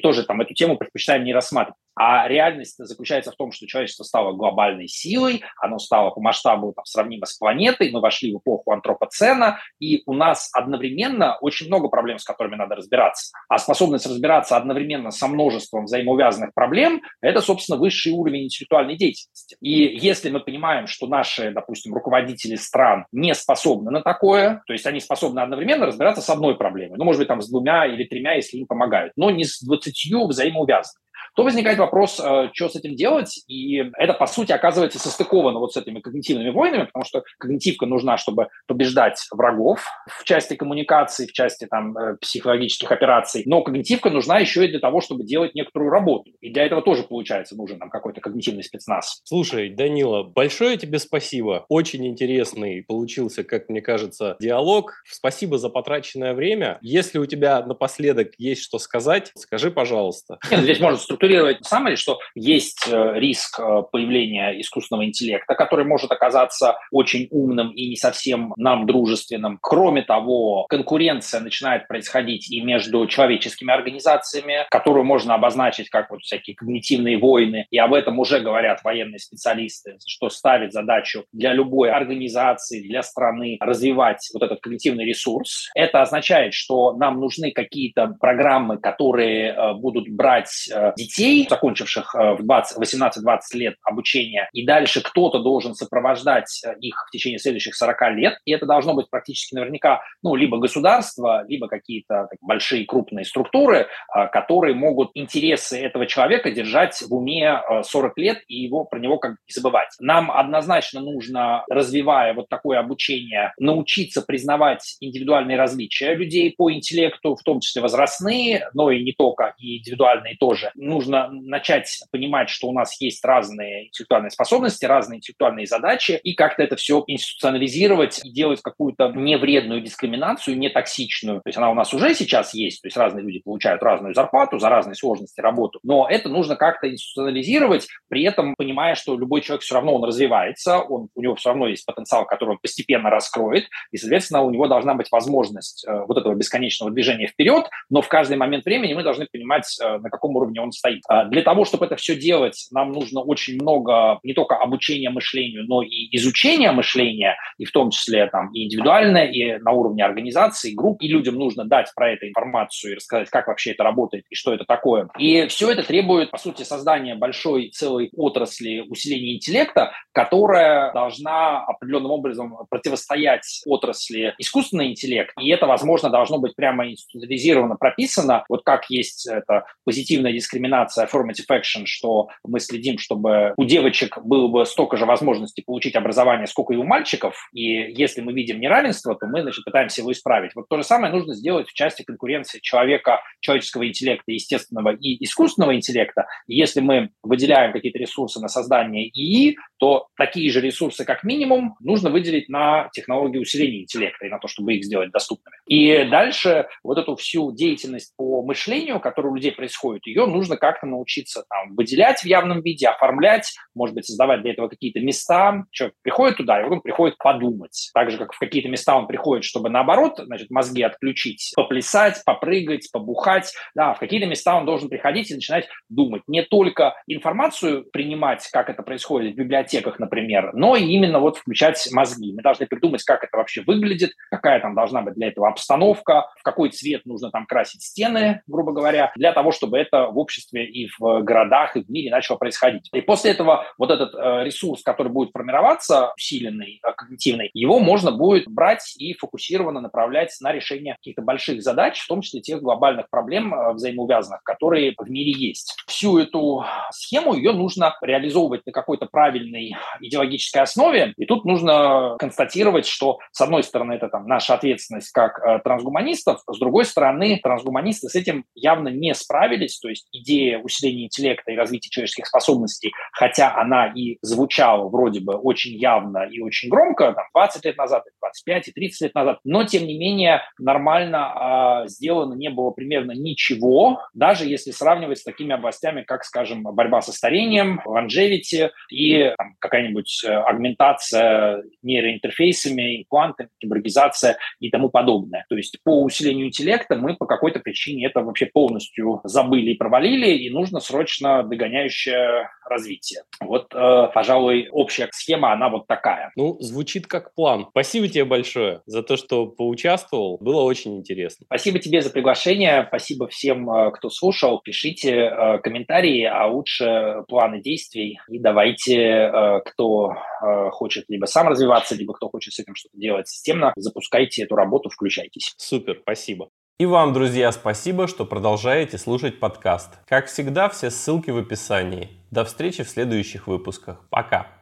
тоже там эту тему предпочитаем не рассматривать. А реальность заключается в том, что человечество стало глобальной силой, оно стало по масштабу там, сравнимо с планетой, мы вошли в эпоху антропоцена, и у нас одновременно очень много проблем, с которыми надо разбираться. А способность разбираться одновременно со множеством взаимоувязанных проблем – это, собственно, высший уровень интеллектуальной деятельности. И если мы понимаем, что наши, допустим, руководители стран не способны на такое, то есть они способны одновременно разбираться с одной проблемой, ну, может быть, там с двумя или тремя, если им помогают, но не с двадцатью взаимоувязанными то возникает вопрос, э, что с этим делать, и это, по сути, оказывается состыковано вот с этими когнитивными войнами, потому что когнитивка нужна, чтобы побеждать врагов в части коммуникации, в части там э, психологических операций, но когнитивка нужна еще и для того, чтобы делать некоторую работу, и для этого тоже, получается, нужен нам какой-то когнитивный спецназ. Слушай, Данила, большое тебе спасибо, очень интересный получился, как мне кажется, диалог, спасибо за потраченное время, если у тебя напоследок есть что сказать, скажи, пожалуйста. Нет, здесь можно структурировать самое, что есть э, риск э, появления искусственного интеллекта, который может оказаться очень умным и не совсем нам дружественным. Кроме того, конкуренция начинает происходить и между человеческими организациями, которую можно обозначить как вот всякие когнитивные войны, и об этом уже говорят военные специалисты, что ставит задачу для любой организации, для страны развивать вот этот когнитивный ресурс. Это означает, что нам нужны какие-то программы, которые э, будут брать э, детей, закончивших э, в 18-20 лет обучения, и дальше кто-то должен сопровождать их в течение следующих 40 лет, и это должно быть практически наверняка ну, либо государство, либо какие-то большие крупные структуры, которые могут интересы этого человека держать в уме 40 лет и его, про него как бы не забывать. Нам однозначно нужно, развивая вот такое обучение, научиться признавать индивидуальные различия людей по интеллекту, в том числе возрастные, но и не только, и индивидуальные тоже. Нужно начать понимать, что у нас есть разные интеллектуальные способности, разные интеллектуальные задачи, и как-то это все институционализировать и делать какую-то невредную дискриминацию, не токсичную. То есть она у нас уже сейчас есть, то есть разные люди получают разную зарплату за разные сложности работу, но это нужно как-то институционализировать, при этом понимая, что любой человек все равно он развивается, он, у него все равно есть потенциал, который он постепенно раскроет, и, соответственно, у него должна быть возможность э, вот этого бесконечного движения вперед, но в каждый момент времени мы должны понимать, э, на каком уровне он стоит. А для того, чтобы это все делать, нам нужно очень много не только обучения мышлению, но и изучения мышления, и в том числе там и индивидуальное, и на уровне организации, групп, и людям нужно дать про это информацию и рассказать, как вообще это работает и что это такое. И все это требует, по сути, создания большой целой отрасли усиления интеллекта, которая должна определенным образом противостоять отрасли искусственный интеллект, и это, возможно, должно быть прямо институциализировано, прописано, вот как есть это позитивная дискриминация, affirmative action, что мы следим, чтобы у девочек было бы столько же возможностей получить образование, сколько и у мальчиков, и если мы видим неравенство, то мы, значит, пытаемся его исправить. Вот то же самое нужно сделать в части конкуренции человека, человеческого интеллекта, естественного и искусственного интеллекта. Если мы выделяем какие-то ресурсы на создание ИИ, то такие же ресурсы, как минимум, нужно выделить на технологии усиления интеллекта и на то, чтобы их сделать доступными. И дальше вот эту всю деятельность по мышлению, которая у людей происходит, ее нужно как-то научиться там, выделять в явном виде, оформлять, может быть, создавать для этого какие-то места. Человек приходит туда, и он приходит подумать. Так же, как в какие-то места он приходит, чтобы наоборот, значит, мозги отключить, поплясать, попрыгать, побухать. Да, в какие-то места он должен приходить и начинать думать. Не только информацию принимать, как это происходит в библиотеках, например, но и именно вот включать мозги. Мы должны придумать, как это вообще выглядит, какая там должна быть для этого обстановка, в какой цвет нужно там красить стены, грубо говоря, для того, чтобы это в обществе и в городах, и в мире начало происходить. И после этого вот этот э, ресурс, который будет формироваться, усиленный, э, когнитивный, его можно будет брать и фокусированно направлять на решение каких-то больших задач, в том числе тех глобальных проблем э, взаимоувязанных, которые в мире есть. Всю эту схему ее нужно реализовывать на какой-то правильной идеологической основе, и тут нужно констатировать, что с одной стороны это там наша ответственность как э, трансгуманистов, с другой стороны трансгуманисты с этим явно не справились, то есть идея усиления интеллекта и развития человеческих способностей, хотя она и звучала вроде бы очень явно и очень громко, там, 20 лет назад, 25 и 30 лет назад, но тем не менее нормально э, сделано не было примерно ничего, даже если сравнивать с такими областями, как, скажем, борьба со старением, longevity и какая-нибудь э, агментация нейроинтерфейсами, имплантами, киборгизация и тому подобное. То есть по усилению интеллекта мы по какой-то причине это вообще полностью забыли и провалили, и нужно срочно догоняющее развитие. Вот, э, пожалуй, общая схема, она вот такая. Ну, звучит как план. Спасибо тебе большое за то, что поучаствовал. Было очень интересно. Спасибо тебе за приглашение. Спасибо всем, э, кто слушал. Пишите э, комментарии, а лучше планы действий. И давайте, э, кто э, хочет либо сам развиваться, либо кто хочет с этим что-то делать системно, запускайте эту работу, включайтесь. Супер, спасибо. И вам, друзья, спасибо, что продолжаете слушать подкаст. Как всегда, все ссылки в описании. До встречи в следующих выпусках. Пока!